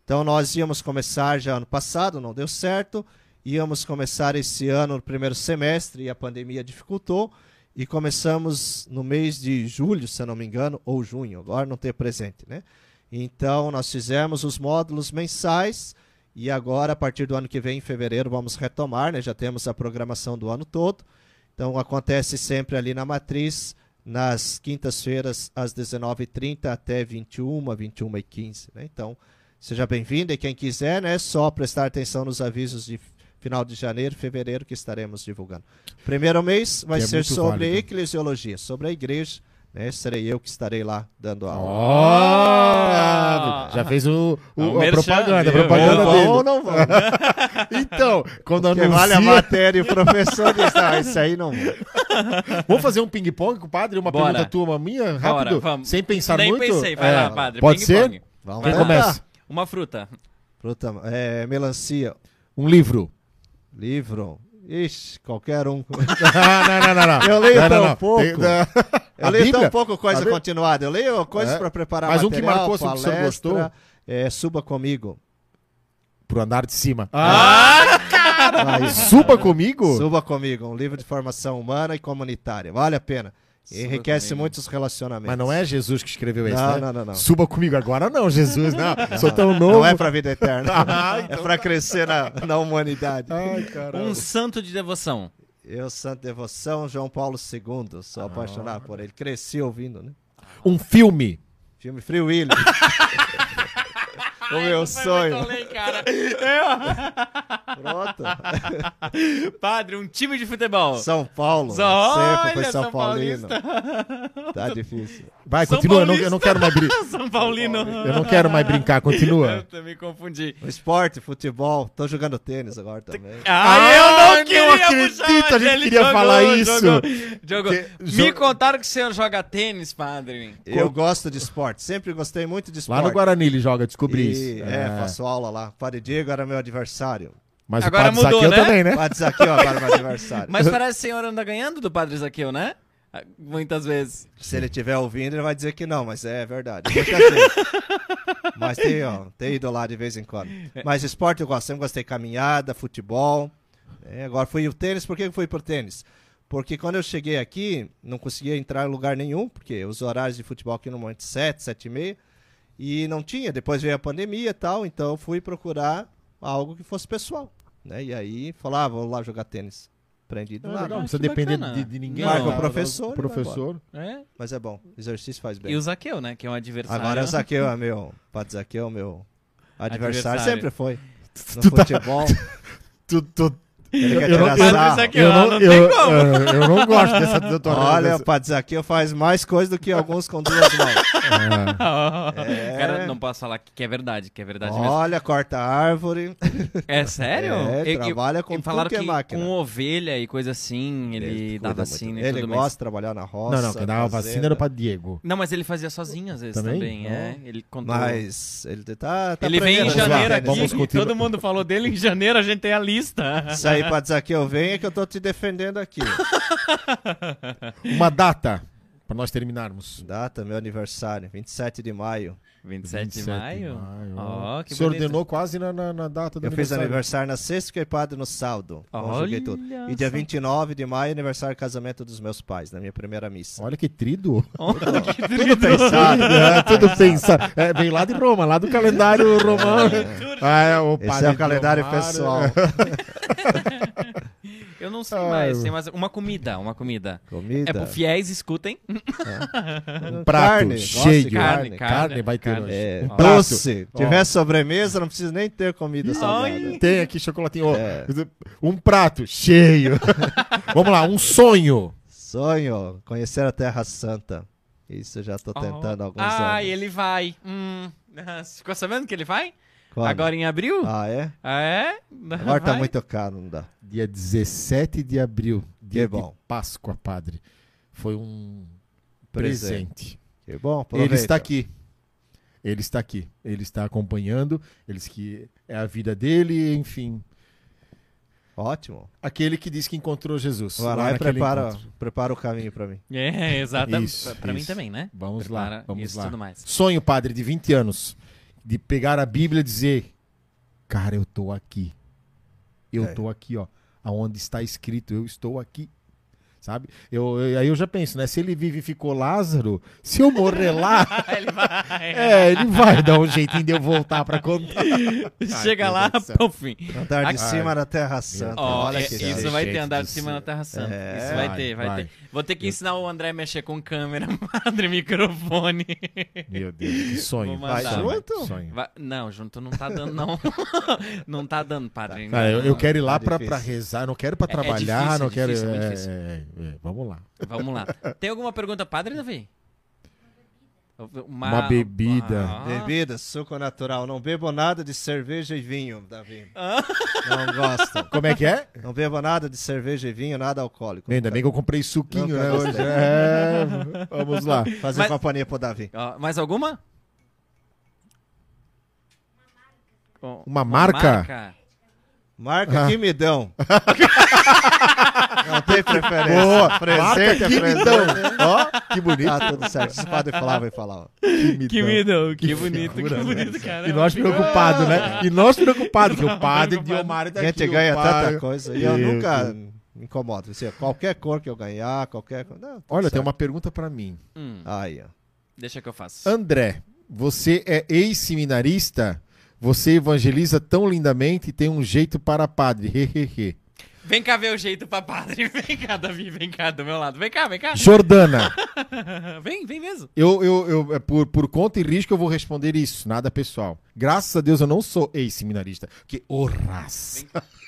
Então nós íamos começar já ano passado, não deu certo, íamos começar esse ano no primeiro semestre e a pandemia dificultou, e começamos no mês de julho, se eu não me engano, ou junho, agora não tenho presente, né? Então, nós fizemos os módulos mensais e agora, a partir do ano que vem, em fevereiro, vamos retomar, né? Já temos a programação do ano todo. Então, acontece sempre ali na matriz, nas quintas-feiras, às 19h30 até 21, 21h15, né? Então, seja bem-vindo e quem quiser, né? Só prestar atenção nos avisos de final de janeiro, fevereiro, que estaremos divulgando. Primeiro mês vai
é
ser sobre
válido.
eclesiologia, sobre a igreja. Né? Serei eu que estarei lá dando aula.
Ó! Já fez o, o-
Ah, o
a
merchan,
propaganda, a
viu?
propaganda
Vão
dele.
ou não vão?
Então, quando
Porque vale a
anuncia...
matéria e o professor diz, ah, isso aí não vou.
Vamos fazer um ping-pong com o padre? Uma
Bora.
pergunta tua, uma minha?
Bora,
Rápido?
vamos.
Sem pensar
Nem
muito?
pensei, vai
É.
lá, padre.
Pode ser?
ping-pong.
Vamos tentar.
começa?
Uma fruta.
Fruta, é, melancia,
Um livro.
livro. Ixi, qualquer um.
Ah, não, não, não, não.
Eu leio
não,
tão
não,
pouco.
Tem-
Eu leio
Bíblia?
tão pouco coisa continuada. Eu leio coisas
É.
para preparar
Mas um que
material,
marcou, assim, que
palestra,
gostou?
É, suba comigo.
Pro andar de cima.
Ah,
Aí,
Suba comigo?
Suba comigo, um livro de formação humana e comunitária. Vale a pena. Enriquece muitos relacionamentos.
Mas não é Jesus que escreveu esse,
Não,
né?
não, não, não.
Suba comigo agora não, Jesus, não. Sou tão novo.
Não é pra vida eterna.
Ah,
É pra crescer na, na humanidade.
Ai, caramba.
um santo de devoção.
Eu, Santo Devoção, João Paulo II. Sou apaixonado por ele. Cresci ouvindo, né?
Um filme.
Filme Free Willy. o meu sonho.
cara.
Pronto.
Padre, um time de futebol.
São Paulo.
Só-
Sempre foi
olha,
São,
São
Paulino. Tá difícil.
Vai,
São
continua. Eu não, eu não quero mais brincar.
São Paulino.
Eu não quero mais brincar. Continua.
Eu também confundi.
O esporte, futebol. Tô jogando tênis agora também.
Ah, eu
não
não queria
acredito,
puxar,
a gente queria falar isso.
Jogou, jogou.
Que-
Me
jo-
contaram que o senhor joga tênis, padre.
Eu gosto de esporte. Sempre gostei muito de
Lá
esporte.
no Guarani ele joga, descobri
E,
isso.
é, faço aula lá. Padre Diego era meu adversário.
Mas
Agora
o Padre
mudou,
Zaqueu
né?
também, né?
Padre Zaqueu agora é meu adversário.
Mas parece que o senhor anda ganhando do padre Zaqueu, né? Muitas vezes.
Se ele estiver ouvindo, ele vai dizer que não, mas é verdade. Vezes. mas tem, ó, tem ido lá de vez em quando. Mas esporte eu gosto, sempre gostei de caminhada, futebol. É, agora fui o tênis, por que eu fui pro tênis? Porque quando eu cheguei aqui, não conseguia entrar em lugar nenhum, porque os horários de futebol aqui no momento 7, 7 e meia, e não tinha. Depois veio a pandemia e tal, então fui procurar algo que fosse pessoal. Né? E aí falava, ah, vou lá jogar tênis. Aprendi do
Ah,
nada.
legal, não precisa depender de, de ninguém.
Marca o
professor
O professor.
É?
Mas é bom, exercício faz bem.
E o Zaqueu, né? Que é um adversário.
Agora o Zaqueu é meu. Padre Zaqueu é meu adversário.
Adversário.
Sempre foi. No
Tu tá-
futebol.
Tu, tu,
Ele
eu,
quer
eu não,
tirar
eu, eu não,
não
eu,
tem como.
eu- eu não gosto dessa tua
Olha, o
dessa-
Padre Zaqueu faz mais coisa do que alguns com duas mãos.
Ah,
É.
Cara, não posso falar que é verdade, que é verdade mesmo.
Olha, corta árvore.
É sério?
É,
E- e-
trabalha com
falaram
tudo que é máquina.
com ovelha e coisa assim, ele,
cuida
dava
muito.
assim e
Ele
tudo
gosta
mais.
de trabalhar na roça.
não, não, quem dava vacina era o Padre Diego.
Não, mas ele fazia sozinho às vezes
Também?
também, é. Ele.
Mas ele tá. tá
ele vem em janeiro aqui, todo mundo falou dele, em janeiro a gente tem a lista.
Isso aí, Padre Zaqueu, vem é que eu tô te defendendo aqui.
Uma data, para nós terminarmos.
Data, meu aniversário, 27 de maio.
27 de maio? Ó, que
Se
bonito.
ordenou quase na, na, na data do
Eu fiz
aniversário.
na sexta, fiquei padre no sábado. Conjuguei tudo.
Olha
E dia
só.
29 de maio, aniversário do casamento dos meus pais, na minha primeira missa.
Olha que trido.
Olha que
Tudo pensado.
É, tudo pensa. É, vem lá de Roma, lá do calendário romano. Ah, é, o
Esse é o calendário pessoal.
Eu não sei
Ai,
mais,
meu.
tem mais uma comida, uma comida.
Comida.
É pro fiéis, escutem.
Um prato
Carne,
cheio.
carne,
Carne,
carne,
vai ter
carne.
É,
Um prato.
doce. Se tiver sobremesa, não precisa nem ter comida salgada.
Tem aqui chocolatinho.
É.
Um prato cheio. Vamos lá, um sonho.
Sonho, conhecer a Terra Santa. Isso eu já tô tentando há alguns
ah,
anos.
ele vai. Hum, ficou sabendo que ele vai?
Quando?
Agora em abril?
Ah, é?
Ah, é?
Agora tá muito caro, não dá.
Dia 17 de abril. Dia
Que bom.
de Páscoa, padre. Foi um
Presente.
presente.
Que bom,
Ele
aproveita.
está aqui. Ele está aqui. Ele está acompanhando. Eles que é a vida dele, enfim.
Ótimo.
Aquele que disse que encontrou Jesus.
Vai lá e prepara,
encontro.
prepara o caminho pra mim.
É, exatamente. Pra mim também, né?
Vamos
Prepara
lá, vamos
isso
lá.
tudo mais.
Sonho, padre, de 20 anos. De pegar a Bíblia e dizer: Cara, eu tô aqui. Eu
É.
tô aqui, ó. Aonde está escrito, eu estou aqui. Sabe? Eu, eu- aí eu já penso, né? Se ele vive e ficou Lázaro, se eu morrer lá,
Ele vai.
é, ele vai dar um jeitinho de eu voltar pra contar.
Chega
Ai,
lá, pô, fim.
Andar de
Aqui-
cima da Terra Santa.
Ó,
Olha
é-
que
isso vai ter andar
do
de cima na Terra Santa.
É,
isso vai,
vai,
ter, vai,
vai.
ter. Vou ter que ensinar o André a mexer com câmera, padre, microfone.
Meu Deus, que sonho.
Vai
que sonho.
Vai- Não, junto não tá dando, não. não tá dando, padre.
Ah, eu, eu quero ir lá
Tá
pra rezar, não quero pra
É- é
trabalhar,
difícil,
não
é
quero.
difícil, é
é, vamos lá.
Vamos lá. Tem alguma pergunta, padre, Davi?
Uma bebida.
Ah.
Bebida, suco natural. Não bebo nada de cerveja e vinho, Davi.
Ah.
Não gosto.
Como é que é?
Não bebo nada de cerveja e vinho, nada alcoólico.
Ainda bem que eu comprei suquinho, né, hoje. É, vamos lá.
Fazer
Mas-
companhia pro Davi.
Ó, mais alguma?
Uma marca?
marca?
Marca
Ah.
que me dão. Não tem preferência.
Boa, marca
presente é
que me
presente.
dão. Ó, que bonito.
Tá tudo certo. Falar, vai falar. ó.
Que me deu, que,
Que
bonito,
figura,
que
né?
bonito, cara.
E nós preocupados, né? E nós preocupados, que o padre de. Omar tá
A gente
o
ganha
padre-
tanta coisa. E eu
Isso.
nunca me incomodo. Assim, qualquer cor que eu ganhar, qualquer. Não,
Olha, tem
certo.
uma pergunta pra mim.
Hum,
Aí, ó.
deixa que eu faço.
André, você é ex-seminarista? Você evangeliza tão lindamente e tem um jeito para padre. Hehehe.
Vem cá ver o jeito pra padre. Vem cá, Davi, vem cá do meu lado. Vem cá, vem cá.
Jordana,
vem, vem mesmo.
eu, eu, eu, é por, por conta e risco eu vou responder isso, nada pessoal. Graças a Deus eu não sou ex-seminarista. Que horras.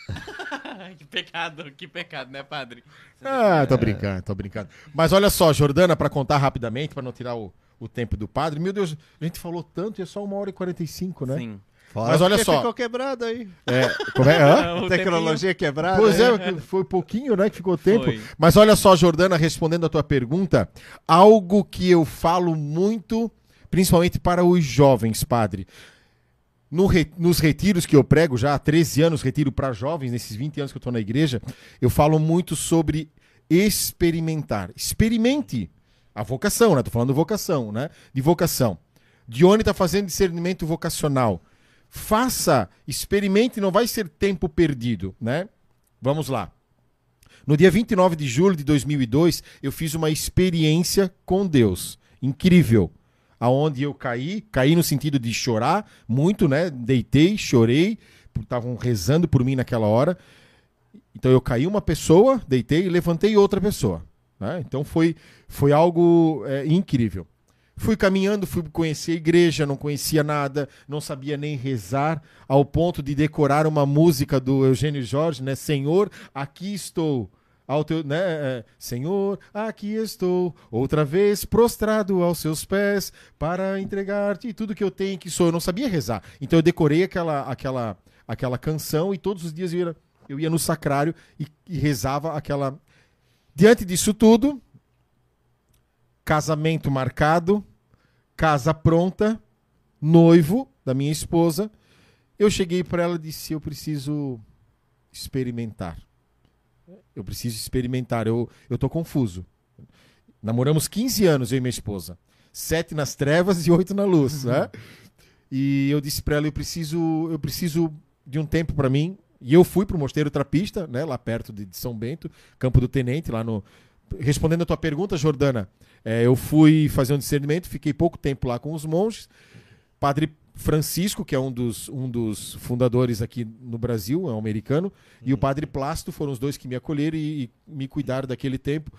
que pecado, que pecado, né, padre?
Ah, tô brincando, tô brincando. Mas olha só, Jordana, pra contar rapidamente, pra não tirar o, o tempo do padre. Meu Deus, a gente falou tanto e é só uma hora e 45, né?
Sim.
Fora
Mas olha só.
Ficou quebrado aí.
É, como é? Hã?
Tecnologia quebrada.
Pois
aí.
é, foi pouquinho, né, que ficou tempo.
Foi.
Mas olha só, Jordana, respondendo a tua pergunta, algo que eu falo muito, principalmente para os jovens, padre. No re- nos retiros que eu prego, já há 13 anos, retiro para jovens, nesses 20 anos que eu estou na igreja, eu falo muito sobre experimentar. Experimente a vocação, né? Tô falando vocação, né? De vocação. Dione está fazendo discernimento vocacional. Faça, experimente, não vai ser tempo perdido, né? Vamos lá. No dia 29 de julho de 2002, eu fiz uma experiência com Deus. Incrível. Aonde eu caí, caí no sentido de chorar muito, né? Deitei, chorei, estavam rezando por mim naquela hora. Então eu caí uma pessoa, deitei e levantei outra pessoa. né? Então foi, foi algo é, incrível. Fui caminhando, fui conhecer a igreja, não conhecia nada, não sabia nem rezar, ao ponto de decorar uma música do Eugênio Jorge, né? Senhor, aqui estou. Ao teu, né? é, Senhor, aqui estou, outra vez prostrado aos seus pés, para entregar-te tudo que eu tenho que sou. Eu não sabia rezar. Então eu decorei aquela, aquela, aquela canção e todos os dias eu ia, eu ia no sacrário e, e rezava aquela. Diante disso tudo, casamento marcado, casa pronta, noivo da minha esposa. Eu cheguei para ela e disse: Eu preciso experimentar. Eu preciso experimentar. Eu, eu tô confuso. Namoramos 15 anos, eu e minha esposa. Sete nas trevas e oito na luz. Né? E eu disse para ela: eu preciso, eu preciso de um tempo para mim. E eu fui pro Mosteiro Trapista, né, lá perto de, de São Bento, Campo do Tenente, lá no. Respondendo a tua pergunta, Jordana, é, eu fui fazer um discernimento, fiquei pouco tempo lá com os monges. Padre Francisco, que é um dos, um dos fundadores aqui no Brasil, é um americano, e o Padre Plácido foram os dois que me acolheram e, e me cuidaram daquele tempo.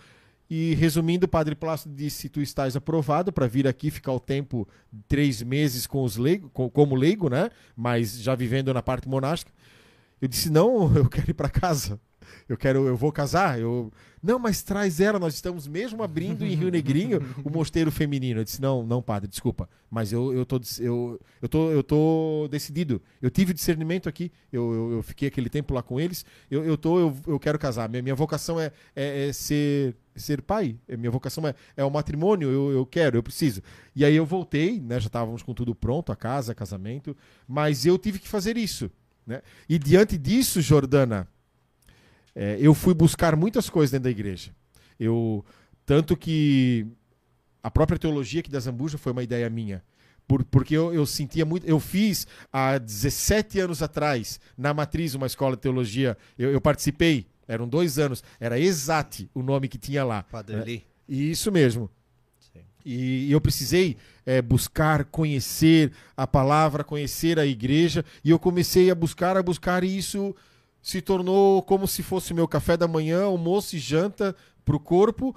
E resumindo, o Padre Plácido disse: Tu estás aprovado para vir aqui ficar o tempo três meses com os leigo, com- como leigo, né? Mas já vivendo na parte monástica. Eu disse: Não, eu quero ir para casa. Eu quero, eu vou casar. Eu não, mas traz ela. Nós estamos mesmo abrindo em Rio Negrinho o mosteiro feminino. Eu disse: Não, não, padre, desculpa. Mas eu, eu tô, eu, eu tô, eu tô decidido. Eu tive discernimento aqui. Eu, eu, eu fiquei aquele tempo lá com eles. Eu, eu tô, eu, eu quero casar. Minha, minha vocação é, é, é ser ser pai. É, Minha vocação é, é o matrimônio. Eu, eu quero, eu preciso. E aí eu voltei, né? Já estávamos com tudo pronto, a casa, casamento. Mas eu tive que fazer isso. Né? E diante disso, Jordana, é, eu fui buscar muitas coisas dentro da igreja. Eu tanto que a própria teologia aqui da Zambuja foi uma ideia minha. Por- porque eu, eu sentia muito. Eu fiz há 17 anos atrás, na Matriz, uma escola de teologia. Eu, eu participei Eram dois anos. Era Exate o nome que tinha lá.
Padre
né?
Li.
Isso mesmo. E eu precisei é, buscar, conhecer a palavra, conhecer a igreja, e eu comecei a buscar, a buscar, e isso se tornou como se fosse meu café da manhã, almoço e janta para o corpo,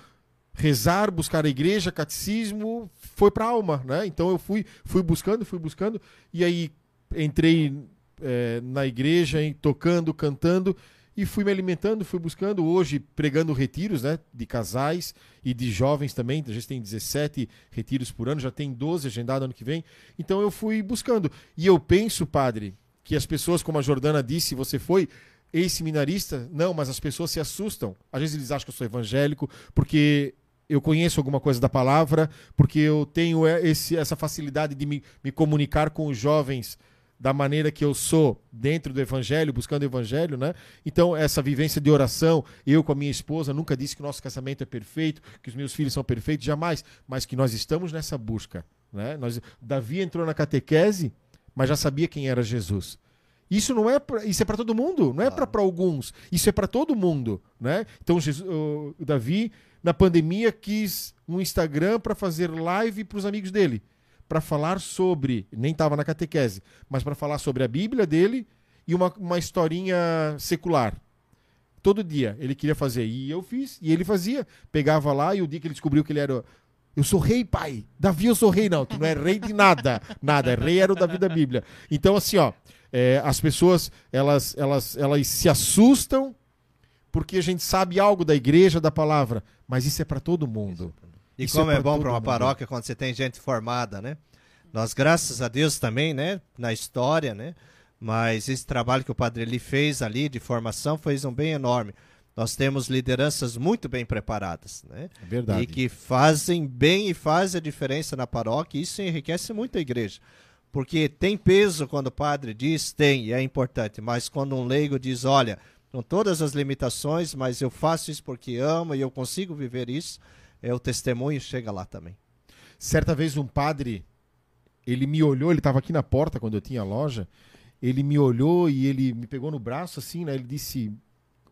rezar, buscar a igreja, catecismo, foi para a alma, né? Então eu fui, fui buscando, fui buscando, e aí entrei é, na igreja, em, tocando, cantando, e fui me alimentando, fui buscando, hoje pregando retiros, né, de casais e de jovens também, a gente tem 17 retiros por ano, já tem 12 agendado ano que vem, então eu fui buscando, e eu penso, padre, que as pessoas, como a Jordana disse, você foi ex-seminarista, não, mas as pessoas se assustam, às vezes eles acham que eu sou evangélico, porque eu conheço alguma coisa da palavra, porque eu tenho esse, essa facilidade de me, me comunicar com os jovens da maneira que eu sou dentro do evangelho, buscando o evangelho, né? Então, essa vivência de oração, eu com a minha esposa nunca disse que o nosso casamento é perfeito, que os meus filhos são perfeitos, jamais, mas que nós estamos nessa busca, né? Nós, Davi entrou na catequese, mas já sabia quem era Jesus. Isso não é pra, isso é para todo mundo, não é
Claro.
para alguns. Isso é para todo mundo, né? Então Jesus, o Davi na pandemia quis um Instagram para fazer live para os amigos dele, para falar sobre, nem estava na catequese, mas para falar sobre a Bíblia dele e uma, uma historinha secular. Todo dia ele queria fazer e eu fiz e ele fazia, pegava lá e o dia que ele descobriu que ele era eu sou rei, pai. Davi, eu sou rei. Não, tu não é rei de nada. Nada. Rei era o Davi da Bíblia. Então, assim, ó, é, as pessoas, elas, elas, elas se assustam porque a gente sabe algo da igreja, da palavra. Mas isso é para todo mundo.
E
Isso
como
é
é, bom para uma
mundo.
paróquia quando você tem gente formada, né? Nós, graças a Deus também, né? Na história, né? Mas esse trabalho que o Padre Eli fez ali de formação fez um bem enorme. Nós temos lideranças muito bem preparadas, né?
É verdade.
E que fazem bem e fazem a diferença na paróquia. E isso enriquece muito a igreja. Porque tem peso quando o padre diz, tem, e é importante. Mas quando um leigo diz, olha, com todas as limitações, mas eu faço isso porque amo e eu consigo viver isso, é o testemunho chega lá também.
Certa vez um padre, ele me olhou, ele estava aqui na porta quando eu tinha a loja, ele me olhou e ele me pegou no braço assim, né? Ele disse,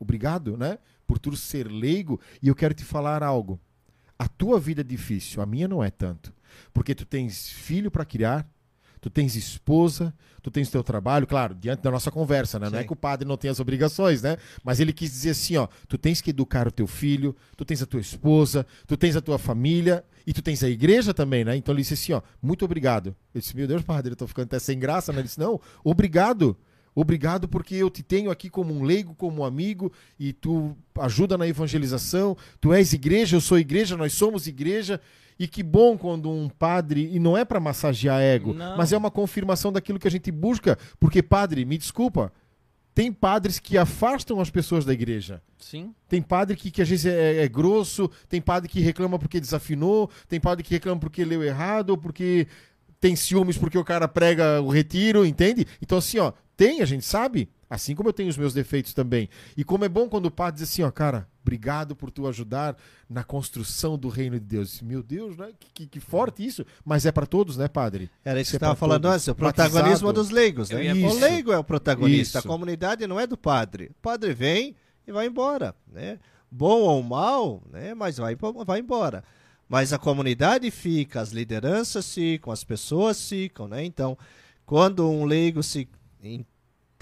obrigado, né? Por tu ser leigo e eu quero te falar algo. A tua vida é difícil, a minha não é tanto. Porque tu tens filho para criar, tu tens esposa, tu tens teu trabalho, claro, diante da nossa conversa, né? Não é que o padre não tem as obrigações, né? Mas ele quis dizer assim, ó, tu tens que educar o teu filho, tu tens a tua esposa, tu tens a tua família e tu tens a igreja também, né? Então ele disse assim, ó, muito obrigado. Eu disse, meu Deus, padre, eu tô ficando até sem graça, né? Ele disse, não, obrigado. Obrigado porque eu te tenho aqui como um leigo, como um amigo, e tu ajuda na evangelização. Tu és igreja, eu sou igreja, nós somos igreja. E que bom quando um padre, e não é para massagear ego,
Não.
mas é uma confirmação daquilo que a gente busca. Porque, padre, me desculpa, tem padres que afastam as pessoas da igreja.
Sim.
Tem padre que, que às vezes é, é grosso, tem padre que reclama porque desafinou, tem padre que reclama porque leu errado, ou porque tem ciúmes porque o cara prega o retiro, entende? Então, assim, ó, tem, a gente sabe, assim como eu tenho os meus defeitos também. E como é bom quando o padre diz assim, ó, cara, obrigado por tu ajudar na construção do reino de Deus. Meu Deus, né? Que, que- que forte isso. Mas é para todos, né, padre?
Era isso que
é
estava
pra
falando antes, o protagonismo
Batizado.
dos leigos. Né?
ia
O leigo é o protagonista,
Isso.
a comunidade não é do padre. O padre vem e vai embora. Né? Bom ou mal, né? mas vai, vai embora. Mas a comunidade fica, as lideranças ficam, as pessoas ficam. Né? Então, quando um leigo se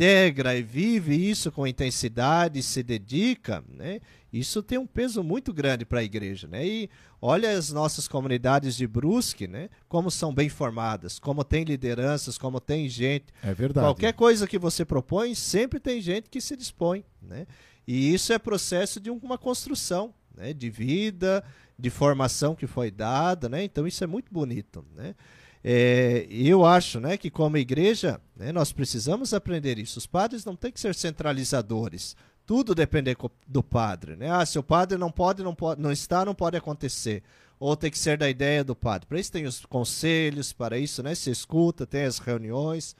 integra e vive isso com intensidade, se dedica, né? Isso tem um peso muito grande para a igreja, né? E olha as nossas comunidades de Brusque, né? Como são bem formadas, como tem lideranças, como tem gente.
É verdade.
Qualquer coisa que você propõe, sempre tem gente que se dispõe, né? E isso é processo de uma construção, né? De vida, de formação que foi dada, né? Então isso é muito bonito, né? É, eu acho, né, que como igreja, né, nós precisamos aprender isso. Os padres não têm que ser centralizadores. Tudo depender co- do padre, né? Ah, se o padre não pode, não pode, não está, não pode acontecer. Ou tem que ser da ideia do padre. Para isso tem os conselhos, para isso, né, se escuta, tem as reuniões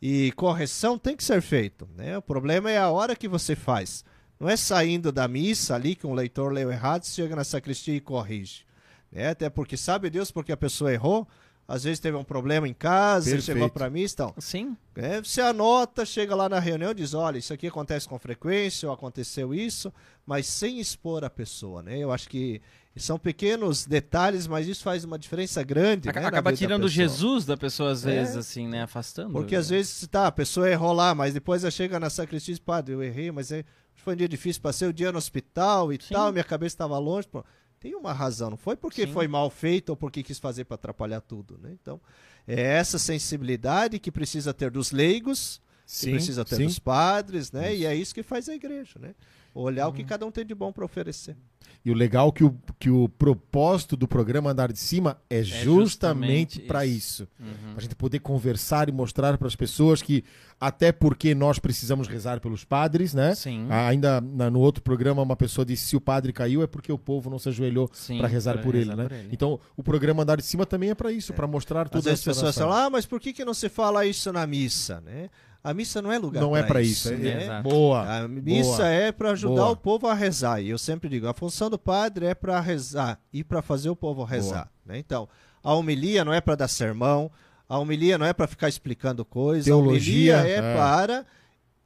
e correção tem que ser feito, né? O problema é a hora que você faz. Não é saindo da missa ali que um leitor leu errado, chega na sacristia e corrige. Né? Até porque sabe Deus porque a pessoa errou, às vezes teve um problema em casa,
Perfeito.
chegou para mim, então,
Sim.
é, você anota, chega lá na reunião e diz, olha, isso aqui acontece com frequência, ou aconteceu isso, mas sem expor a pessoa, né? Eu acho que são pequenos detalhes, mas isso faz uma diferença grande.
Aca-
né, na
Acaba
vida da
tirando
pessoa.
Jesus da pessoa às
É.
vezes, assim, né? Afastando.
Porque às vezes, tá, a pessoa errou lá, mas depois ela chega na sacristia e diz, padre, eu errei, mas é, foi um dia difícil, passei o dia no hospital e
Sim.
tal, minha cabeça estava longe. Pô, tem uma razão, não foi porque
Sim.
foi mal feito ou porque quis fazer para atrapalhar tudo, né? Então, é essa sensibilidade que precisa ter dos leigos, que precisa ter dos padres, né? E é isso que faz a igreja, né? Olhar o que
Uhum.
cada um tem de bom para oferecer.
E o legal é que o, que o propósito do programa Andar de Cima é, justamente
justamente
para
isso.
isso.
Uhum.
Para a gente poder conversar e mostrar para as pessoas que, até porque nós precisamos rezar pelos padres, né?
Sim.
Ah, Ainda na- no outro programa, uma pessoa disse: se o padre caiu, é porque o povo não se ajoelhou para rezar
pra
por ele,
rezar
né?
por ele.
Então, o programa Andar de Cima também é para isso, para mostrar
Às
toda
vezes
essa
as pessoas falam, ah, mas por que, que não se fala isso na missa, né? A missa não é lugar
Não é para isso.
né?
é-
Exato.
Boa.
A missa
boa.
é para ajudar
Boa.
o povo a rezar. E eu sempre digo, a função do padre é para rezar e para fazer o povo rezar. né? Então, a homilia não é para dar sermão, a homilia não é para ficar explicando coisas,
Teologia,
a homilia é,
é.
para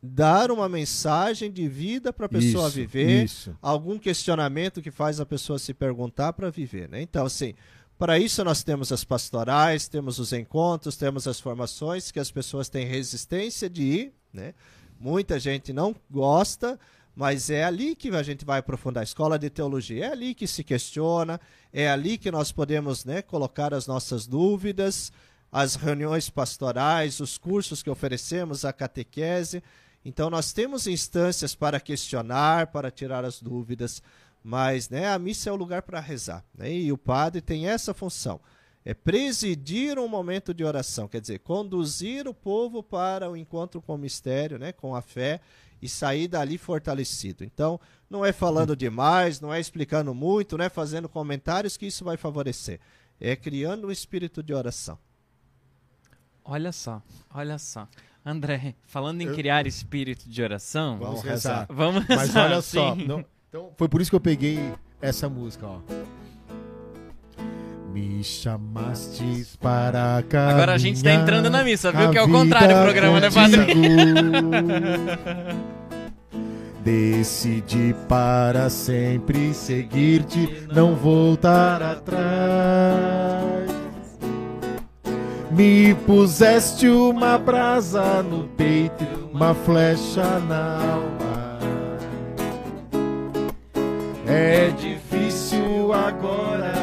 dar uma mensagem de vida para a pessoa
Isso,
viver,
Isso.
algum questionamento que faz a pessoa se perguntar para viver. Né? Então, assim, para isso nós temos as pastorais, temos os encontros, temos as formações que as pessoas têm resistência de ir. Né? Muita gente não gosta, mas é ali que a gente vai aprofundar. A escola de teologia é ali que se questiona, é ali que nós podemos né, colocar as nossas dúvidas, as reuniões pastorais, os cursos que oferecemos, a catequese. Então nós temos instâncias para questionar, para tirar as dúvidas, mas né, a missa é o lugar para rezar. Né? E o padre tem essa função. É presidir um momento de oração, quer dizer, conduzir o povo para o encontro com o mistério, né, com a fé, e sair dali fortalecido. Então, não é falando demais, não é explicando muito, não é fazendo comentários que isso vai favorecer. É criando um espírito de oração.
Olha só, olha só. André, falando em
Eu-
criar espírito de oração,
Vamos
Vamos
rezar.
vamos
Mas
rezar,
olha só, não- então, foi por isso que eu peguei essa música, ó. Me chamastes para cá.
Agora a gente tá entrando na missa, viu? Que é o contrário o programa, né, padre?
Decidi para sempre seguir-te, não voltar atrás. Me puseste uma brasa no peito, uma flecha na alma. É difícil agora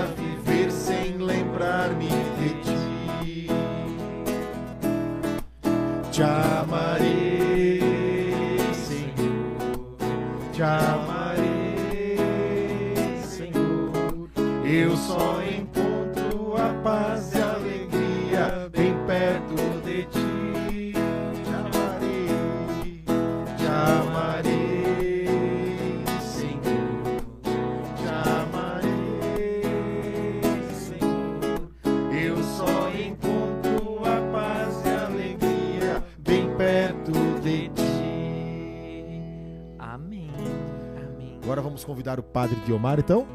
convidar o Padre Diomar, então,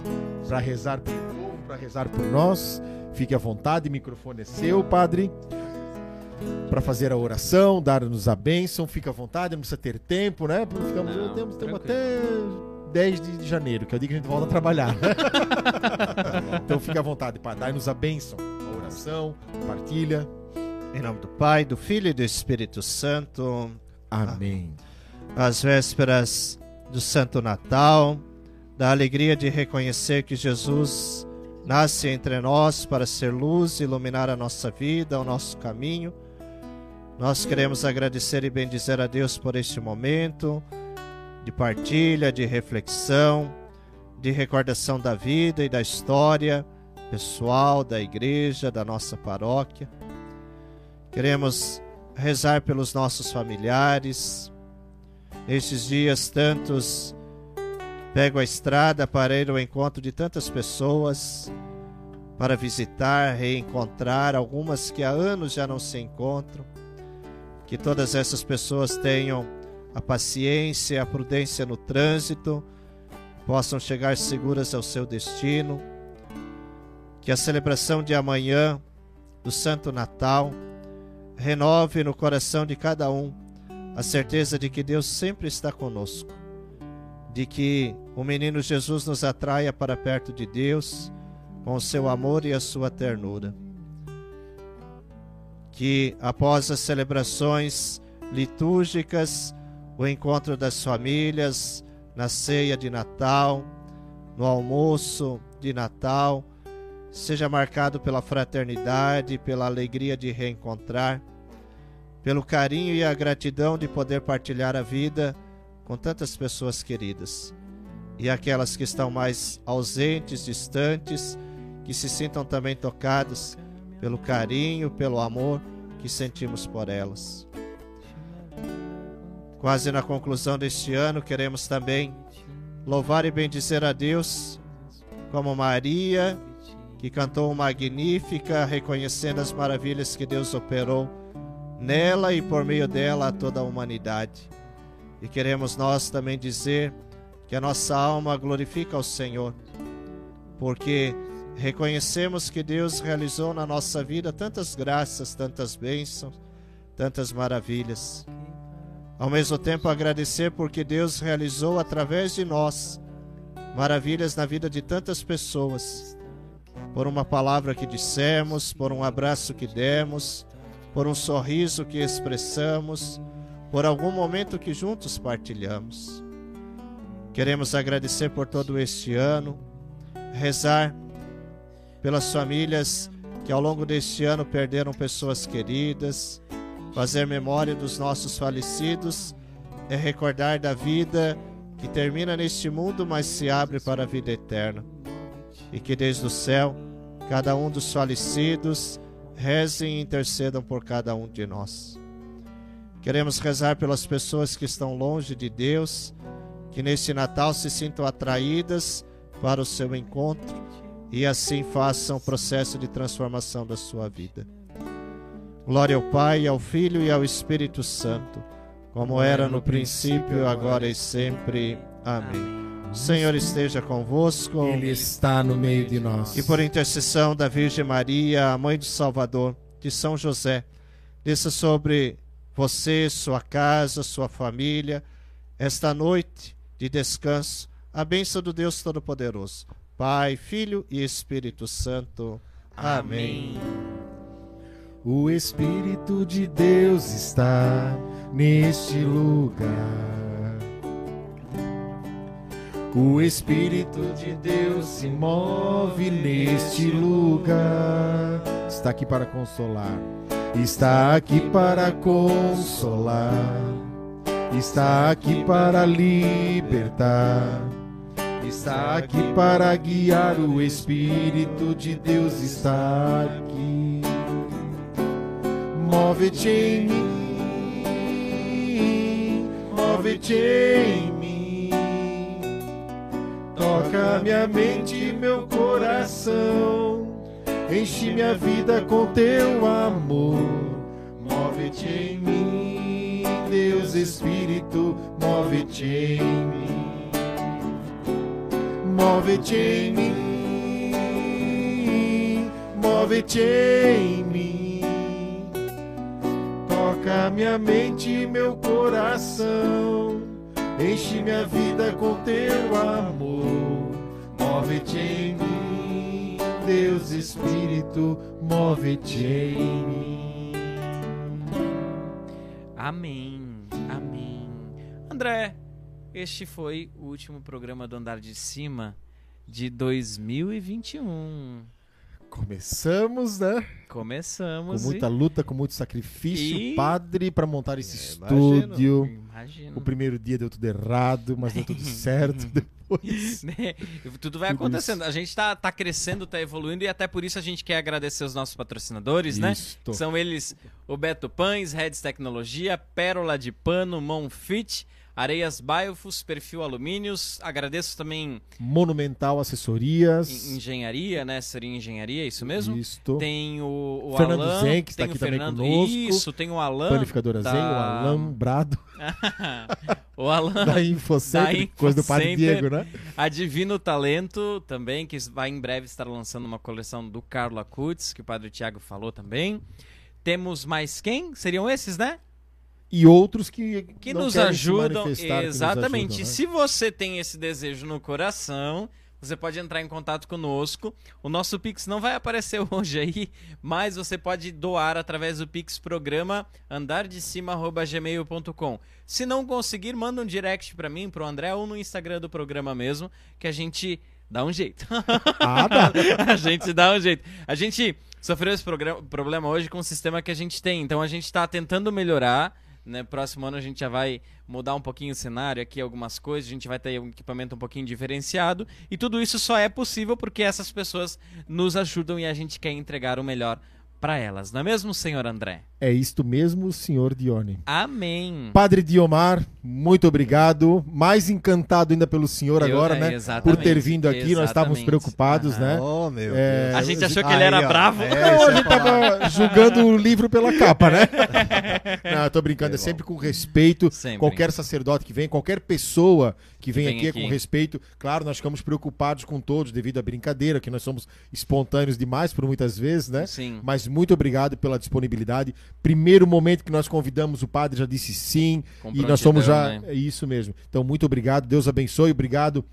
para rezar pelo povo, para rezar por nós. Fique à vontade, o microfone é seu, Padre. Para fazer a oração, dar-nos a bênção, fica à vontade, não precisa ter tempo, né? Porque Ficamos,
Não,
temos, temos
tranquilo.
até 10 de janeiro, que é o dia que a gente volta a trabalhar. então fique à vontade, Padre, dai-nos a bênção, a oração, partilha.
Em nome do Pai, do Filho e do Espírito Santo.
Amém.
às vésperas do Santo Natal, da alegria de reconhecer que Jesus nasce entre nós para ser luz, iluminar a nossa vida, o nosso caminho. Nós queremos agradecer e bendizer a Deus por este momento de partilha, de reflexão, de recordação da vida e da história pessoal da igreja, da nossa paróquia. Queremos rezar pelos nossos familiares, Nestes dias, tantos pegam a estrada para ir ao encontro de tantas pessoas, para visitar, reencontrar, algumas que há anos já não se encontram. Que todas essas pessoas tenham a paciência, a prudência no trânsito, possam chegar seguras ao seu destino. Que a celebração de amanhã do Santo Natal. Renove no coração de cada um a certeza de que Deus sempre está conosco, de que o menino Jesus nos atraia para perto de Deus com o seu amor e a sua ternura. Que após as celebrações litúrgicas, o encontro das famílias, na ceia de Natal, no almoço de Natal, seja marcado pela fraternidade, pela alegria de reencontrar, pelo carinho e a gratidão de poder partilhar a vida com tantas pessoas queridas. E aquelas que estão mais ausentes, distantes, que se sintam também tocadas pelo carinho, pelo amor que sentimos por elas. Quase na conclusão deste ano, queremos também louvar e bendizer a Deus, como Maria, que cantou magnífica, reconhecendo as maravilhas que Deus operou nela e por meio dela a toda a humanidade. E queremos nós também dizer que a nossa alma glorifica ao Senhor, porque reconhecemos que Deus realizou na nossa vida tantas graças, tantas bênçãos, tantas maravilhas. Ao mesmo tempo, agradecer porque Deus realizou através de nós maravilhas na vida de tantas pessoas. Por uma palavra que dissemos, por um abraço que demos, por um sorriso que expressamos, por algum momento que juntos partilhamos. Queremos agradecer por todo este ano, rezar pelas famílias que ao longo deste ano perderam pessoas queridas, Fazer memória dos nossos falecidos é recordar da vida que termina neste mundo, mas se abre para a vida eterna. E que desde o céu, cada um dos falecidos rezem e intercedam por cada um de nós. Queremos rezar pelas pessoas que estão longe de Deus, que neste Natal se sintam atraídas para o seu encontro e assim façam o processo de transformação da sua vida. Glória ao Pai, ao Filho e ao Espírito Santo, como era no princípio, agora e sempre. Amém. O Senhor esteja convosco.
Ele está no meio de nós.
E por intercessão da Virgem Maria, a mãe do Salvador, de São José, desça sobre você, sua casa, sua família, esta noite de descanso, a bênção do Deus Todo-Poderoso, Pai, Filho e Espírito Santo. Amém.
O Espírito de Deus está neste lugar. O Espírito de Deus se move neste lugar. Está aqui para consolar. Está aqui para consolar. Está aqui para libertar. Está aqui para guiar. O Espírito de Deus está aqui. Move-te em mim, move-te em mim. Toca minha mente e meu coração. Enche minha vida com teu amor. Move-te em mim, Deus Espírito, move-te em mim. Move-te em mim, move-te em mim toca minha mente e meu coração. Enche minha vida com teu amor. Move-te em mim, Deus Espírito, move-te em mim.
Amém, amém. André, este foi o último programa do Andar de Cima de 2021.
Começamos, né?
Começamos.
Com muita e... luta, com muito sacrifício, e... padre, para montar esse é, estúdio. Imagino. O primeiro dia deu tudo errado, mas deu tudo certo depois.
Né? Tudo vai tudo acontecendo. Isso. A gente tá, tá crescendo, tá evoluindo e até por isso a gente quer agradecer os nossos patrocinadores, né? Isto. né? São eles o Beto Pães, Reds Tecnologia, Pérola de Pano, Monfit, Areias Biofus, perfil alumínios. Agradeço também
Monumental Assessorias.
en- engenharia, né? Seria engenharia, isso mesmo?
Isto.
Tem o, o
Fernando
Alan,
Zen, que está aqui
o
também
Fernando,
conosco.
Isso, tem o Alan.
Panificadora
da-
Zen, o Alambrado
o Alan
da Infocenter, coisa do Padre. Diego, né?
A Divino Talento também, que vai em breve estar lançando uma coleção do Carlo Acutis, que o Padre Tiago falou também. Temos mais quem? Seriam esses, né?
E outros que,
Que nos ajudam.
que nos
Exatamente.
ajudam, né?
Se você tem esse desejo no coração, você pode entrar em contato conosco. O nosso Pix não vai aparecer hoje aí, mas você pode doar através do Pix programa andardecima@gmail.com. Se não conseguir, manda um direct pra mim, pro André ou no Instagram do programa mesmo, que a gente dá um jeito.
Ah, dá.
a gente dá um jeito. A gente sofreu esse programa- problema hoje com o sistema que a gente tem, então a gente está tentando melhorar. Né? Próximo ano a gente já vai mudar um pouquinho o cenário aqui, algumas coisas, a gente vai ter um equipamento um pouquinho diferenciado. E tudo isso só é possível porque essas pessoas nos ajudam e a gente quer entregar o melhor para elas. Não é mesmo, senhor André?
É isto mesmo, senhor Dione.
Amém.
Padre Diomar, muito obrigado. Mais encantado ainda pelo senhor
Eu-
agora,
é,
né?
exatamente,
Por ter vindo aqui, nós estávamos
exatamente.
preocupados,
Aham.
né?
Oh, meu
É,
Deus.
A gente achou que
Aí,
ele era
ó.
bravo.
É,
Não, a
é
gente
falar.
tava julgando o livro pela capa, né? Não, eu tô brincando, é sempre com respeito.
Sempre.
Qualquer sacerdote que vem, qualquer pessoa que vem,
vem
aqui, é
aqui.
com respeito. Claro, nós ficamos preocupados com todos devido à brincadeira, que nós somos espontâneos demais por muitas vezes, né?
Sim.
Mas muito obrigado pela disponibilidade. Primeiro momento que nós convidamos, o padre já disse sim. E nós somos já.
né?
É isso mesmo. Então, muito obrigado. Deus abençoe. Obrigado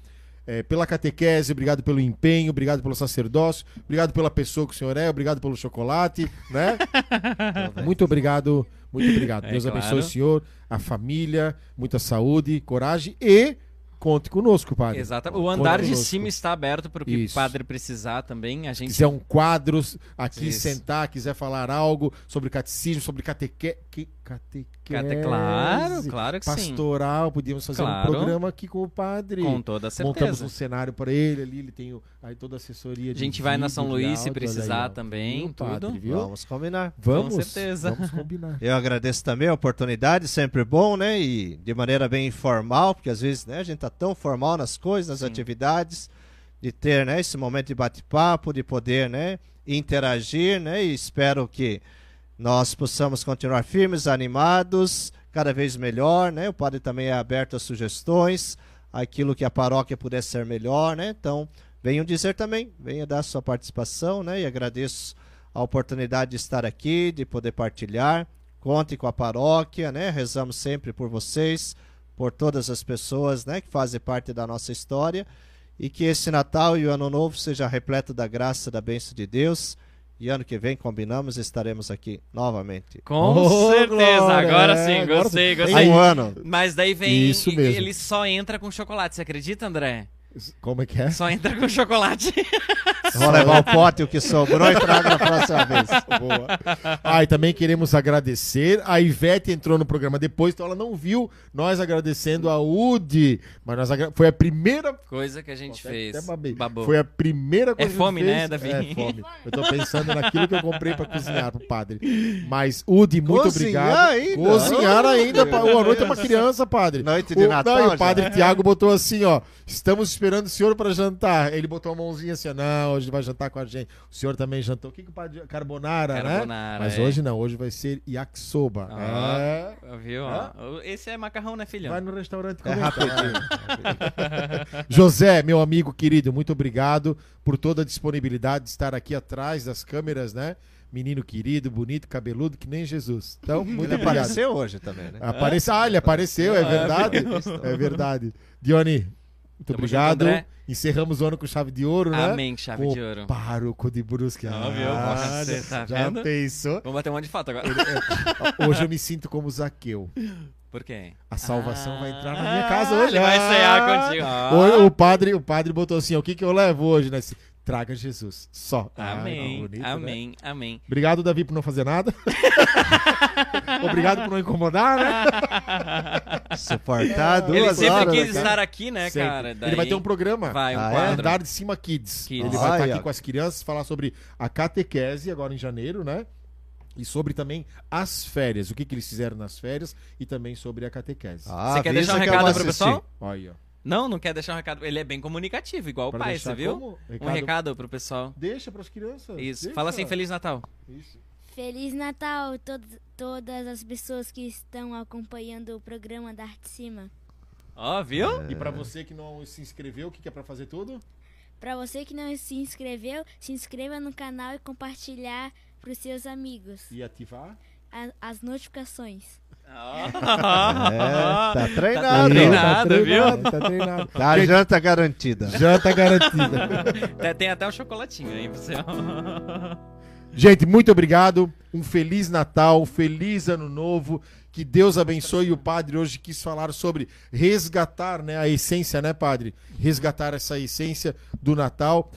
eh, pela catequese, obrigado pelo empenho, obrigado pelo sacerdócio, obrigado pela pessoa que o senhor é, obrigado pelo chocolate, né? muito obrigado, muito obrigado.
É,
Deus
claro.
abençoe o senhor, a família, muita saúde, coragem e conte conosco, padre.
Exatamente. O
Conte
andar de
conosco.
cima está aberto para o que o padre precisar também. A
Se
gente
quiser um quadro aqui,
Isso.
sentar, quiser falar algo sobre catecismo, sobre cateque... que- catequese.
Cate- Claro, claro que sim.
pastoral, podíamos fazer
Claro.
um programa aqui com o padre.
Com toda
Montamos
certeza.
um cenário para ele ali, ele tem o- aí toda a assessoria
A gente vai na São Luís se precisar
aí,
também,
Viu, padre,
tudo.
viu?
Vamos combinar.
Vamos,
Com certeza.
vamos combinar.
Eu agradeço também a oportunidade, sempre bom, né? E de maneira bem informal, porque às vezes né, a gente tá tão formal nas coisas, nas
Sim.
atividades, de ter né, esse momento de bate-papo, de poder né, interagir, né? E espero que nós possamos continuar firmes, animados, cada vez melhor, né? O padre também é aberto a sugestões, aquilo que a paróquia puder ser melhor, né? Então, venham dizer também, venha dar sua participação, né? E agradeço a oportunidade de estar aqui, de poder partilhar. Conte com a paróquia, né? Rezamos sempre por vocês, por todas as pessoas, né, que fazem parte da nossa história e que esse Natal e o Ano Novo seja repleto da graça, da bênção de Deus. E ano que vem combinamos estaremos aqui novamente.
Com
Ô,
certeza.
Glória,
Agora
é,
sim, gostei, gostei.
um ano.
Mas daí vem.
Isso mesmo.
Ele só entra com chocolate. Você acredita, André?
Como é que é?
Só entra com chocolate.
Vou levar o pote, o que sobrou, e trago na próxima vez.
Boa. Ah, e também queremos agradecer. A Ivete entrou no programa depois, então ela não viu nós agradecendo a UD. Mas nós agra- foi a primeira.
Coisa que a gente
Até-
fez.
Foi a primeira coisa
É fome,
que fez.
né, Davi?
É fome. Eu tô pensando naquilo que eu comprei pra cozinhar pro padre. Mas, Udi, muito
Cozinhar
obrigado.
ainda?
Cozinhar
Oh,
ainda. O noite é uma criança, padre.
Noite de
O-
Natal
Não, e
já.
o padre Tiago botou assim, ó. Estamos esperando o senhor para jantar. Ele botou a mãozinha assim, ó, não, hoje vai jantar com a gente. O senhor também jantou. O que, que o padre. Carbonara, né?
Carbonara,
Mas
é.
hoje não, hoje vai ser yakisoba.
Ah,
É.
Viu? ó? Esse é macarrão, né, filhão?
Vai no restaurante
É
comer.
rapidinho.
José, meu amigo querido, muito obrigado por toda a disponibilidade de estar aqui atrás das câmeras, né? Menino querido, bonito, cabeludo, que nem Jesus. Então, muito
Ele
obrigado.
apareceu hoje também, né?
Apareceu. Ah, ele apareceu, é verdade. É verdade. Dione, muito
Tamo
obrigado.
junto.
Encerramos o ano com chave de ouro, né?
Amém, chave
Com
de ouro.
Pároco de Brusque.
Ó, viu?
Ah,
Você tá
já
vendo?
pensou?
Vamos bater um monte de foto agora.
Hoje eu me sinto como Zaqueu.
Por quê?
A salvação vai entrar na
Ah,
minha casa hoje.
Ele vai
Ah!
cear contigo. ó.
O, o padre, o padre botou assim: o que, que eu levo hoje? Né? Traga Jesus. Só. Ah,
Amém,
bonito, né?
amém, amém.
Obrigado, Davi, por não fazer nada. Obrigado por não incomodar, né?
Suportar duas
Ele sempre
horas.
quis
né,
estar aqui, né,
Sempre.
cara?
Ele vai ter um programa.
Vai, um
Ah, é?
quadro.
Andar de Cima Kids.
Kids.
Ele vai estar aqui com as crianças, falar sobre a catequese agora em janeiro, né? E sobre também as férias, o que, que eles fizeram nas férias e também sobre a catequese.
Ah,
Você quer deixar um recado pro
assistir.
pessoal?
Olha aí, ó.
Não, não quer deixar um recado. Ele é bem comunicativo, igual o
Pra
pai,
deixar
você viu?
como?
Um recado pro pessoal.
Deixa para as crianças.
Isso.
deixa.
Fala assim, Feliz Natal.
Isso.
Feliz Natal a todos- todas as pessoas que estão acompanhando o programa da Arte Cima.
Ó, viu?
E para você que não se inscreveu, o que, que é para fazer tudo?
Para você que não se inscreveu, se inscreva no canal e compartilhar para os seus amigos
E ativar?
a- as notificações.
É, tá treinado.
treinado,
tá
viu?
treinado, Tá treinado.
Tá, a janta garantida.
Tá garantida.
Tem- até um chocolatinho aí, você.
Gente, muito obrigado. Um feliz Natal, feliz Ano Novo. Que Deus abençoe. E o padre hoje quis falar sobre resgatar né, a essência, né, padre? Resgatar essa essência do Natal.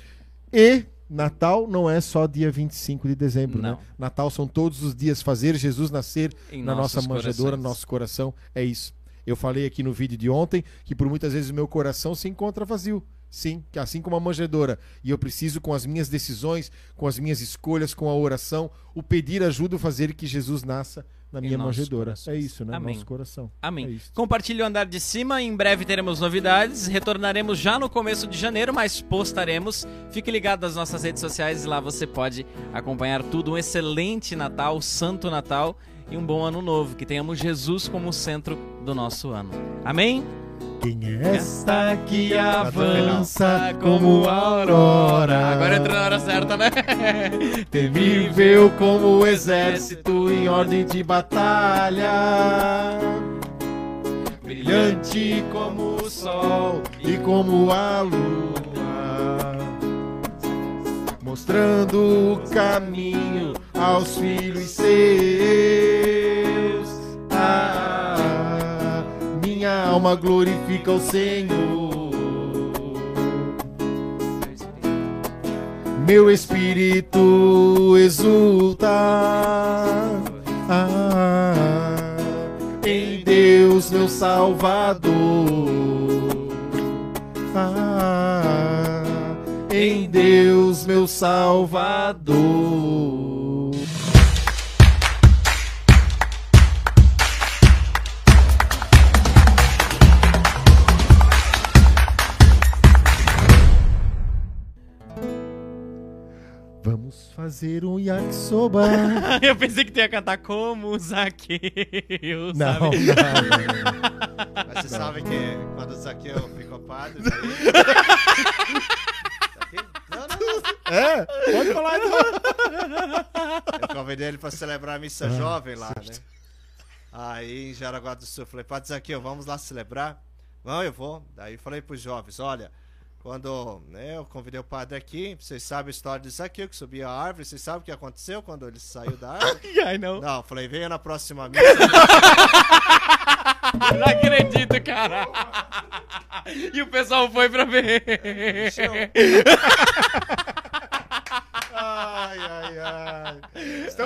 E Natal não é só dia 25 de dezembro,
Não.
né? Natal são todos os dias fazer Jesus nascer
Em
na nossa manjedoura, no nosso coração. É isso. Eu falei aqui no vídeo de ontem que por muitas vezes o meu coração se encontra vazio. Sim, que assim como a manjedoura. E eu preciso, com as minhas decisões, com as minhas escolhas, com a oração, o pedir ajuda, fazer que Jesus nasça na minha manjedoura.
corações.
É isso, né?
Amém.
Nosso coração.
Amém.
É.
Compartilhe o andar de cima. Em breve teremos novidades. Retornaremos já no começo de janeiro, mas postaremos. Fique ligado nas nossas redes sociais e lá você pode acompanhar tudo. Um excelente Natal, Santo Natal e um bom ano novo. Que tenhamos Jesus como centro do nosso ano. Amém?
Quem é esta que
avança
como a aurora?
Agora entrou na hora certa, né?
Temível como o exército em ordem de batalha. Brilhante como o sol e como a lua. Mostrando o caminho aos filhos seus. Alma glorifica o Senhor. Meu espírito exulta ah, em Deus, meu Salvador. Ah, em Deus, meu Salvador. Fazer um yakisoba.
Eu pensei que tu ia cantar como o Zaqueu,
Não,
sabe?
não, não.
Mas você sabe que quando o Zaqueu ficou padre, daí... Não, não, não.
É, pode falar então.
Eu convidei ele pra celebrar a missa jovem lá, né? Aí em Jaraguá do Sul, falei, Padre Zaqueu, vamos lá celebrar? Não, eu vou. Daí falei pros jovens, olha, quando né, eu convidei o padre aqui, vocês sabem a história disso aqui, que subiu a árvore, vocês sabem o que aconteceu quando ele saiu da árvore?
Não.
Falei, venha na próxima missa.
não acredito, cara. E o pessoal foi pra ver. ai, ai, ai. Então-